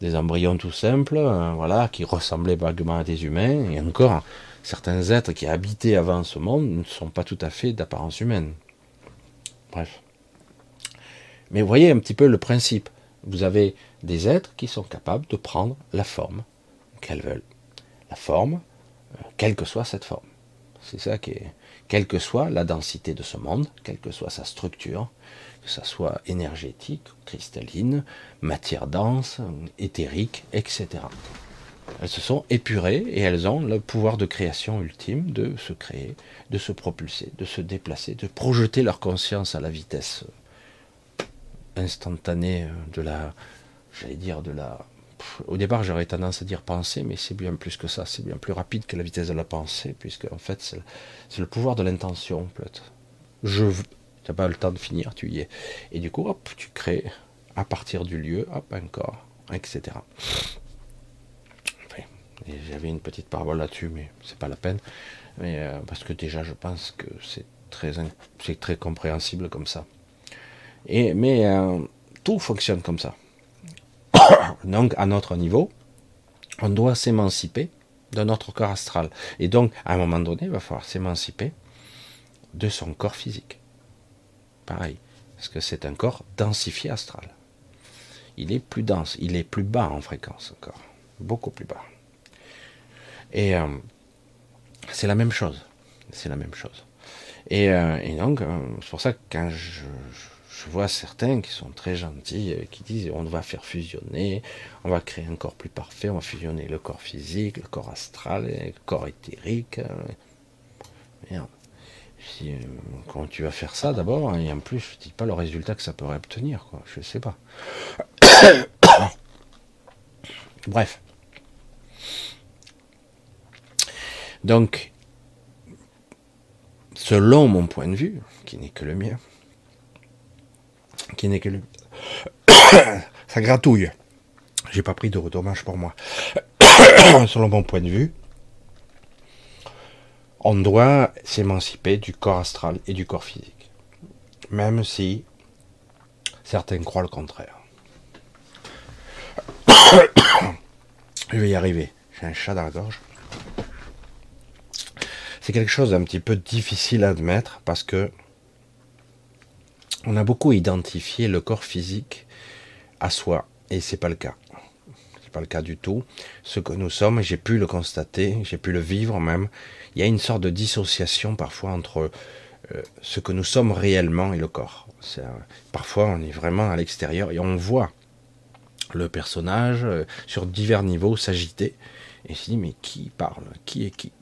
des embryons tout simples, voilà, qui ressemblaient vaguement à des humains, et encore, certains êtres qui habitaient avant ce monde ne sont pas tout à fait d'apparence humaine. Bref. Mais voyez un petit peu le principe. Vous avez des êtres qui sont capables de prendre la forme qu'elles veulent. La forme, euh, quelle que soit cette forme. C'est ça qui est. Quelle que soit la densité de ce monde, quelle que soit sa structure, que ça soit énergétique, cristalline, matière dense, éthérique, etc. Elles se sont épurées et elles ont le pouvoir de création ultime de se créer, de se propulser, de se déplacer, de projeter leur conscience à la vitesse instantanée de la, j'allais dire, de la... Au départ, j'aurais tendance à dire pensée, mais c'est bien plus que ça, c'est bien plus rapide que la vitesse de la pensée, puisque en fait, c'est le pouvoir de l'intention, peut-être. Je, tu n'as pas le temps de finir, tu y es. Et du coup, hop, tu crées à partir du lieu, hop, un corps, etc. J'avais une petite parole là-dessus, mais c'est pas la peine. Euh, parce que déjà, je pense que c'est très, c'est très compréhensible comme ça. Et, mais euh, tout fonctionne comme ça. donc, à notre niveau, on doit s'émanciper de notre corps astral. Et donc, à un moment donné, il va falloir s'émanciper de son corps physique pareil, parce que c'est un corps densifié astral. Il est plus dense, il est plus bas en fréquence encore, beaucoup plus bas. Et euh, c'est la même chose, c'est la même chose. Et, euh, donc, euh, c'est pour ça que quand je, vois certains qui sont très gentils, qui disent on va faire fusionner, on va créer un corps plus parfait, on va fusionner le corps physique, le corps astral, le corps éthérique. Merde. Si, euh, quand tu vas faire ça d'abord, et en plus, je dis pas le résultat que ça pourrait obtenir, quoi. Je sais pas. Bref. Donc, selon mon point de vue, qui n'est que le mien, qui n'est que le ça gratouille. J'ai pas pris de redommage pour moi. selon mon point de vue, on doit s'émanciper du corps astral et du corps physique. même si certains croient le contraire. Je vais y arriver. J'ai un chat dans la gorge. C'est quelque chose d'un petit peu difficile à admettre parce que on a beaucoup identifié le corps physique à soi et c'est pas le cas. C'est pas le cas du tout. Ce que nous sommes, j'ai pu le constater, j'ai pu le vivre même. Il y a une sorte de dissociation parfois entre euh, ce que nous sommes réellement et le corps. parfois, on est vraiment à l'extérieur et on voit le personnage euh, sur divers niveaux s'agiter. Et se dit, mais qui parle? Qui est qui?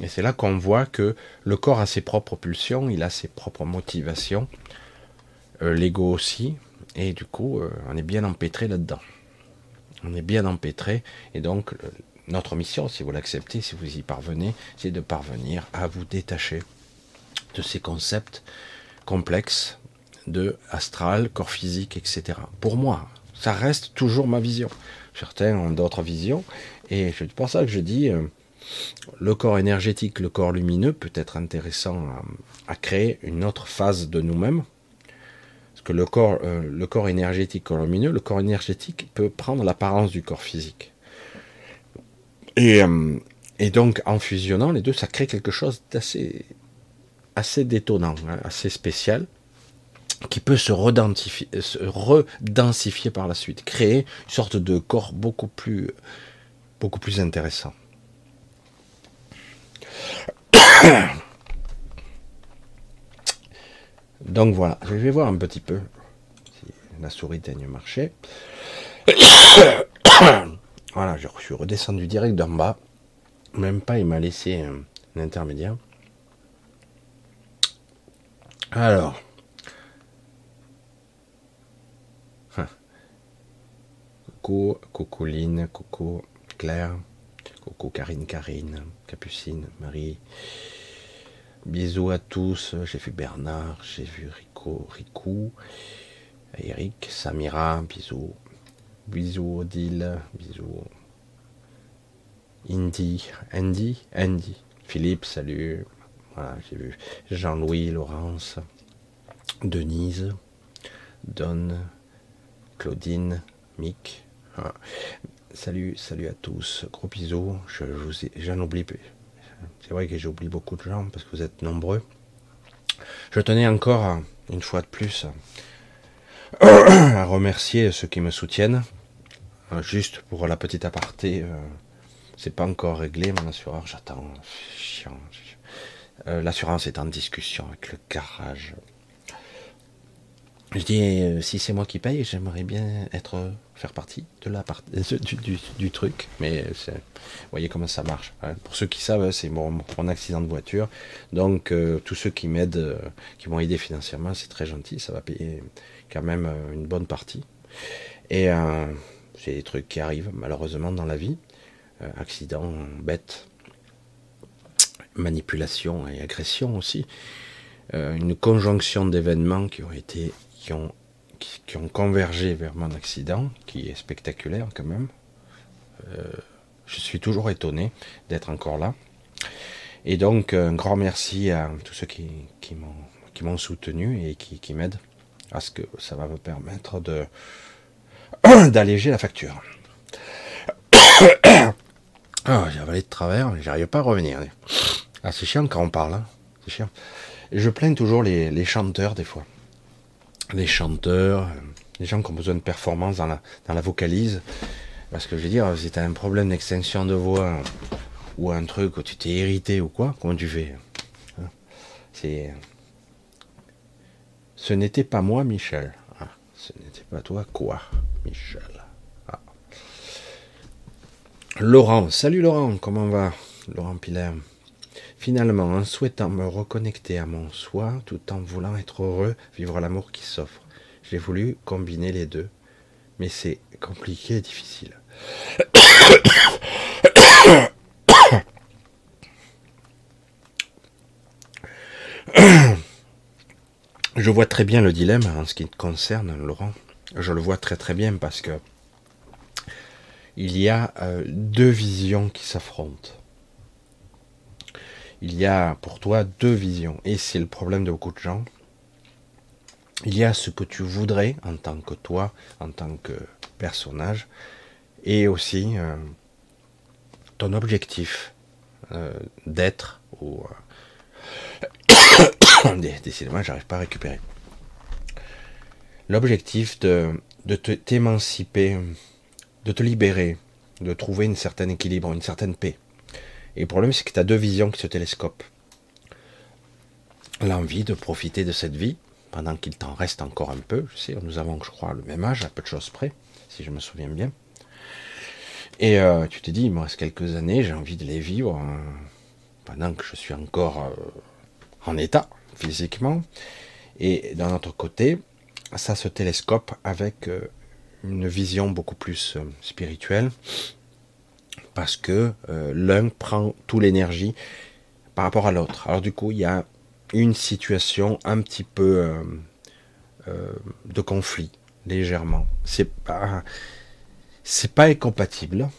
Et c'est là qu'on voit que le corps a ses propres pulsions, il a ses propres motivations, euh, l'ego aussi, et du coup, euh, on est bien empêtré là-dedans. On est bien empêtré, et donc notre mission, si vous l'acceptez, si vous y parvenez, c'est de parvenir à vous détacher de ces concepts complexes de astral, corps physique, etc. Pour moi, ça reste toujours ma vision. Certains ont d'autres visions, et c'est pour ça que je dis, euh, le corps énergétique, le corps lumineux peut être intéressant à, créer une autre phase de nous-mêmes. Parce que le corps, euh, le corps lumineux, le corps énergétique peut prendre l'apparence du corps physique. Et, euh, et donc, en fusionnant les deux, ça crée quelque chose d'assez assez détonnant, hein, assez spécial qui peut se, se redensifier par la suite, créer une sorte de corps beaucoup plus intéressant. Donc voilà, je vais voir un petit peu si la souris daigne marcher. voilà, je suis redescendu direct d'en bas. Même pas, il m'a laissé un intermédiaire. Alors, Coucou, coucou Lynn, coucou Claire, coucou Karine, Karine, Capucine, Marie. Bisous à tous. J'ai vu Bernard, j'ai vu Rico, Ricou, Eric, Samira, bisous. Bisous Odile, bisous. Indy, Andy, Andy. Philippe, salut. Voilà, j'ai vu Jean-Louis, Laurence, Denise, Don, Claudine, Mick, Salut, salut à tous. Gros bisous. Je, j'en oublie. C'est vrai que j'oublie beaucoup de gens parce que vous êtes nombreux. Je tenais encore, une fois de plus, à remercier ceux qui me soutiennent. Euh, juste pour la petite aparté, euh, c'est pas encore réglé, mon assureur. J'attends. Euh, l'assurance est en discussion avec le garage. Je dis, si c'est moi qui paye, j'aimerais bien être faire partie de la part, du, truc, mais vous voyez comment ça marche. Hein. Pour ceux qui savent, c'est mon, accident de voiture, donc euh, tous ceux qui m'aident, euh, qui m'ont aidé financièrement, c'est très gentil, ça va payer quand même euh, une bonne partie. Et c'est des trucs qui arrivent malheureusement dans la vie, accident bête, manipulation et agression aussi, une conjonction d'événements qui ont été qui ont qui, ont convergé vers mon accident, qui est spectaculaire quand même. Euh, je suis toujours étonné d'être encore là. Et donc, un grand merci à tous ceux qui, qui m'ont soutenu et qui, m'aident à ce que ça va me permettre de d'alléger la facture. Ah, j'ai avalé de travers, j'arrive pas à revenir. Ah, c'est chiant quand on parle, hein. c'est chiant. je plains toujours les chanteurs des fois les chanteurs, les gens qui ont besoin de performance dans la, dans la vocalise. Parce que je veux dire, si tu as un problème d'extinction de voix ou un truc où tu t'es irrité ou quoi, comment tu fais hein? C'est. Ce n'était pas moi, Michel. Ah, ce n'était pas toi, quoi, Michel? Ah. Laurent, salut Laurent, comment va? Laurent Pilaire. Finalement, en souhaitant me reconnecter à mon soi, tout en voulant être heureux, vivre l'amour qui s'offre, j'ai voulu combiner les deux. Mais c'est compliqué et difficile. Je vois très bien le dilemme en ce qui te concerne, Laurent. Je le vois très très bien parce que il y a euh, deux visions qui s'affrontent il y a pour toi deux visions. Et c'est le problème de beaucoup de gens. Il y a ce que tu voudrais en tant que toi, en tant que personnage, et aussi euh, ton objectif euh, d'être ou euh, décidément j'arrive pas à récupérer l'objectif de, de t'émanciper de te libérer de trouver une certaine équilibre une certaine paix et le problème c'est que tu as deux visions qui se télescopent. L'envie de profiter de cette vie pendant qu'il t'en reste encore un peu je sais nous avons je crois le même âge à peu de choses près si je me souviens bien. Et euh, tu te dis, il me reste quelques années, j'ai envie de les vivre hein, pendant que je suis encore euh, en état physiquement. Et d'un autre côté, ça se télescope avec euh, une vision beaucoup plus spirituelle, parce que l'un prend toute l'énergie par rapport à l'autre. Alors du coup, il y a une situation un petit peu de conflit, légèrement. C'est pas c'est pas incompatible,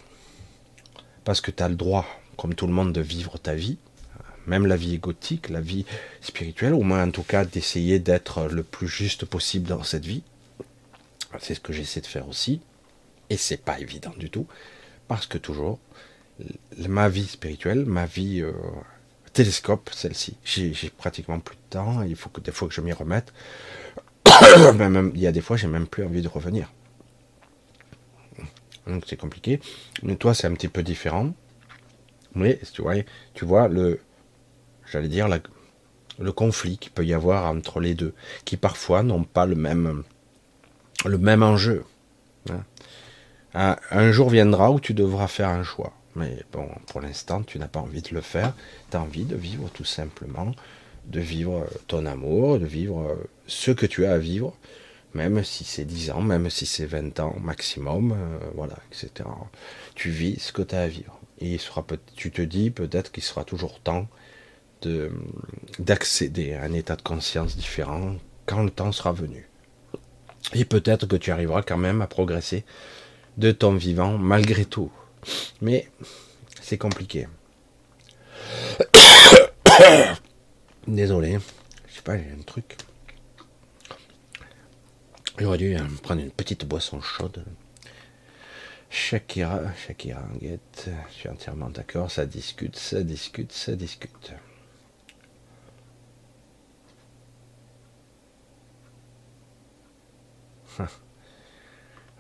parce que tu as le droit, comme tout le monde, de vivre ta vie, même la vie égotique, la vie spirituelle, au moins en tout cas d'essayer d'être le plus juste possible dans cette vie. C'est ce que j'essaie de faire aussi, et c'est pas évident du tout, parce que toujours, ma vie spirituelle, ma vie euh, télescope, celle-ci, j'ai pratiquement plus de temps, il faut que des fois que je m'y remette. il y a des fois, j'ai même plus envie de revenir. Donc c'est compliqué. Mais toi, c'est un petit peu différent. Mais tu vois, tu vois le, j'allais dire, le conflit qu'il peut y avoir entre les deux, qui parfois n'ont pas le même, le même enjeu. Hein. Un, jour viendra où tu devras faire un choix. Mais bon, pour l'instant, tu n'as pas envie de le faire. Tu as envie de vivre tout simplement, de vivre ton amour, de vivre ce que tu as à vivre même si c'est 10 ans, même si c'est 20 ans maximum, euh, voilà, etc. Tu vis ce que tu as à vivre. Et tu te dis peut-être qu'il sera toujours temps de, d'accéder à un état de conscience différent quand le temps sera venu. Et peut-être que tu arriveras quand même à progresser de ton vivant malgré tout. Mais c'est compliqué. Désolé, je sais pas, j'ai un truc. J'aurais dû hein, prendre une petite boisson chaude. Shakira, Shakira, Guette, je suis entièrement d'accord, ça discute, ça discute, ça discute.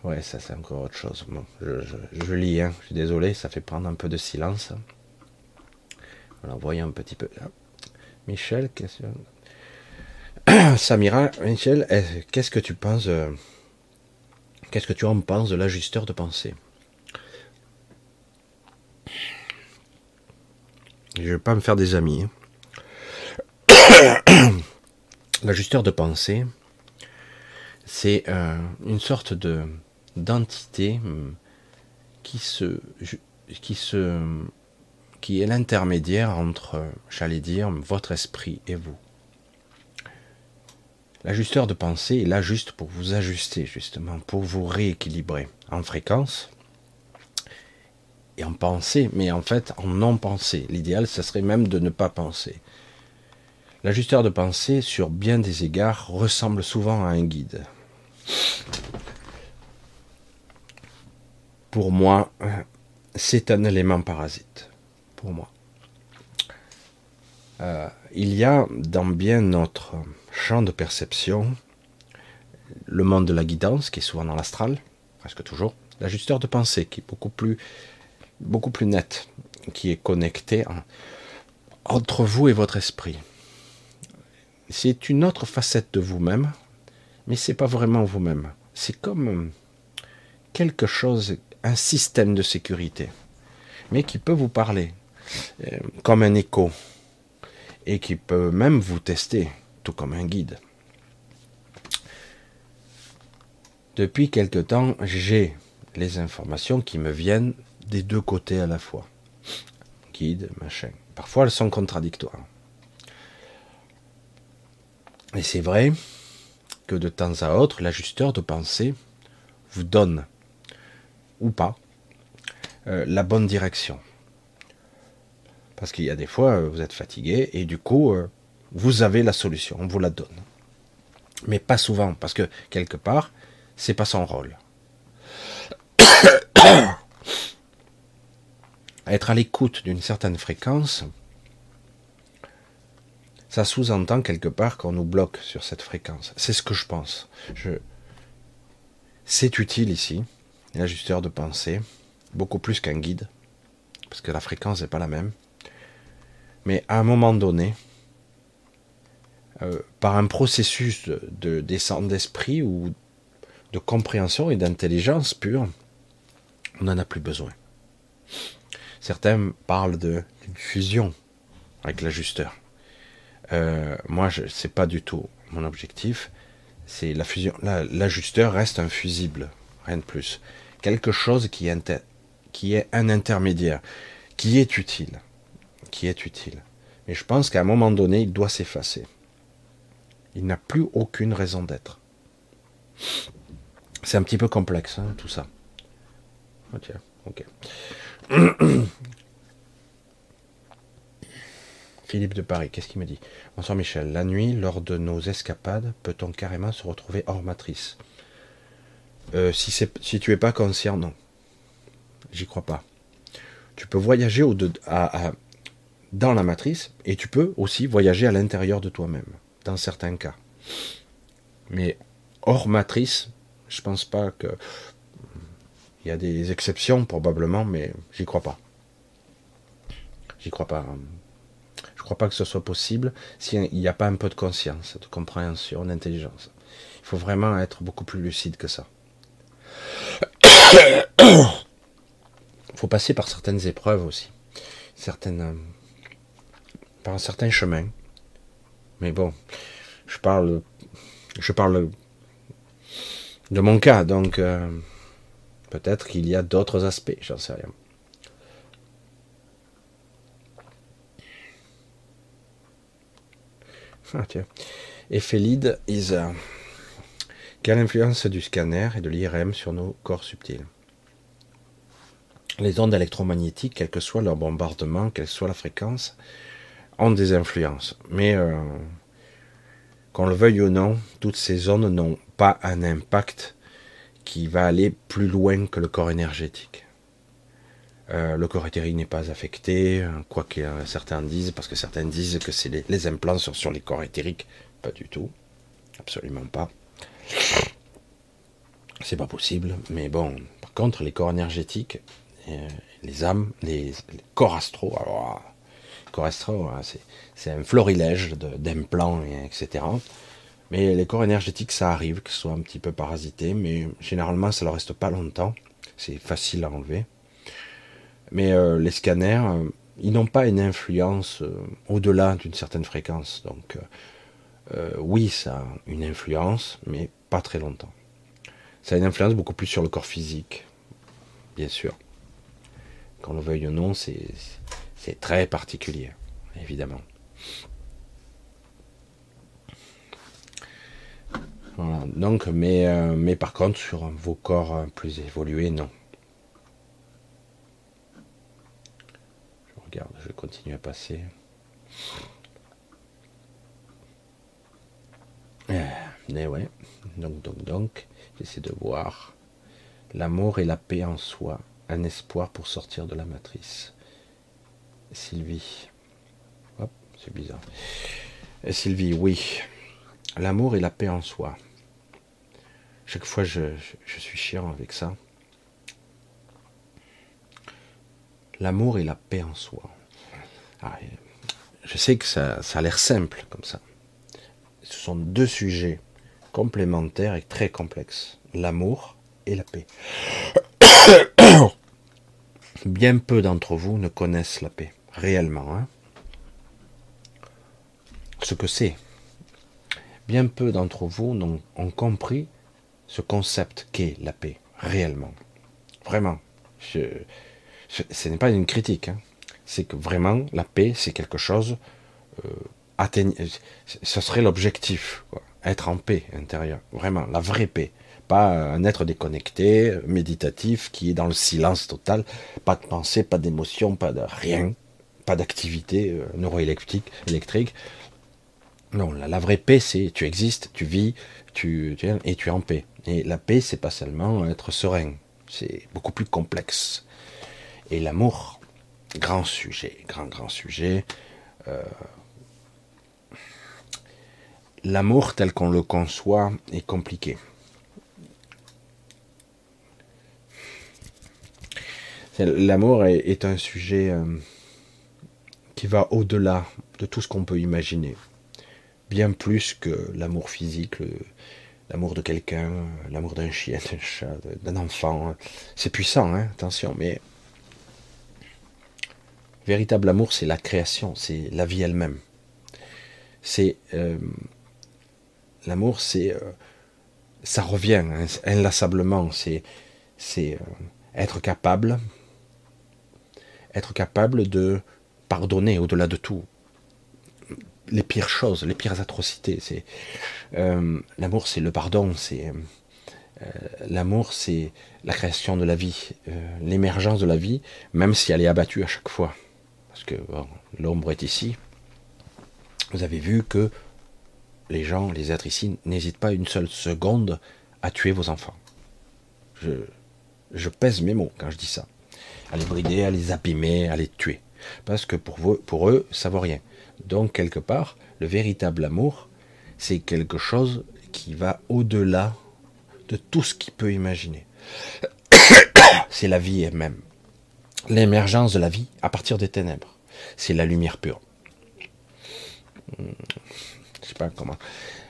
Ouais, ça c'est encore autre chose. je, lis, hein. je suis désolé, ça fait prendre un peu de silence. Voilà, voyons un petit peu. Michel, question. Samira, Michel, qu'est-ce que tu penses euh, Qu'est-ce que tu en penses de l'ajusteur de pensée? Je ne vais pas me faire des amis. Hein. L'ajusteur de pensée, c'est euh, une sorte de d'entité qui se qui se qui est l'intermédiaire entre, j'allais dire, votre esprit et vous. L'ajusteur de pensée est là juste pour vous ajuster, justement, pour vous rééquilibrer en fréquence et en pensée, mais en fait en non-pensée. L'idéal, ce serait même de ne pas penser. L'ajusteur de pensée, sur bien des égards, ressemble souvent à un guide. Pour moi, c'est un élément parasite. Pour moi. Euh, il y a dans bien notre champ de perception, le monde de la guidance, qui est souvent dans l'astral, presque toujours, l'ajusteur de pensée, qui est beaucoup plus, beaucoup plus net, qui est connecté entre vous et votre esprit. C'est une autre facette de vous-même, mais c'est pas vraiment vous-même. C'est comme quelque chose, un système de sécurité, mais qui peut vous parler, euh, comme un écho, et qui peut même vous tester tout comme un guide. Depuis quelque temps, j'ai les informations qui me viennent des deux côtés à la fois. Guide, machin. Parfois, elles sont contradictoires. Et c'est vrai que de temps à autre, l'ajusteur de pensée vous donne, ou pas, euh, la bonne direction. Parce qu'il y a des fois, vous êtes fatigué et du coup, vous avez la solution, on vous la donne. Mais pas souvent, parce que quelque part, c'est pas son rôle. Être à l'écoute d'une certaine fréquence, ça sous-entend quelque part qu'on nous bloque sur cette fréquence. C'est ce que je pense. Je... C'est utile ici, l'ajusteur de pensée, beaucoup plus qu'un guide, parce que la fréquence n'est pas la même. Mais à un moment donné, euh, par un processus de, de descente d'esprit ou de compréhension et d'intelligence pure, on n'en a plus besoin. Certains parlent d'une fusion avec l'ajusteur. Euh, moi, ce n'est pas du tout mon objectif. C'est la fusion. L'ajusteur reste un fusible, rien de plus. Quelque chose qui est, un intermédiaire, qui est utile, qui est utile. Mais je pense qu'à un moment donné, il doit s'effacer. Il n'a plus aucune raison d'être. C'est un petit peu complexe, hein, tout ça. Ok, ok. Philippe de Paris, qu'est-ce qu'il me dit? Bonsoir Michel, la nuit, lors de nos escapades, peut-on carrément se retrouver hors matrice? Euh, si, tu es pas conscient, non. J'y crois pas. Tu peux voyager dans la matrice et tu peux aussi voyager à l'intérieur de toi-même, dans certains cas. Mais hors matrice, je pense pas que. Il y a des exceptions probablement, mais j'y crois pas. J'y crois pas. Je crois pas que ce soit possible s'il n'y a pas un peu de conscience, de compréhension, d'intelligence. Il faut vraiment être beaucoup plus lucide que ça. Il faut passer par certaines épreuves aussi, certaines, par un certain chemin. Mais bon, je parle, de mon cas, donc euh, peut-être qu'il y a d'autres aspects, j'en sais rien. Ah. Ephelide Isa. Quelle influence du scanner et de l'IRM sur nos corps subtils Les ondes électromagnétiques, quel que soit leur bombardement, quelle soit la fréquence, ont des influences. Mais euh, qu'on le veuille ou non, toutes ces zones n'ont pas un impact qui va aller plus loin que le corps énergétique. Euh, le corps éthérique n'est pas affecté, quoi que certains disent, parce que certains disent que c'est les, implants sont sur les corps éthériques. Pas du tout. Absolument pas. C'est pas possible. Mais bon, par contre, les corps énergétiques, euh, les âmes, les, corps astraux, alors, corps astraux, hein, c'est un florilège d'implants, etc. Mais les corps énergétiques, ça arrive, qu'ils soient un petit peu parasités, mais généralement, ça ne reste pas longtemps. C'est facile à enlever. Mais euh, les scanners, euh, ils n'ont pas une influence au-delà d'une certaine fréquence. Donc, oui, ça a une influence, mais pas très longtemps. Ça a une influence beaucoup plus sur le corps physique, bien sûr. Qu'on le veuille ou non, c'est très particulier, évidemment. Donc, mais, mais par contre, sur vos corps plus évolués, non. je continue à passer. Mais eh ouais, donc, donc, donc, j'essaie de voir l'amour et la paix en soi, un espoir pour sortir de la matrice. Sylvie, hop, c'est bizarre. Et Sylvie, oui, l'amour et la paix en soi. Chaque fois, je suis chiant avec ça. l'amour et la paix en soi. Ah, je sais que ça, a l'air simple comme ça. Ce sont deux sujets complémentaires et très complexes. L'amour et la paix. Bien peu d'entre vous ne connaissent la paix, réellement. Hein. ce que c'est. Bien peu d'entre vous ont compris ce concept qu'est la paix, réellement. Vraiment. Ce n'est pas une critique, hein. c'est que vraiment la paix, c'est quelque chose, euh, ce serait l'objectif, être en paix intérieure, vraiment, la vraie paix, pas un être déconnecté, méditatif, qui est dans le silence total, pas de pensée, pas d'émotion, pas de rien, pas d'activité euh, neuroélectrique. Électrique. Non, la, vraie paix, c'est tu existes, tu vis, tu, et tu es en paix. Et la paix, c'est pas seulement être serein, c'est beaucoup plus complexe. Et l'amour, grand sujet, grand grand sujet. Euh, l'amour tel qu'on le conçoit est compliqué. L'amour est, un sujet euh, qui va au-delà de tout ce qu'on peut imaginer. Bien plus que l'amour physique, l'amour de quelqu'un, l'amour d'un chien, d'un chat, d'un enfant. C'est puissant, hein, attention, mais véritable amour, c'est la création, c'est la vie elle-même. C'est euh, l'amour, c'est euh, ça revient inlassablement. C'est c'est être capable être capable de pardonner au-delà de tout. Les pires choses, les pires atrocités. C'est euh, l'amour, c'est le pardon. C'est euh, l'amour, c'est la création de la vie, euh, l'émergence de la vie, même si elle est abattue à chaque fois. Parce que l'ombre est ici. Vous avez vu que les gens, les êtres ici, n'hésitent pas une seule seconde à tuer vos enfants. Je, pèse mes mots quand je dis ça à les brider, à les abîmer, à les tuer. Parce que pour eux, ça vaut rien. Donc, quelque part, le véritable amour, c'est quelque chose qui va au-delà de tout ce qu'il peut imaginer. c'est la vie elle-même. L'émergence de la vie à partir des ténèbres. C'est la lumière pure. Hmm. Je sais pas comment.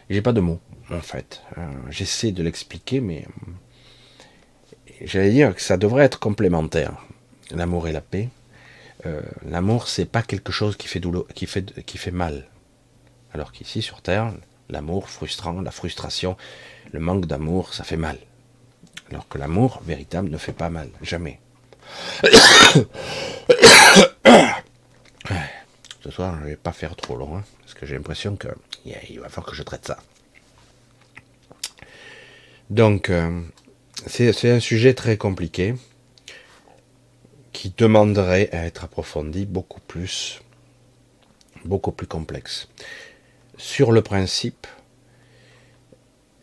J'ai pas de mots, en fait. Euh, j'essaie de l'expliquer, mais hmm, j'allais dire que ça devrait être complémentaire l'amour et la paix. Euh, l'amour, c'est pas quelque chose qui fait, douleur, qui fait, qui fait mal. Alors qu'ici, sur Terre, l'amour frustrant, la frustration, le manque d'amour, ça fait mal. Alors que l'amour véritable ne fait pas mal, jamais. Ce soir, je vais pas faire trop long, hein, parce que j'ai l'impression qu'il va falloir que je traite ça. Donc, euh, c'est un sujet très compliqué qui demanderait à être approfondi beaucoup plus, beaucoup plus complexe. Sur le principe,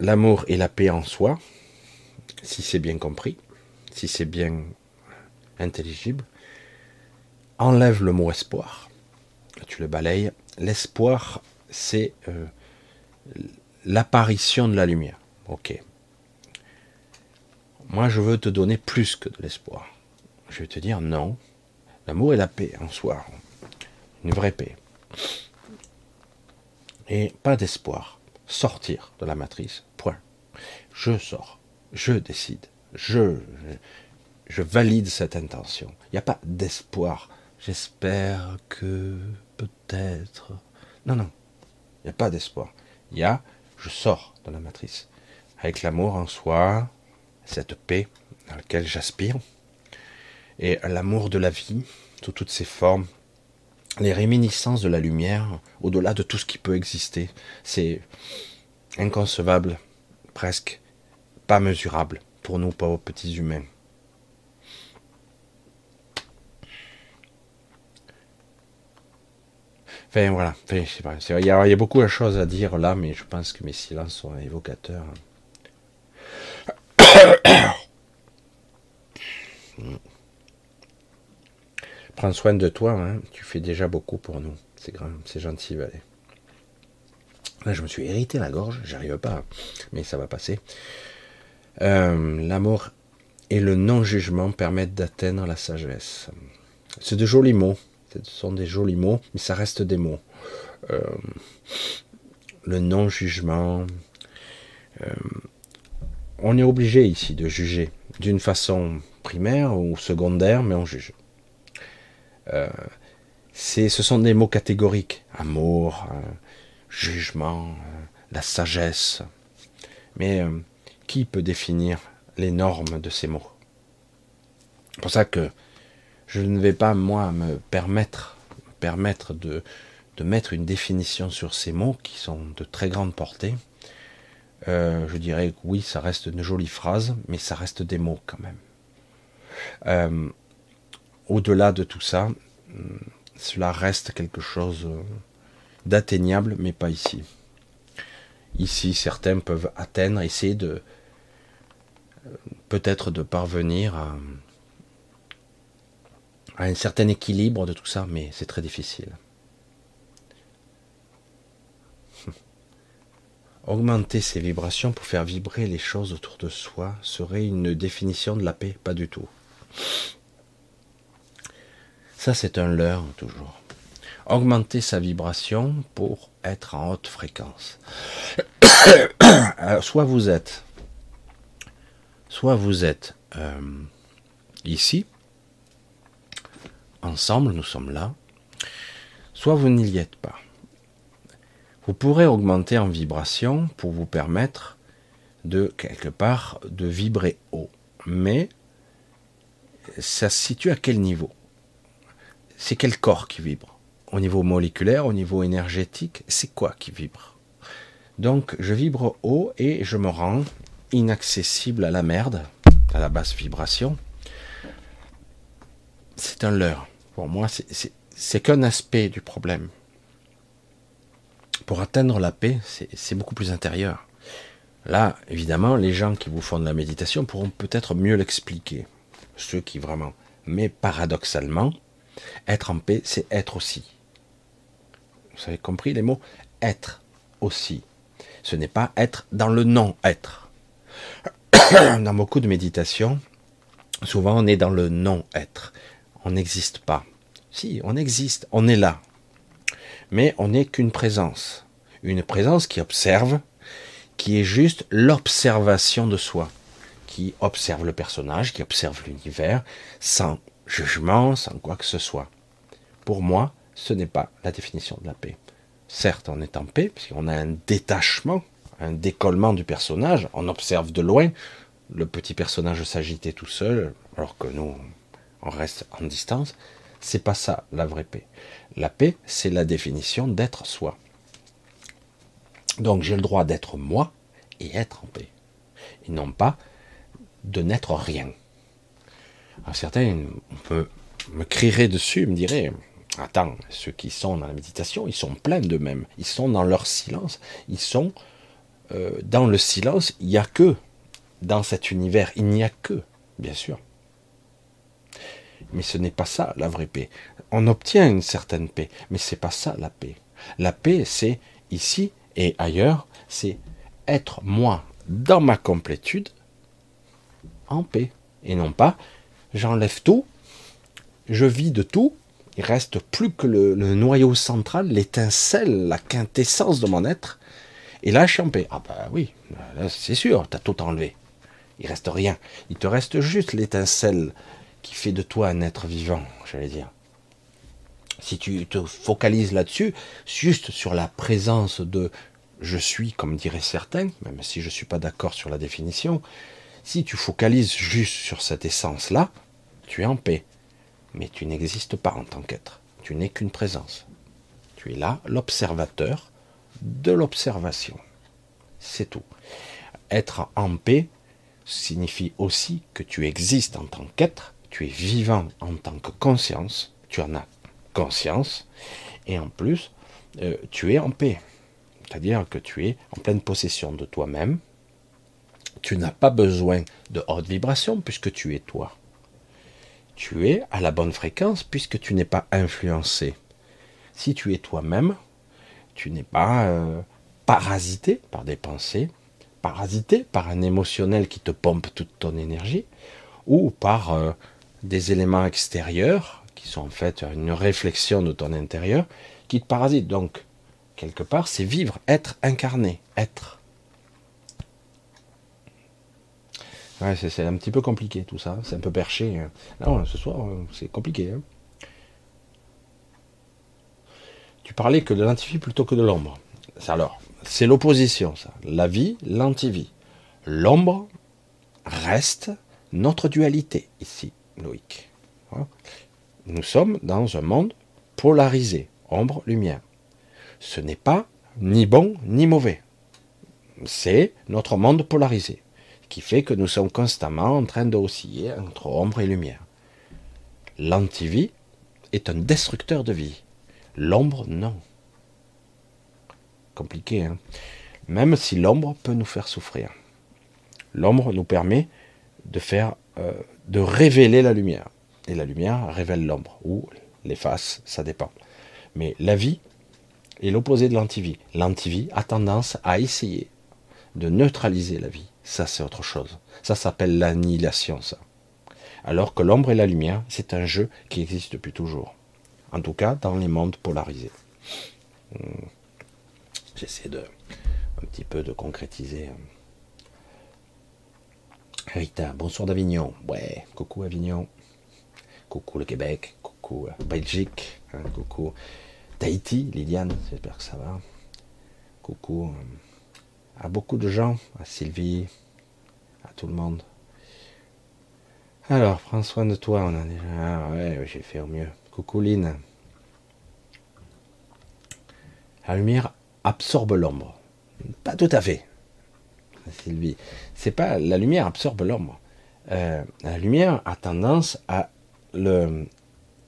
l'amour et la paix en soi, si c'est bien compris, si c'est bien intelligible, enlève le mot espoir. Le balayes. L'espoir, c'est euh, l'apparition de la lumière. Ok. Moi, je veux te donner plus que de l'espoir. Je vais te dire non. L'amour et la paix en soi. Une vraie paix. Et pas d'espoir. Sortir de la matrice. Point. Je sors. Je décide. Je, valide cette intention. Il n'y a pas d'espoir. J'espère que peut-être. Non, non. Il n'y a pas d'espoir. Il y a je sors de la matrice. Avec l'amour en soi, cette paix dans laquelle j'aspire, et l'amour de la vie sous toutes ses formes, les réminiscences de la lumière au-delà de tout ce qui peut exister. C'est inconcevable, presque pas mesurable pour nous pauvres petits humains. Enfin voilà, enfin, il, y a, il y a beaucoup de choses à dire là, mais je pense que mes silences sont évocateurs. Prends soin de toi, hein. tu fais déjà beaucoup pour nous. C'est grand, c'est gentil, Valet. Là, je me suis irrité la gorge, j'arrive pas, mais ça va passer. Euh, l'amour et le non-jugement permettent d'atteindre la sagesse. C'est de jolis mots, ce sont des jolis mots, mais ça reste des mots. Euh, le non-jugement. Euh, on est obligé ici de juger d'une façon primaire ou secondaire, mais on juge. Euh, ce sont des mots catégoriques. Amour, jugement, la sagesse. Mais qui peut définir les normes de ces mots? C'est pour ça que je ne vais pas, moi, me permettre, de, mettre une définition sur ces mots qui sont de très grande portée. je dirais que oui, ça reste une jolie phrase, mais ça reste des mots quand même. Au-delà de tout ça, cela reste quelque chose euh, d'atteignable, mais pas ici. Ici, certains peuvent atteindre, essayer de euh, peut-être de parvenir à, un certain équilibre de tout ça, mais c'est très difficile. Augmenter ses vibrations pour faire vibrer les choses autour de soi serait une définition de la paix, pas du tout. Ça, c'est un leurre, toujours. Augmenter sa vibration pour être en haute fréquence. soit vous êtes, soit vous êtes euh, ici, ensemble, nous sommes là, soit vous n'y êtes pas. Vous pourrez augmenter en vibration pour vous permettre de, quelque part, de vibrer haut. Mais ça se situe à quel niveau? C'est quel corps qui vibre? Au niveau moléculaire, au niveau énergétique, c'est quoi qui vibre? Donc je vibre haut et je me rends inaccessible à la merde, à la basse vibration. C'est un leurre. Pour moi, c'est qu'un aspect du problème. Pour atteindre la paix, c'est beaucoup plus intérieur. Là, évidemment, les gens qui vous font de la méditation pourront peut-être mieux l'expliquer. Ceux qui vraiment. Mais paradoxalement, être en paix, c'est être aussi. Vous avez compris les mots? Être aussi. Ce n'est pas être dans le non-être. Dans beaucoup de méditations, souvent on est dans le non-être. On n'existe pas. Si, on existe, on est là mais on n'est qu'une présence. Une présence qui observe, qui est juste l'observation de soi, qui observe le personnage, qui observe l'univers, sans jugement, sans quoi que ce soit. Pour moi, ce n'est pas la définition de la paix. Certes, on est en paix, puisqu'on a un détachement, un décollement du personnage, on observe de loin le petit personnage s'agiter tout seul, alors que nous, on reste en distance. C'est pas ça la vraie paix. La paix, c'est la définition d'être soi. Donc j'ai le droit d'être moi et être en paix. Et non pas de n'être rien. Alors certains me, me crieraient dessus, me diraient Attends, ceux qui sont dans la méditation, ils sont pleins d'eux-mêmes. Ils sont dans leur silence. Ils sont euh, dans le silence. Il n'y a que dans cet univers. Il n'y a que, bien sûr. Mais ce n'est pas ça la vraie paix. On obtient une certaine paix, mais c'est pas ça la paix. La paix, c'est ici et ailleurs, c'est être moi dans ma complétude en paix. Et non pas, j'enlève tout, je vis de tout, il reste plus que le, noyau central, l'étincelle, la quintessence de mon être. Et là, je suis en paix. Ah bah oui, c'est sûr, tu as tout enlevé. Il reste rien. Il te reste juste l'étincelle qui fait de toi un être vivant, j'allais dire. Si tu te focalises là-dessus, juste sur la présence de je suis, comme diraient certains, même si je ne suis pas d'accord sur la définition, si tu focalises juste sur cette essence-là, tu es en paix. Mais tu n'existes pas en tant qu'être. Tu n'es qu'une présence. Tu es là, l'observateur de l'observation. C'est tout. Être en paix signifie aussi que tu existes en tant qu'être tu es vivant en tant que conscience, tu en as conscience, et en plus, euh, tu es en paix. C'est-à-dire que tu es en pleine possession de toi-même. Tu n'as pas besoin de haute vibration puisque tu es toi. Tu es à la bonne fréquence puisque tu n'es pas influencé. Si tu es toi-même, tu n'es pas euh, parasité par des pensées, parasité par un émotionnel qui te pompe toute ton énergie, ou par euh, des éléments extérieurs, qui sont en fait une réflexion de ton intérieur, qui te parasitent. Donc, quelque part, c'est vivre, être incarné, être. Ouais, c'est un petit peu compliqué tout ça, c'est un peu perché. Hein. Non, ce soir, c'est compliqué. Hein. Tu parlais que de l'antivie plutôt que de l'ombre. Alors, c'est l'opposition, ça. La vie, l'antivie. L'ombre reste notre dualité ici. Nous sommes dans un monde polarisé, ombre-lumière. Ce n'est pas ni bon ni mauvais. C'est notre monde polarisé, qui fait que nous sommes constamment en train d'osciller entre ombre et lumière. L'antivie est un destructeur de vie. L'ombre, non. Compliqué, hein Même si l'ombre peut nous faire souffrir. L'ombre nous permet de faire, euh, de révéler la lumière. Et la lumière révèle l'ombre, ou l'efface, ça dépend. Mais la vie est l'opposé de l'antivie. L'antivie a tendance à essayer de neutraliser la vie. Ça, c'est autre chose. Ça s'appelle l'annihilation, ça. Alors que l'ombre et la lumière, c'est un jeu qui existe depuis toujours. En tout cas, dans les mondes polarisés. Hmm. J'essaie de un petit peu de concrétiser. Rita, bonsoir d'Avignon. Ouais, coucou Avignon. Coucou le Québec. Coucou Belgique. Hein, coucou Tahiti, Liliane, j'espère que ça va. Coucou euh, à beaucoup de gens, à Sylvie, à tout le monde. Alors, prends soin de toi, on a déjà. Ah, ouais, j'ai fait au mieux. Coucou Lynn. La lumière absorbe l'ombre. Pas tout à fait. Sylvie. C'est pas. La lumière absorbe l'ombre. Euh, la lumière a tendance à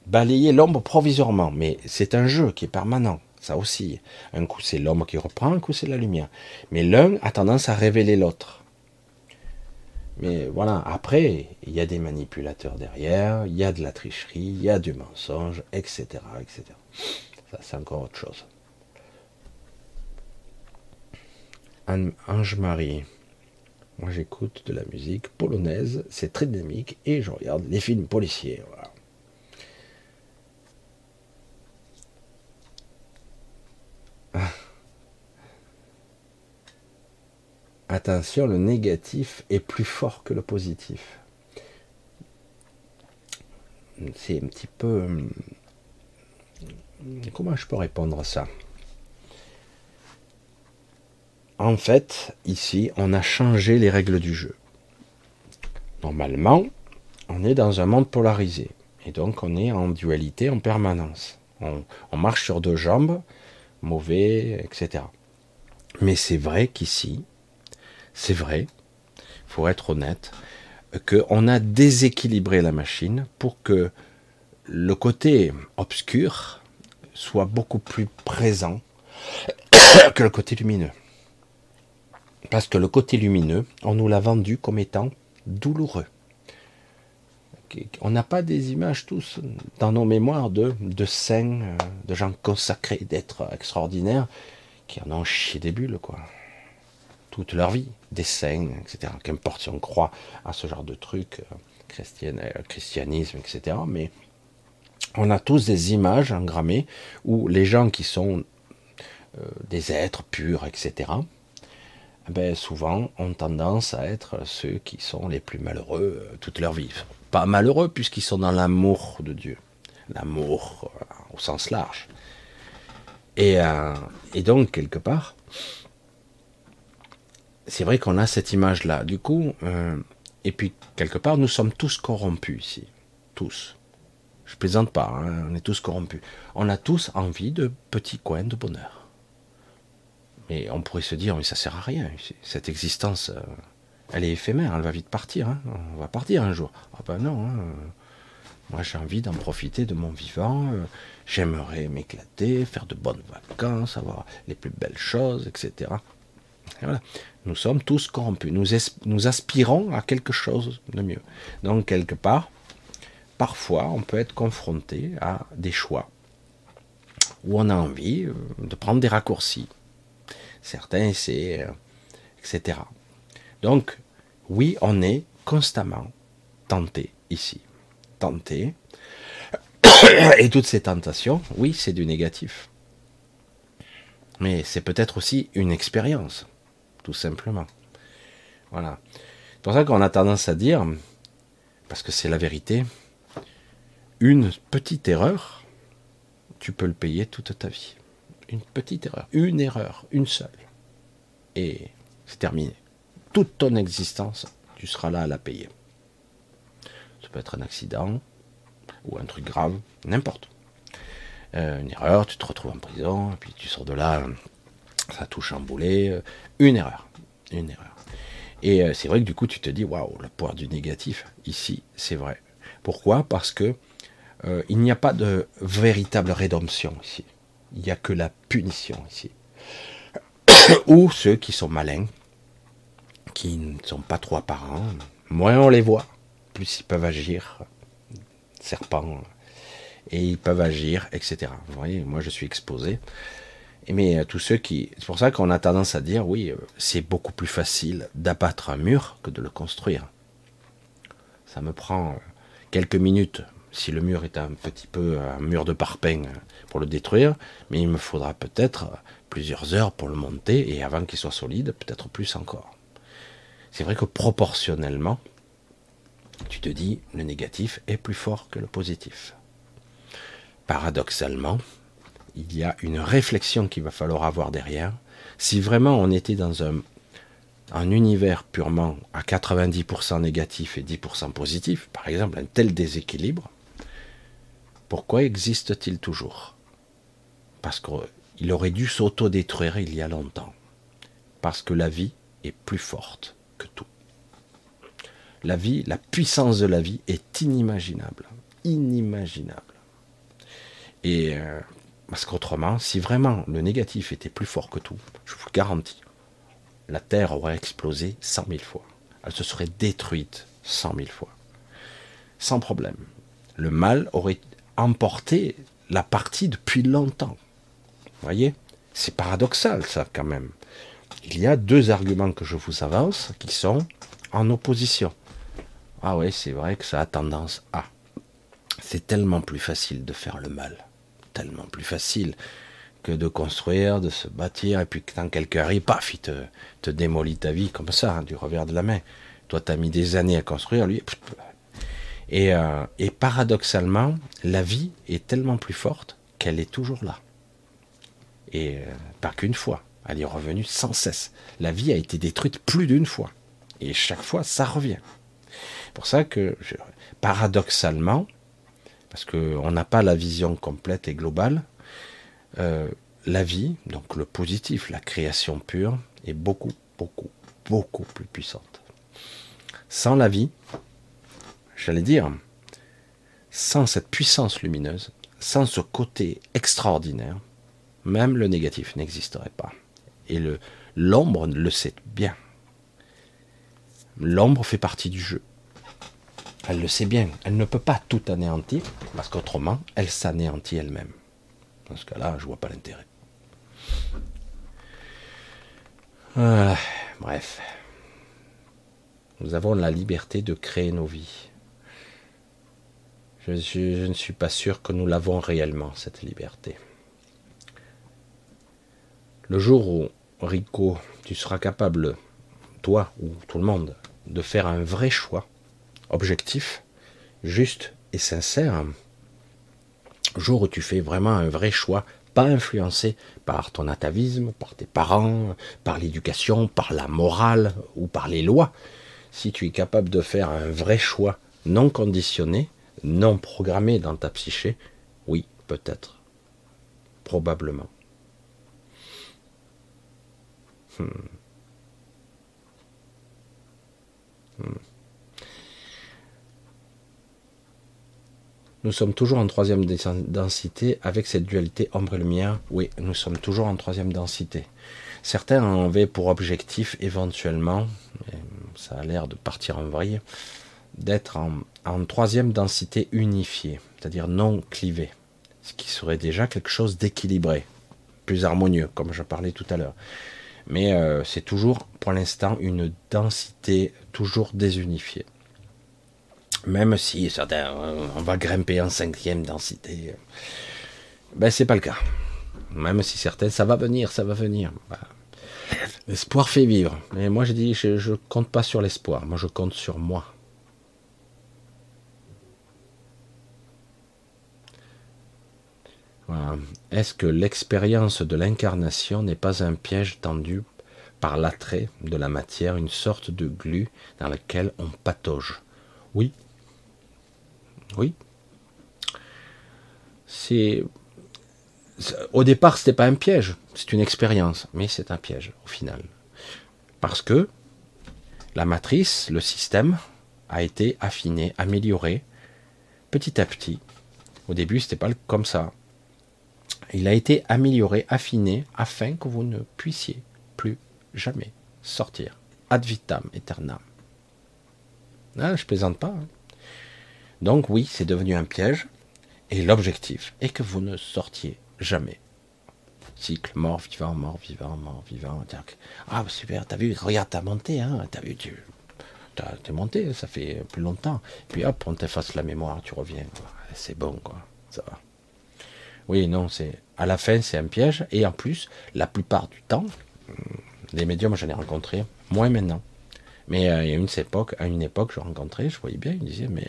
balayer l'ombre provisoirement, mais c'est un jeu qui est permanent. Ça aussi. Un coup c'est l'ombre qui reprend, un coup c'est la lumière. Mais l'un a tendance à révéler l'autre. Mais voilà, après, il y a des manipulateurs derrière, il y a de la tricherie, il y a du mensonge, etc. etc. Ça, c'est encore autre chose. Ange-Marie. Moi, j'écoute de la musique polonaise, c'est très dynamique, et je regarde les films policiers. Ah. Attention, le négatif est plus fort que le positif. C'est un petit peu... Hum, comment je peux répondre à ça? En fait, ici, on a changé les règles du jeu. Normalement, on est dans un monde polarisé. Et donc, on est en dualité en permanence. On, marche sur deux jambes, mauvais, etc. Mais c'est vrai qu'ici, c'est vrai, faut être honnête, qu'on a déséquilibré la machine pour que le côté obscur soit beaucoup plus présent que le côté lumineux. Parce que le côté lumineux, on nous l'a vendu comme étant douloureux. On n'a pas des images tous dans nos mémoires de, de saints, euh, de gens consacrés, d'êtres extraordinaires, qui en ont chié des bulles, quoi toute leur vie, des saints, etc. Qu'importe si on croit à ce genre de trucs, euh, euh, christianisme, etc. Mais on a tous des images engrammées où les gens qui sont des êtres purs, etc., ben, souvent ont tendance à être ceux qui sont les plus malheureux toute leur vie. Pas malheureux puisqu'ils sont dans l'amour de Dieu. L'amour au sens large. Et, et donc, quelque part, c'est vrai qu'on a cette image-là. Du coup, euh, et puis quelque part, nous sommes tous corrompus ici, tous. Je plaisante pas, hein, on est tous corrompus. On a tous envie de petits coins de bonheur. Mais on pourrait se dire, mais ça sert à rien. Cette existence, euh, elle est éphémère, elle va vite partir. Hein. On va partir un jour. Ah ben non. Hein. Moi, j'ai envie d'en profiter de mon vivant. J'aimerais m'éclater, faire de bonnes vacances, avoir les plus belles choses, etc. voilà. Nous sommes tous corrompus. Nous, nous aspirons à quelque chose de mieux. Donc, quelque part, parfois, on peut être confronté à des choix où on a envie euh, de prendre des raccourcis. Certains essaient, euh, etc. Donc, oui, on est constamment tenté ici. Tenté. Et toutes ces tentations, oui, c'est du négatif. Mais c'est peut-être aussi une expérience tout simplement. Voilà. C'est pour ça qu'on a tendance à dire, parce que c'est la vérité, une petite erreur, tu peux le payer toute ta vie. Une petite erreur, une erreur, une seule. Et c'est terminé. Toute ton existence, tu seras là à la payer. Ça peut être un accident ou un truc grave, n'importe. Euh, une erreur, tu te retrouves en prison, et puis tu sors de là ça a tout chamboulé. Euh, une erreur. Une erreur. Et euh, c'est vrai que du coup, tu te dis, waouh, le poids du négatif, ici, c'est vrai. Pourquoi? Parce que il n'y a pas de véritable rédemption ici. Il n'y a que la punition ici. Ou ceux qui sont malins, qui ne sont pas trop apparents, moins on les voit, plus ils peuvent agir. Serpents, et ils peuvent agir, etc. Vous voyez, moi je suis exposé. Mais euh, tous ceux qui. C'est pour ça qu'on a tendance à dire oui, euh, c'est beaucoup plus facile d'abattre un mur que de le construire. Ça me prend euh, quelques minutes si le mur est un petit peu un mur de parpaing pour le détruire, mais il me faudra peut-être plusieurs heures pour le monter et avant qu'il soit solide, peut-être plus encore. C'est vrai que proportionnellement, tu te dis le négatif est plus fort que le positif. Paradoxalement, il y a une réflexion qu'il va falloir avoir derrière. Si vraiment on était dans un, un univers purement à 90% négatif et 10% positif, par exemple un tel déséquilibre, pourquoi existe-t-il toujours? Parce qu'il aurait dû s'auto-détruire il y a longtemps. Parce que la vie est plus forte que tout. La vie, la puissance de la vie est inimaginable. Inimaginable. Et euh, parce qu'autrement, si vraiment le négatif était plus fort que tout, je vous garantis, la Terre aurait explosé cent mille fois. Elle se serait détruite cent mille fois. Sans problème. Le mal aurait emporté la partie depuis longtemps. Vous voyez? C'est paradoxal ça quand même. Il y a deux arguments que je vous avance qui sont en opposition. Ah oui, c'est vrai que ça a tendance à. C'est tellement plus facile de faire le mal. Tellement plus facile que de construire, de se bâtir, et puis quand quelqu'un arrive, paf, il te, démolit ta vie comme ça, hein, du revers de la main. Toi, tu as mis des années à construire, lui, euh, et, paradoxalement, la vie est tellement plus forte qu'elle est toujours là. Et euh, pas qu'une fois. Elle est revenue sans cesse. La vie a été détruite plus d'une fois. Et chaque fois, ça revient. Pour ça que, paradoxalement, parce qu'on n'a pas la vision complète et globale, euh, la vie, donc le positif, la création pure, est beaucoup, beaucoup, beaucoup plus puissante. Sans la vie, j'allais dire, sans cette puissance lumineuse, sans ce côté extraordinaire, même le négatif n'existerait pas. Et l'ombre le sait bien. L'ombre fait partie du jeu. Elle le sait bien. Elle ne peut pas tout anéantir, parce qu'autrement, elle s'anéantit elle-même. Dans ce cas-là, je vois pas l'intérêt. bref. Nous avons la liberté de créer nos vies. Je, ne suis pas sûr que nous l'avons réellement, cette liberté. Le jour où, Rico, tu seras capable, toi ou tout le monde, de faire un vrai choix, objectif, juste et sincère, jour où tu fais vraiment un vrai choix, pas influencé par ton atavisme, par tes parents, par l'éducation, par la morale ou par les lois, si tu es capable de faire un vrai choix non conditionné, non programmé dans ta psyché, oui, peut-être. Probablement. Hmm. Hmm. Nous sommes toujours en troisième densité avec cette dualité ombre et lumière. Oui, nous sommes toujours en troisième densité. Certains en avaient pour objectif éventuellement, ça a l'air de partir en vrille, d'être en, troisième densité unifiée, c'est-à-dire non clivée, ce qui serait déjà quelque chose d'équilibré, plus harmonieux, comme je parlais tout à l'heure. Mais euh, c'est toujours, pour l'instant, une densité toujours désunifiée. Même si certains, euh, on va grimper en cinquième densité, ben c'est pas le cas. Même si certains, ça va venir, ça va venir. Ben, l'espoir fait vivre. Mais moi, je dis, je, je compte pas sur l'espoir. Moi, je compte sur moi. Est-ce que l'expérience de l'incarnation n'est pas un piège tendu par l'attrait de la matière, une sorte de glu dans laquelle on patauge? Oui. Oui. C'est au départ, ce n'était pas un piège, c'est une expérience, mais c'est un piège au final. Parce que la matrice, le système, a été affiné, amélioré petit à petit Au début, c'était pas comme ça. Il a été amélioré, affiné, afin que vous ne puissiez plus jamais sortir ad vitam aeternam. Ah, je plaisante pas. Hein. Donc oui, c'est devenu un piège. Et l'objectif est que vous ne sortiez jamais. Cycle mort, vivant, mort, vivant, mort, vivant. Ah super, t'as vu, regarde, t'as monté, hein, t'as vu, tu t'es monté, ça fait plus longtemps. Puis hop, on t'efface la mémoire, tu reviens. C'est bon, quoi. Ça va. Oui, non, c'est à la fin, c'est un piège. Et en plus, la plupart du temps, les médiums, j'en ai rencontré, moins maintenant. Mais euh, une époque, à une époque, je rencontrais, je voyais bien, il me disait, mais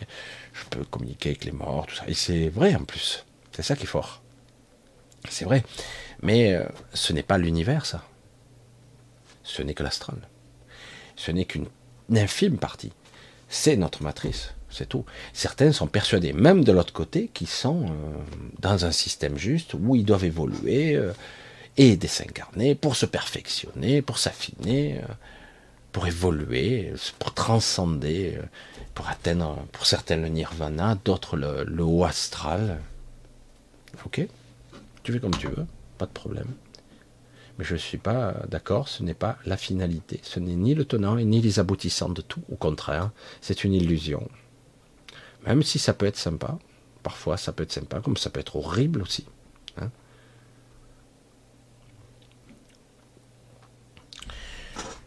je peux communiquer avec les morts, tout ça. Et c'est vrai en plus. C'est ça qui est fort. C'est vrai. Mais euh, ce n'est pas l'univers, ça. Ce n'est que l'astral. Ce n'est qu'une infime partie. C'est notre matrice, c'est tout. Certains sont persuadés, même de l'autre côté, qu'ils sont euh, dans un système juste où ils doivent évoluer et désincarner pour se perfectionner, pour s'affiner pour évoluer, pour transcender, pour atteindre, pour certains le nirvana, d'autres le, haut astral. Ok? Tu fais comme tu veux, pas de problème. Mais je ne suis pas d'accord, ce n'est pas la finalité, ce n'est ni le tenant et ni les aboutissants de tout, au contraire, c'est une illusion. Même si ça peut être sympa, parfois ça peut être sympa, comme ça peut être horrible aussi.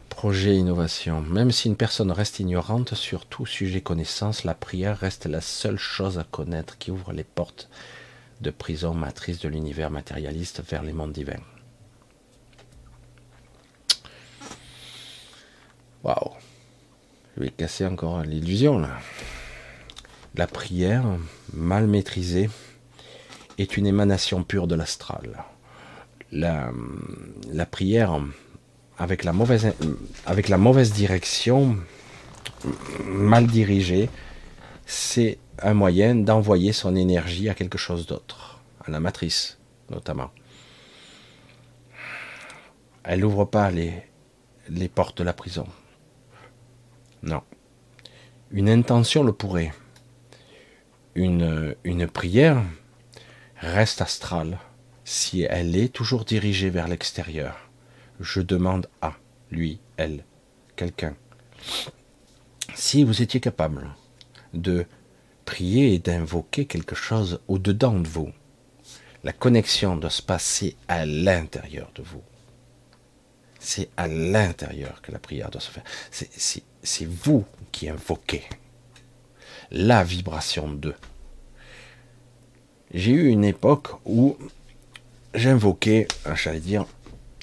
Projet innovation. Même si une personne reste ignorante sur tout sujet connaissance, la prière reste la seule chose à connaître qui ouvre les portes de prison matrice de l'univers matérialiste vers les mondes divins. Waouh Je vais casser encore l'illusion là. La prière, mal maîtrisée, est une émanation pure de l'astral. La, prière avec la mauvaise, direction, mal dirigée, c'est un moyen d'envoyer son énergie à quelque chose d'autre, à la matrice notamment. Elle n'ouvre pas les portes de la prison. Non. Une intention le pourrait. Une, prière reste astrale si elle est toujours dirigée vers l'extérieur je demande à lui, elle, quelqu'un. Si vous étiez capable de prier et d'invoquer quelque chose au-dedans de vous, la connexion doit se passer à l'intérieur de vous. C'est à l'intérieur que la prière doit se faire. C'est vous qui invoquez la vibration de. J'ai eu une époque où j'invoquais, j'allais dire,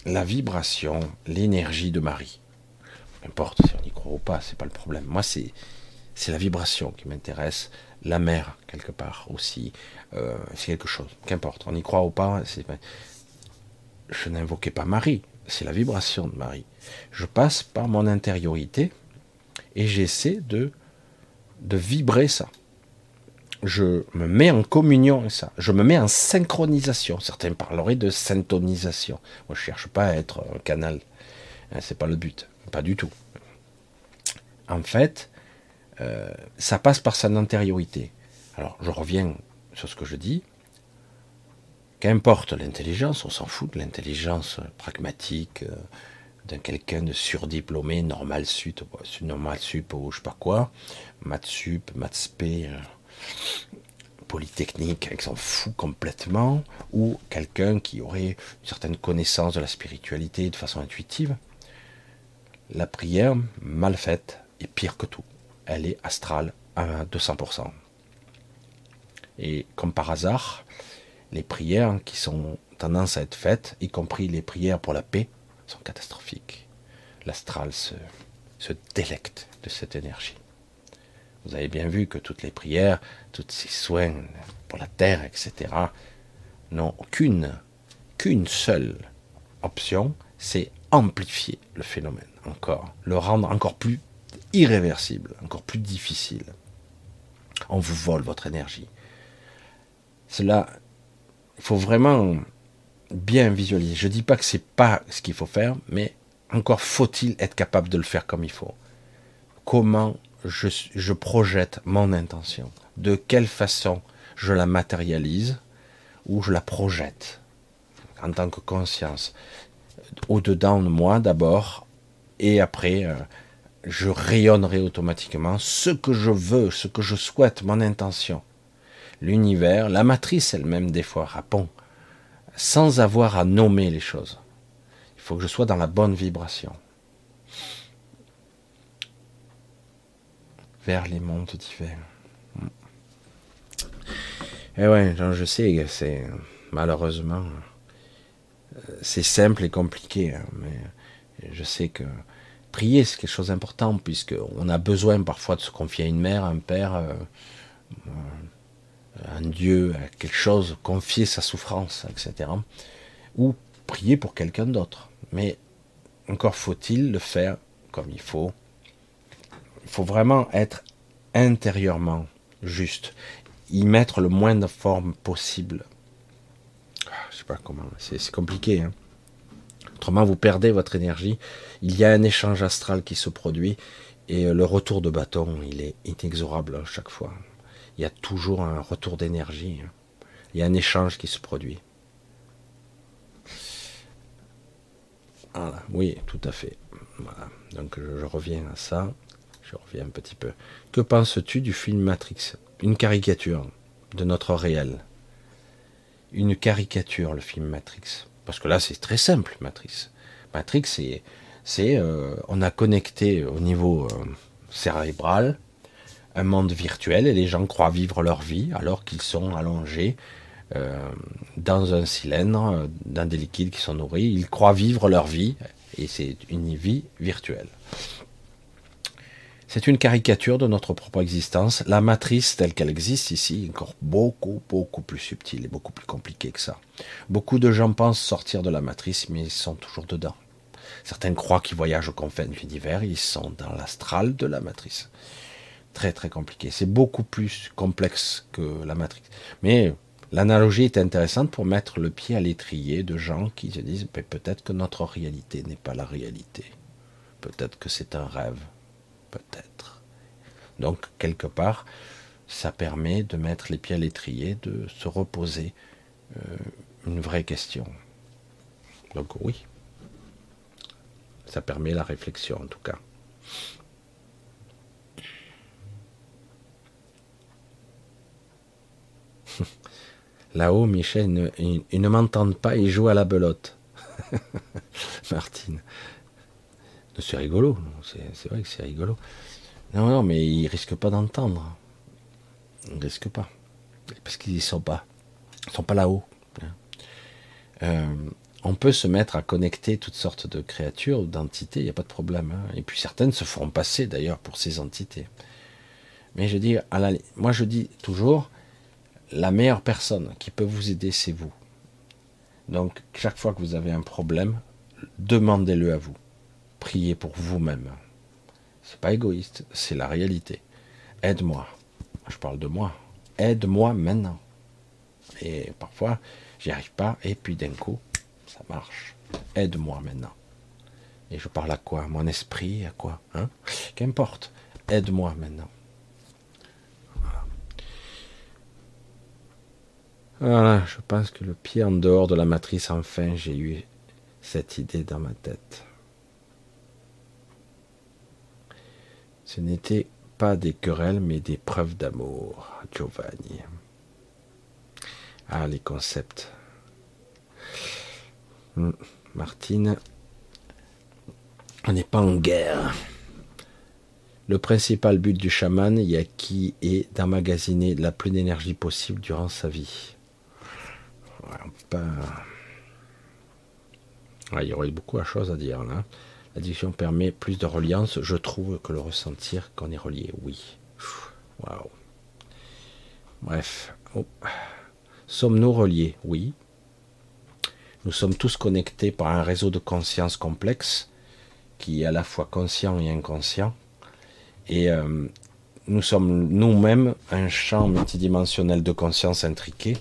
la vibration, l'énergie de Marie. N'importe si on y croit ou pas, c'est pas le problème. Moi, c'est c'est la vibration qui m'intéresse, la mer quelque part aussi, euh, c'est quelque chose. Qu'importe, on y croit ou pas. Je n'invoquais pas Marie, c'est la vibration de Marie. Je passe par mon intériorité et j'essaie de de vibrer ça je me mets en communion avec ça. Je me mets en synchronisation. Certains parleraient de syntonisation. Moi, je cherche pas à être un canal. Hein, c'est pas le but. Pas du tout. En fait, euh, ça passe par sa intériorité. Alors, je reviens sur ce que je dis. Qu'importe l'intelligence, on s'en fout de l'intelligence pragmatique euh, d'un quelqu'un de surdiplômé, normal sup, normal sup ou je sais pas quoi, maths sup, maths polytechnique, qui s'en fout complètement, ou quelqu'un qui aurait une certaine connaissance de la spiritualité de façon intuitive, la prière mal faite est pire que tout. Elle est astrale à 200%. Et comme par hasard, les prières qui sont tendance à être faites, y compris les prières pour la paix, sont catastrophiques. L'astral se délecte de cette énergie. Vous avez bien vu que toutes les prières, tous ces soins pour la terre, etc., n'ont qu'une, qu'une seule option, c'est amplifier le phénomène encore, le rendre encore plus irréversible, encore plus difficile. On vous vole votre énergie. Cela, il faut vraiment bien visualiser. Je ne dis pas que c'est pas ce qu'il faut faire, mais encore faut-il être capable de le faire comme il faut. Comment je, projette mon intention, de quelle façon je la matérialise ou je la projette en tant que conscience au-dedans de moi d'abord et après euh, je rayonnerai automatiquement ce que je veux, ce que je souhaite, mon intention. L'univers, la matrice elle-même des fois répond sans avoir à nommer les choses. Il faut que je sois dans la bonne vibration. Vers les mondes divers. Et eh ouais, je sais, c'est malheureusement, c'est simple et compliqué, hein, mais je sais que prier c'est quelque chose d'important puisque on a besoin parfois de se confier à une mère, un père, euh, un Dieu, à quelque chose, confier sa souffrance, etc. Ou prier pour quelqu'un d'autre. Mais encore faut-il le faire comme il faut. Il faut vraiment être intérieurement juste y mettre le moins de forme possible. Je ah, je sais pas comment, c'est compliqué. Hein. Autrement, vous perdez votre énergie. Il y a un échange astral qui se produit et le retour de bâton, il est inexorable à chaque fois. Il y a toujours un retour d'énergie. Hein. Il y a un échange qui se produit. Voilà, oui, tout à fait. Voilà. Donc je reviens à ça. Un petit peu. Que penses-tu du film Matrix? Une caricature de notre réel. Une caricature, le film Matrix. Parce que là, c'est très simple, Matrix. Matrix, c'est, c'est euh, on a connecté au niveau euh, cérébral un monde virtuel et les gens croient vivre leur vie alors qu'ils sont allongés euh, dans un cylindre, dans des liquides qui sont nourris. Ils croient vivre leur vie et c'est une vie virtuelle. C'est une caricature de notre propre existence. La matrice telle qu'elle existe ici est encore beaucoup, beaucoup plus subtile et beaucoup plus compliquée que ça. Beaucoup de gens pensent sortir de la matrice, mais ils sont toujours dedans. Certains croient qu'ils voyagent au confins de l'univers, ils sont dans l'astral de la matrice. Très très compliqué. C'est beaucoup plus complexe que la matrice. Mais l'analogie est intéressante pour mettre le pied à l'étrier de gens qui se disent peut-être que notre réalité n'est pas la réalité. Peut-être que c'est un rêve peut-être. Donc, quelque part, ça permet de mettre les pieds à l'étrier, de se reposer euh, une vraie question. Donc oui, ça permet la réflexion en tout cas. Là-haut, Michel, ils, ne m'entendent pas, ils jouent à la belote. Martine. C'est rigolo, c'est vrai que c'est rigolo. Non, non, mais ils risquent pas d'entendre. Ils risquent pas. Parce qu'ils. Ils sont pas là-haut. Hein. Euh, on peut se mettre à connecter toutes sortes de créatures ou d'entités, il n'y a pas de problème. Hein. Et puis certaines se feront passer d'ailleurs pour ces entités. Mais je dis, à la, moi je dis toujours, la meilleure personne qui peut vous aider, c'est vous. Donc chaque fois que vous avez un problème, demandez-le à vous priez pour vous-même. C'est pas égoïste, c'est la réalité. Aide-moi. Je parle de moi. Aide-moi maintenant. Et parfois, j'y arrive pas, et puis d'un coup, ça marche. Aide-moi maintenant. Et je parle à quoi? Mon esprit, à quoi? Hein? Qu'importe. Aide-moi maintenant. Voilà, je pense que le pied en dehors de la matrice, enfin, j'ai eu cette idée dans ma tête. Ce n'était pas des querelles, mais des preuves d'amour, Giovanni. Ah, les concepts. Hmm, Martine, on n'est pas en guerre. Le principal but du chaman il y a qui est d'emmagasiner la plus d'énergie possible durant sa vie. il y aurait beaucoup de choses à dire là. L'addiction permet plus de reliance, je trouve, que le ressentir qu'on est relié. Oui. Waouh. Bref. Oh. Sommes-nous reliés? Oui. Nous sommes tous connectés par un réseau de conscience complexe qui est à la fois conscient et inconscient. Et euh, nous sommes nous-mêmes un champ multidimensionnel de conscience intriqué.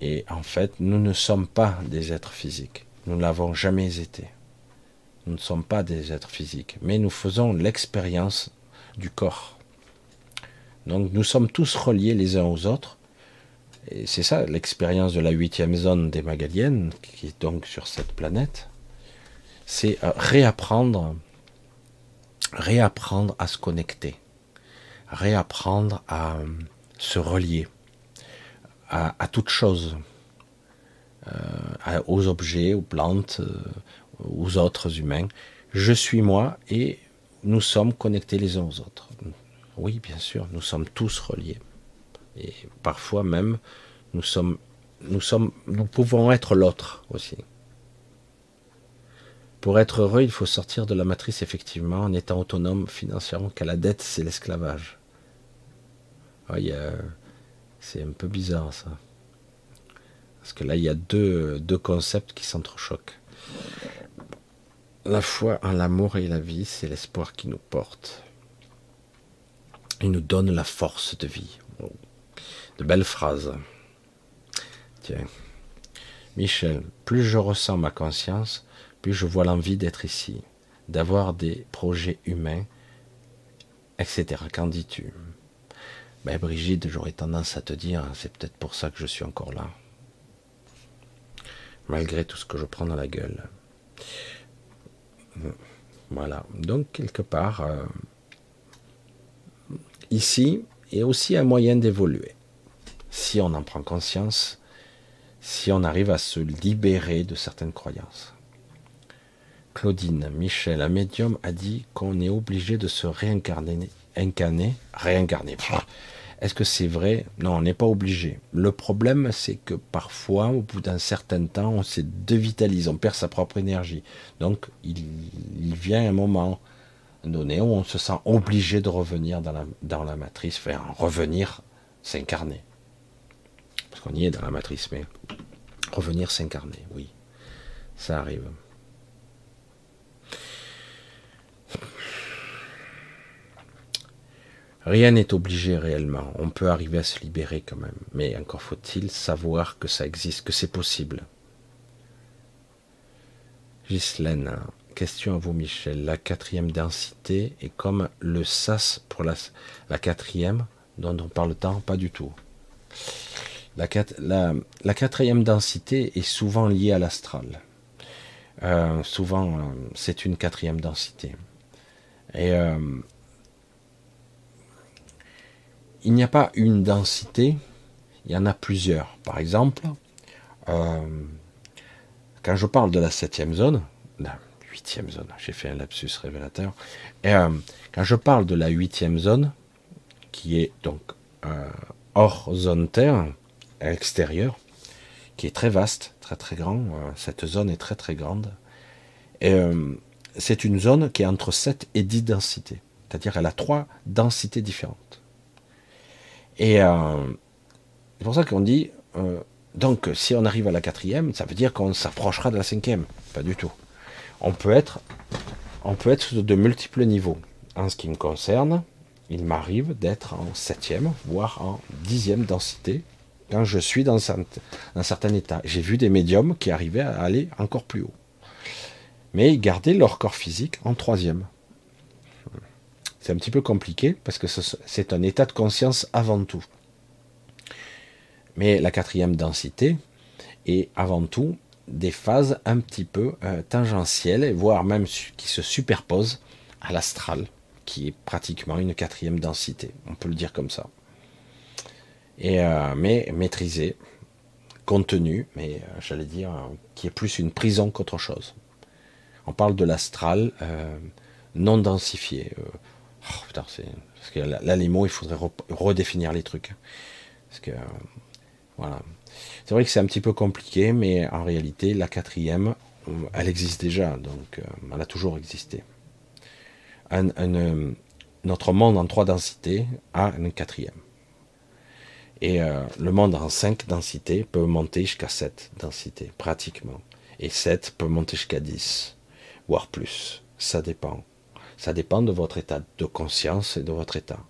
Et en fait, nous ne sommes pas des êtres physiques. Nous ne l'avons jamais été. Nous ne sommes pas des êtres physiques, mais nous faisons l'expérience du corps. Donc nous sommes tous reliés les uns aux autres Et c'est ça l'expérience de la huitième zone des Magaliennes, qui est donc sur cette planète. C'est euh, réapprendre, réapprendre à se connecter, réapprendre à euh, se relier à, toute chose, euh, aux objets, aux plantes, aux autres humains. Je suis moi et nous sommes connectés les uns aux autres. Oui, bien sûr, nous sommes tous reliés. Et parfois même, nous pouvons être l'autre aussi. Pour être heureux, il faut sortir de la matrice effectivement en étant autonome financièrement, car la dette, c'est l'esclavage. c'est un peu bizarre ça. Parce que là, il y a deux, deux concepts qui s'entrechoquent. La foi en l'amour et la vie, c'est l'espoir qui nous porte. Il nous donne la force de vie. De belles phrases. Tiens. Michel, plus je ressens ma conscience, plus je vois l'envie d'être ici, d'avoir des projets humains, etc. Qu'en dis-tu? Ben Brigitte, j'aurais tendance à te dire, c'est peut-être pour ça que je suis encore là. Malgré tout ce que je prends dans la gueule. Voilà. Donc, quelque part, euh, ici est aussi un moyen d'évoluer. Si on en prend conscience, si on arrive à se libérer de certaines croyances. Claudine, Michel, un médium a dit qu'on est obligé de se réincarner, incarner, réincarner. Est-ce que c'est vrai? Non, on n'est pas obligé. Le problème, c'est que parfois, au bout d'un certain temps, on se dévitalise, on perd sa propre énergie. Donc, il, vient un moment donné où on se sent obligé de revenir dans la, dans la matrice, faire revenir s'incarner. Parce qu'on y est dans la matrice, mais revenir s'incarner, oui, ça arrive. Rien n'est obligé réellement. On peut arriver à se libérer quand même. Mais encore faut-il savoir que ça existe, que c'est possible. Ghislaine, question à vous Michel. La quatrième densité est comme le sas pour la, quatrième dont on parle tant Pas du tout. La, la, quatrième densité est souvent liée à l'astral. Euh, souvent, euh, c'est une quatrième densité. Et euh, il n'y a pas une densité, il y en a plusieurs. Par exemple, euh, quand je parle de la septième zone, la huitième zone, j'ai fait un lapsus révélateur, et, euh, quand je parle de la huitième zone, qui est donc euh, hors zone Terre, à l'extérieur, qui est très vaste, très très grand, cette zone est très très grande, et c'est une zone qui est entre 7 et 10 densités, c'est-à-dire elle a trois densités différentes. Et euh, c'est pour ça qu'on dit, euh, donc si on arrive à la quatrième, ça veut dire qu'on s'approchera de la cinquième. Pas du tout. On peut être, on peut être de multiples niveaux. En ce qui me concerne, il m'arrive d'être en septième, voire en dixième densité, quand je suis dans un, certain état. J'ai vu des médiums qui arrivaient à aller encore plus haut. Mais ils gardaient leur corps physique en troisième. C'est un petit peu compliqué parce que c'est un état de conscience avant tout. Mais la quatrième densité est avant tout des phases un petit peu euh, tangentielles, voire même qui se superposent à l'astral, qui est pratiquement une quatrième densité. On peut le dire comme ça. Et, euh, mais maîtrisé, contenu, mais euh, j'allais dire qui est plus une prison qu'autre chose. On parle de l'astral non densifié. Oh, c'est parce que là, les mots, il faudrait redéfinir les trucs. Parce que voilà, c'est vrai que c'est un petit peu compliqué, mais en réalité, la quatrième, elle existe déjà, donc euh, elle a toujours existé. Euh, notre monde en trois densités a une quatrième. Et euh, le monde en cinq densités peut monter jusqu'à sept densités, pratiquement. Et sept peut monter jusqu'à dix, voire plus. Ça dépend. Ça dépend de votre état de conscience et de votre état.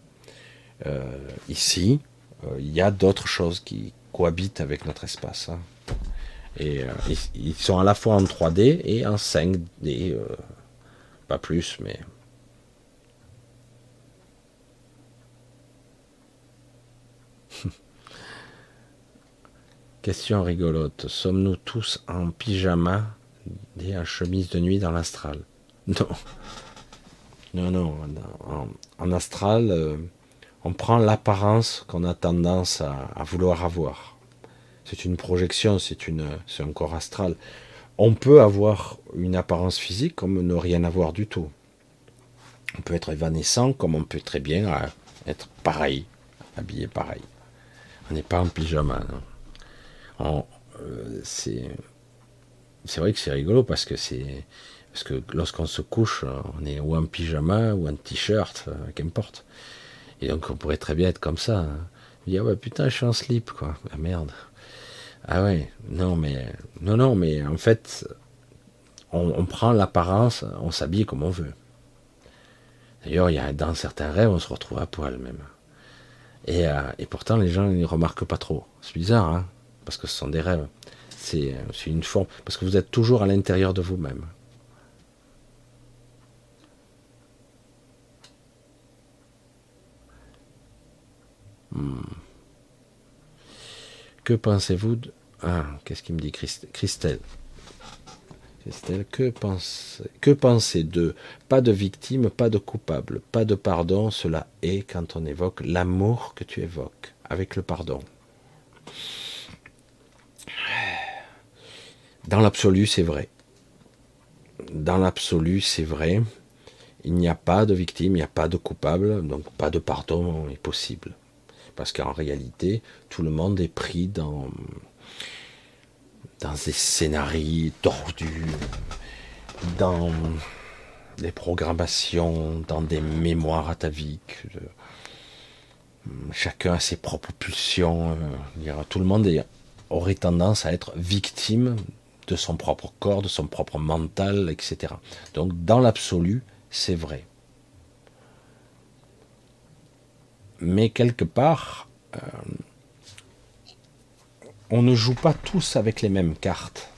Euh, ici, euh, il y a d'autres choses qui cohabitent avec notre espace. Hein. Et euh, ils, sont à la fois en 3D et en 5D. pas plus, mais. Question rigolote. Sommes-nous tous en pyjama et en chemise de nuit dans l'astral? Non. Non, non. En, astral, euh, on prend l'apparence qu'on a tendance à, vouloir avoir. C'est une projection, c'est un corps astral. On peut avoir une apparence physique comme ne rien avoir du tout. On peut être évanescent comme on peut très bien euh, être pareil, habillé pareil. On n'est pas en pyjama. Euh, c'est c'est vrai que c'est rigolo parce que c'est parce que lorsqu'on se couche, on est ou en pyjama ou en t-shirt, euh, qu'importe. Et donc on pourrait très bien être comme ça. Hein. Dire ah putain je suis en slip quoi. Ah merde. Ah ouais non mais non non mais en fait on, prend l'apparence, on s'habille comme on veut. D'ailleurs il y a dans certains rêves on se retrouve à poil même. Et, euh, et pourtant les gens ne remarquent pas trop. C'est bizarre hein parce que ce sont des rêves. C'est une forme, parce que vous êtes toujours à l'intérieur de vous-même. Hmm. Que pensez-vous de... Ah, qu'est-ce qu'il me dit Christelle? Christelle, que, pense... que pensez de? Pas de victime, pas de coupable, pas de pardon Cela est quand on évoque l'amour que tu évoques avec le pardon. Dans l'absolu, c'est vrai. Dans l'absolu, c'est vrai. Il n'y a pas de victime, il n'y a pas de coupable, donc pas de pardon est possible. Parce qu'en réalité, tout le monde est pris dans, des scénarios tordus, dans des programmations, dans des mémoires ataviques. Chacun a ses propres pulsions. Euh, tout le monde aurait tendance à être victime de son propre corps, de son propre mental, etc. Donc dans l'absolu, c'est vrai. Mais quelque part, euh, on ne joue pas tous avec les mêmes cartes,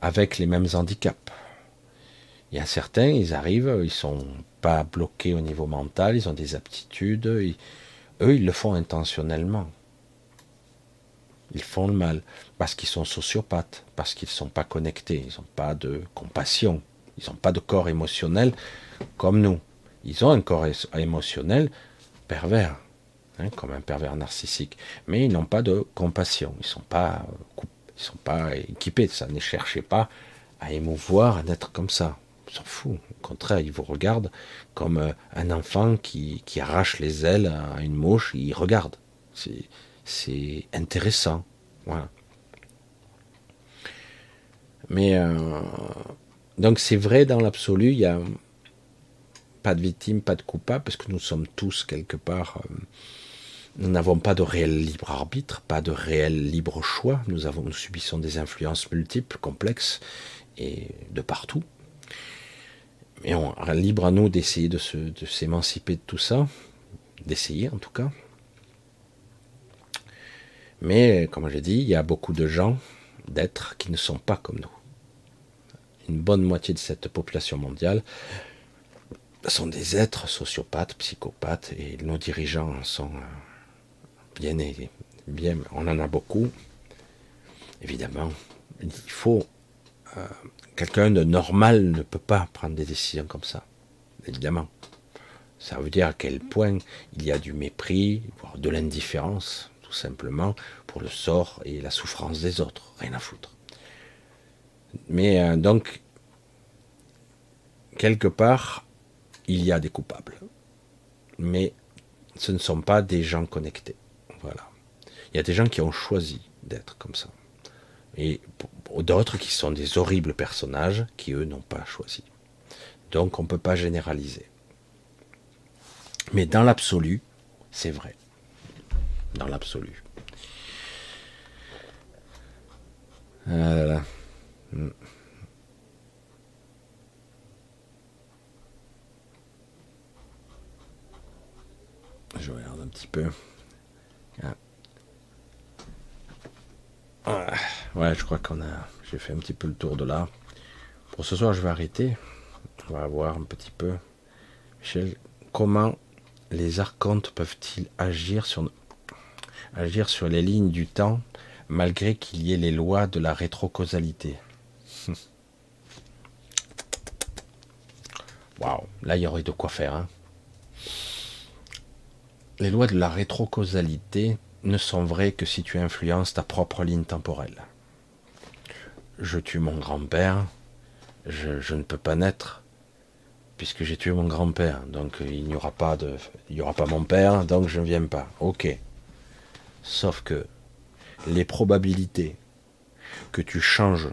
avec les mêmes handicaps. Il y a certains, ils arrivent, ils sont pas bloqués au niveau mental, ils ont des aptitudes, eux, ils le font intentionnellement. Ils font le mal parce qu'ils sont sociopathes, parce qu'ils ne sont pas connectés, ils n'ont pas de compassion, ils n'ont pas de corps émotionnel comme nous. Ils ont un corps émotionnel pervers, hein, comme un pervers narcissique, mais ils n'ont pas de compassion, ils ne sont, pas, ils sont pas équipés de ça. Ne cherchez pas à émouvoir, à être comme ça. Ils s'en foutent. Au contraire, ils vous regardent comme euh, un enfant qui, arrache les ailes à une mouche, il regarde. C'est intéressant. Voilà. Mais euh, donc c'est vrai dans l'absolu, il n'y a pas de victime, pas de coupable, parce que nous sommes tous quelque part, euh, nous n'avons pas de réel libre arbitre, pas de réel libre choix. Nous avons, nous subissons des influences multiples, complexes et de partout. Mais on libre à nous d'essayer de s'émanciper de tout ça, d'essayer en tout cas. Mais comme j'ai dit, il y a beaucoup de gens, d'êtres qui ne sont pas comme nous une bonne moitié de cette population mondiale sont des êtres sociopathes, psychopathes, et nos dirigeants sont euh, bien, bien, on en a beaucoup. Évidemment, il faut euh, quelqu'un de normal ne peut pas prendre des décisions comme ça. Évidemment, ça veut dire à quel point il y a du mépris, voire de l'indifférence, tout simplement, pour le sort et la souffrance des autres. Rien à foutre. Mais euh, donc, quelque part, il y a des coupables. Mais ce ne sont pas des gens connectés. Voilà. Il y a des gens qui ont choisi d'être comme ça. Et d'autres qui sont des horribles personnages qui, eux, n'ont pas choisi. Donc on ne peut pas généraliser. Mais dans l'absolu, c'est vrai. Dans l'absolu. Voilà. Je regarde un petit peu. Ah. Ouais, je crois qu'on a. J'ai fait un petit peu le tour de là. Pour ce soir, je vais arrêter. On va voir un petit peu. Michel, comment les archontes peuvent-ils agir sur, agir sur les lignes du temps malgré qu'il y ait les lois de la rétrocausalité? Waouh, là il y aurait de quoi faire. Hein. Les lois de la rétrocausalité ne sont vraies que si tu influences ta propre ligne temporelle. Je tue mon grand-père, je, ne peux pas naître puisque j'ai tué mon grand-père, donc il n'y aura pas de, il y aura pas mon père, donc je ne viens pas. Ok. Sauf que les probabilités que tu changes,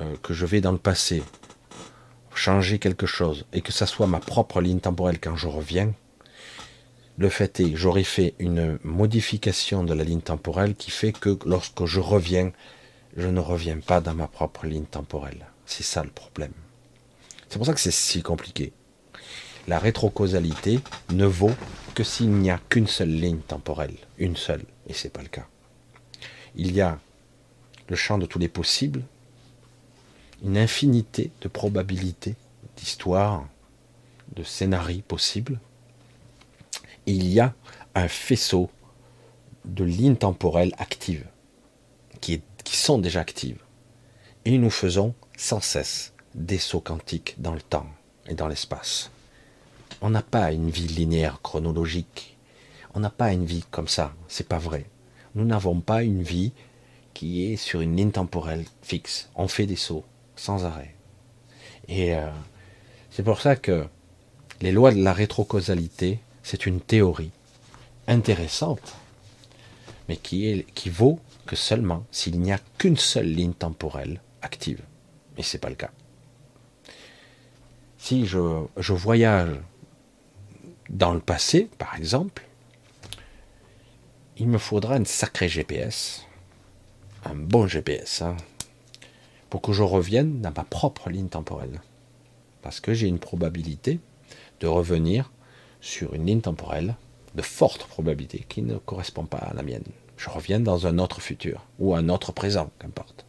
euh, que je vais dans le passé, changer quelque chose, et que ça soit ma propre ligne temporelle quand je reviens, le fait est que j'aurais fait une modification de la ligne temporelle qui fait que lorsque je reviens, je ne reviens pas dans ma propre ligne temporelle. C'est ça le problème. C'est pour ça que c'est si compliqué. La rétrocausalité ne vaut que s'il n'y a qu'une seule ligne temporelle, une seule, et c'est pas le cas il y a le champ de tous les possibles, une infinité de probabilités, d'histoires, de scénarios possibles. Il y a un faisceau de lignes temporelles actives, qui, sont déjà actives. Et nous faisons sans cesse des sauts quantiques dans le temps et dans l'espace. On n'a pas une vie linéaire chronologique. On n'a pas une vie comme ça. C'est pas vrai nous n'avons pas une vie qui est sur une ligne temporelle fixe. On fait des sauts sans arrêt. Et euh, c'est pour ça que les lois de la rétrocausalité, c'est une théorie intéressante, mais qui, vaut que seulement s'il n'y a qu'une seule ligne temporelle active. Mais ce n'est pas le cas. Si je, je voyage dans le passé, par exemple, il me faudra un sacré GPS, un bon GPS, hein, pour que je revienne dans ma propre ligne temporelle. Parce que j'ai une probabilité de revenir sur une ligne temporelle de forte probabilité qui ne correspond pas à la mienne. Je reviens dans un autre futur ou un autre présent, qu'importe.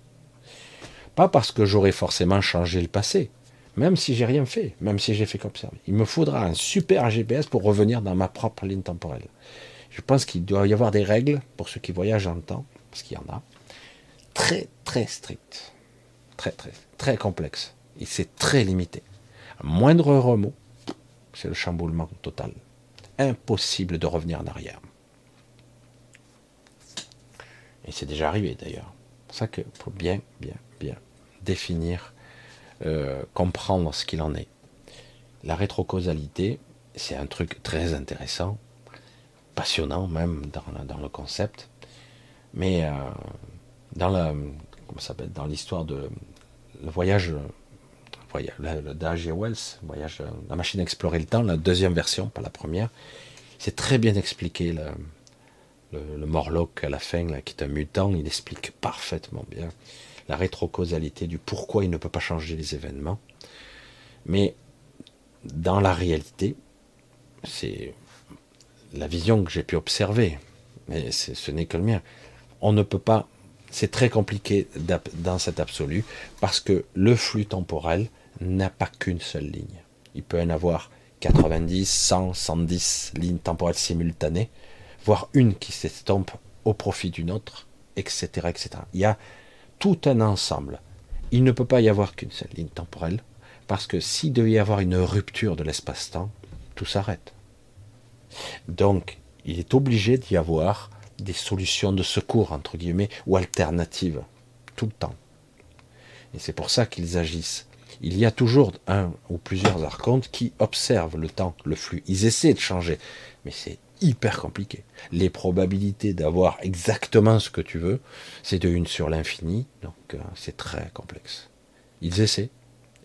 Pas parce que j'aurais forcément changé le passé, même si j'ai rien fait, même si j'ai fait qu'observer. Il me faudra un super GPS pour revenir dans ma propre ligne temporelle. Je pense qu'il doit y avoir des règles pour ceux qui voyagent dans le temps, parce qu'il y en a, très très strictes, très très très complexes. Et c'est très limité. Un moindre remous, c'est le chamboulement total. Impossible de revenir en arrière. Et c'est déjà arrivé d'ailleurs. C'est pour ça qu'il faut bien, bien, bien définir, euh, comprendre ce qu'il en est. La rétrocausalité, c'est un truc très intéressant passionnant même dans, le concept. Mais euh, dans la, s'appelle, dans l'histoire de le voyage, d'A.G. Wells, voyage, la machine à explorer le temps, la deuxième version, pas la première, c'est très bien expliqué. Le, le, Morlock à la fin, là, qui est un mutant, il explique parfaitement bien la rétrocausalité du pourquoi il ne peut pas changer les événements. Mais dans la réalité, c'est la vision que j'ai pu observer, mais ce n'est que le mien. On ne peut pas, c'est très compliqué dans cet absolu, parce que le flux temporel n'a pas qu'une seule ligne. Il peut en avoir 90, 100, 110 lignes temporelles simultanées, voire une qui s'estompe au profit d'une autre, etc., etc. Il y a tout un ensemble. Il ne peut pas y avoir qu'une seule ligne temporelle, parce que s'il devait y avoir une rupture de l'espace-temps, tout s'arrête. Donc, il est obligé d'y avoir des solutions de secours, entre guillemets, ou alternatives, tout le temps. Et c'est pour ça qu'ils agissent. Il y a toujours un ou plusieurs archontes qui observent le temps, le flux. Ils essaient de changer, mais c'est hyper compliqué. Les probabilités d'avoir exactement ce que tu veux, c'est de une sur l'infini, donc euh, c'est très complexe. Ils essaient,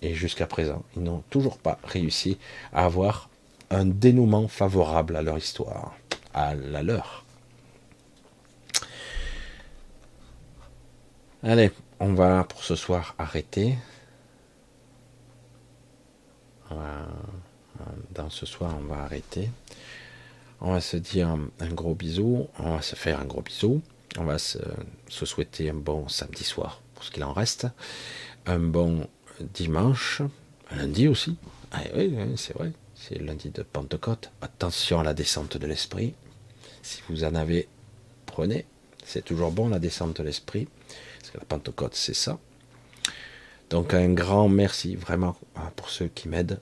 et jusqu'à présent, ils n'ont toujours pas réussi à avoir un dénouement favorable à leur histoire, à la leur. Allez, on va pour ce soir arrêter. Dans ce soir, on va arrêter. On va se dire un gros bisou. On va se faire un gros bisou. On va se, souhaiter un bon samedi soir pour ce qu'il en reste. Un bon dimanche. Un lundi aussi. Ah oui c'est vrai c'est lundi de Pentecôte. Attention à la descente de l'esprit. Si vous en avez, prenez. C'est toujours bon la descente de l'esprit, parce que la Pentecôte, c'est ça. Donc un grand merci vraiment hein, pour ceux qui m'aident.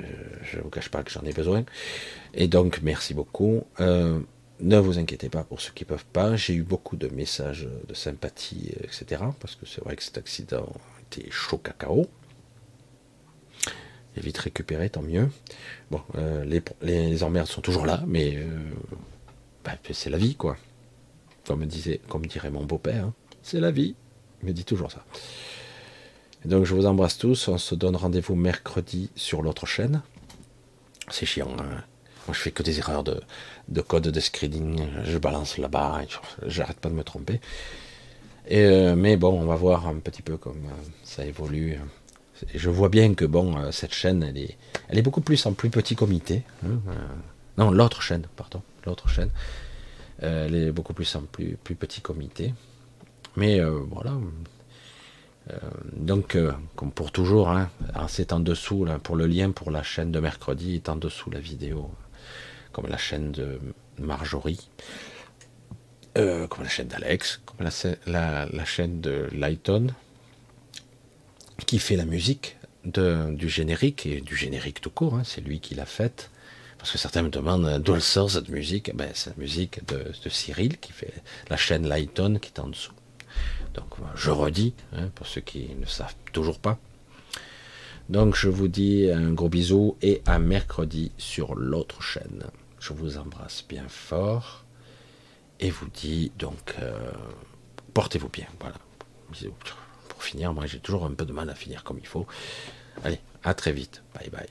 Euh, je ne vous cache pas que j'en ai besoin. Et donc merci beaucoup. Euh, ne vous inquiétez pas pour ceux qui ne peuvent pas. J'ai eu beaucoup de messages de sympathie, etc. Parce que c'est vrai que cet accident était chaud cacao. Et vite récupéré, tant mieux. Bon, euh, les, les, emmerdes sont toujours là, mais bah, c'est la vie, quoi. Comme, disait, comme dirait mon beau-père, hein. c'est la vie. Il me dit toujours ça donc je vous embrasse tous. On se donne rendez-vous mercredi sur l'autre chaîne. C'est chiant. Hein. Moi je fais que des erreurs de, code de screening. Je balance là-bas. J'arrête pas de me tromper. Euh, mais bon, on va voir un petit peu comme euh, ça évolue. Je vois bien que bon, euh, cette chaîne, elle est, elle est beaucoup plus en plus petit comité. Hein, non, l'autre chaîne, pardon, l'autre chaîne, elle est beaucoup plus en plus, plus petit comité. Mais voilà, donc, euh, comme pour toujours, hein, c'est en dessous, pour le lien pour la chaîne de mercredi, est en dessous la vidéo, comme la chaîne de Marjorie, euh, comme la chaîne d'Alex, comme la, chaîne de Lighton, qui fait la musique du générique, et du générique tout court, hein, c'est lui qui l'a faite. Parce que certains me demandent d'où sort cette musique? Ben, c'est la musique de, de, Cyril qui fait la chaîne Lighton qui est en dessous. Donc je redis, hein, pour ceux qui ne savent toujours pas. Donc je vous dis un gros bisou et à mercredi sur l'autre chaîne. Je vous embrasse bien fort et vous dis donc euh, portez-vous bien. Voilà. Pour finir, moi j'ai toujours un peu de mal à finir comme il faut. Allez, à très vite. Bye bye.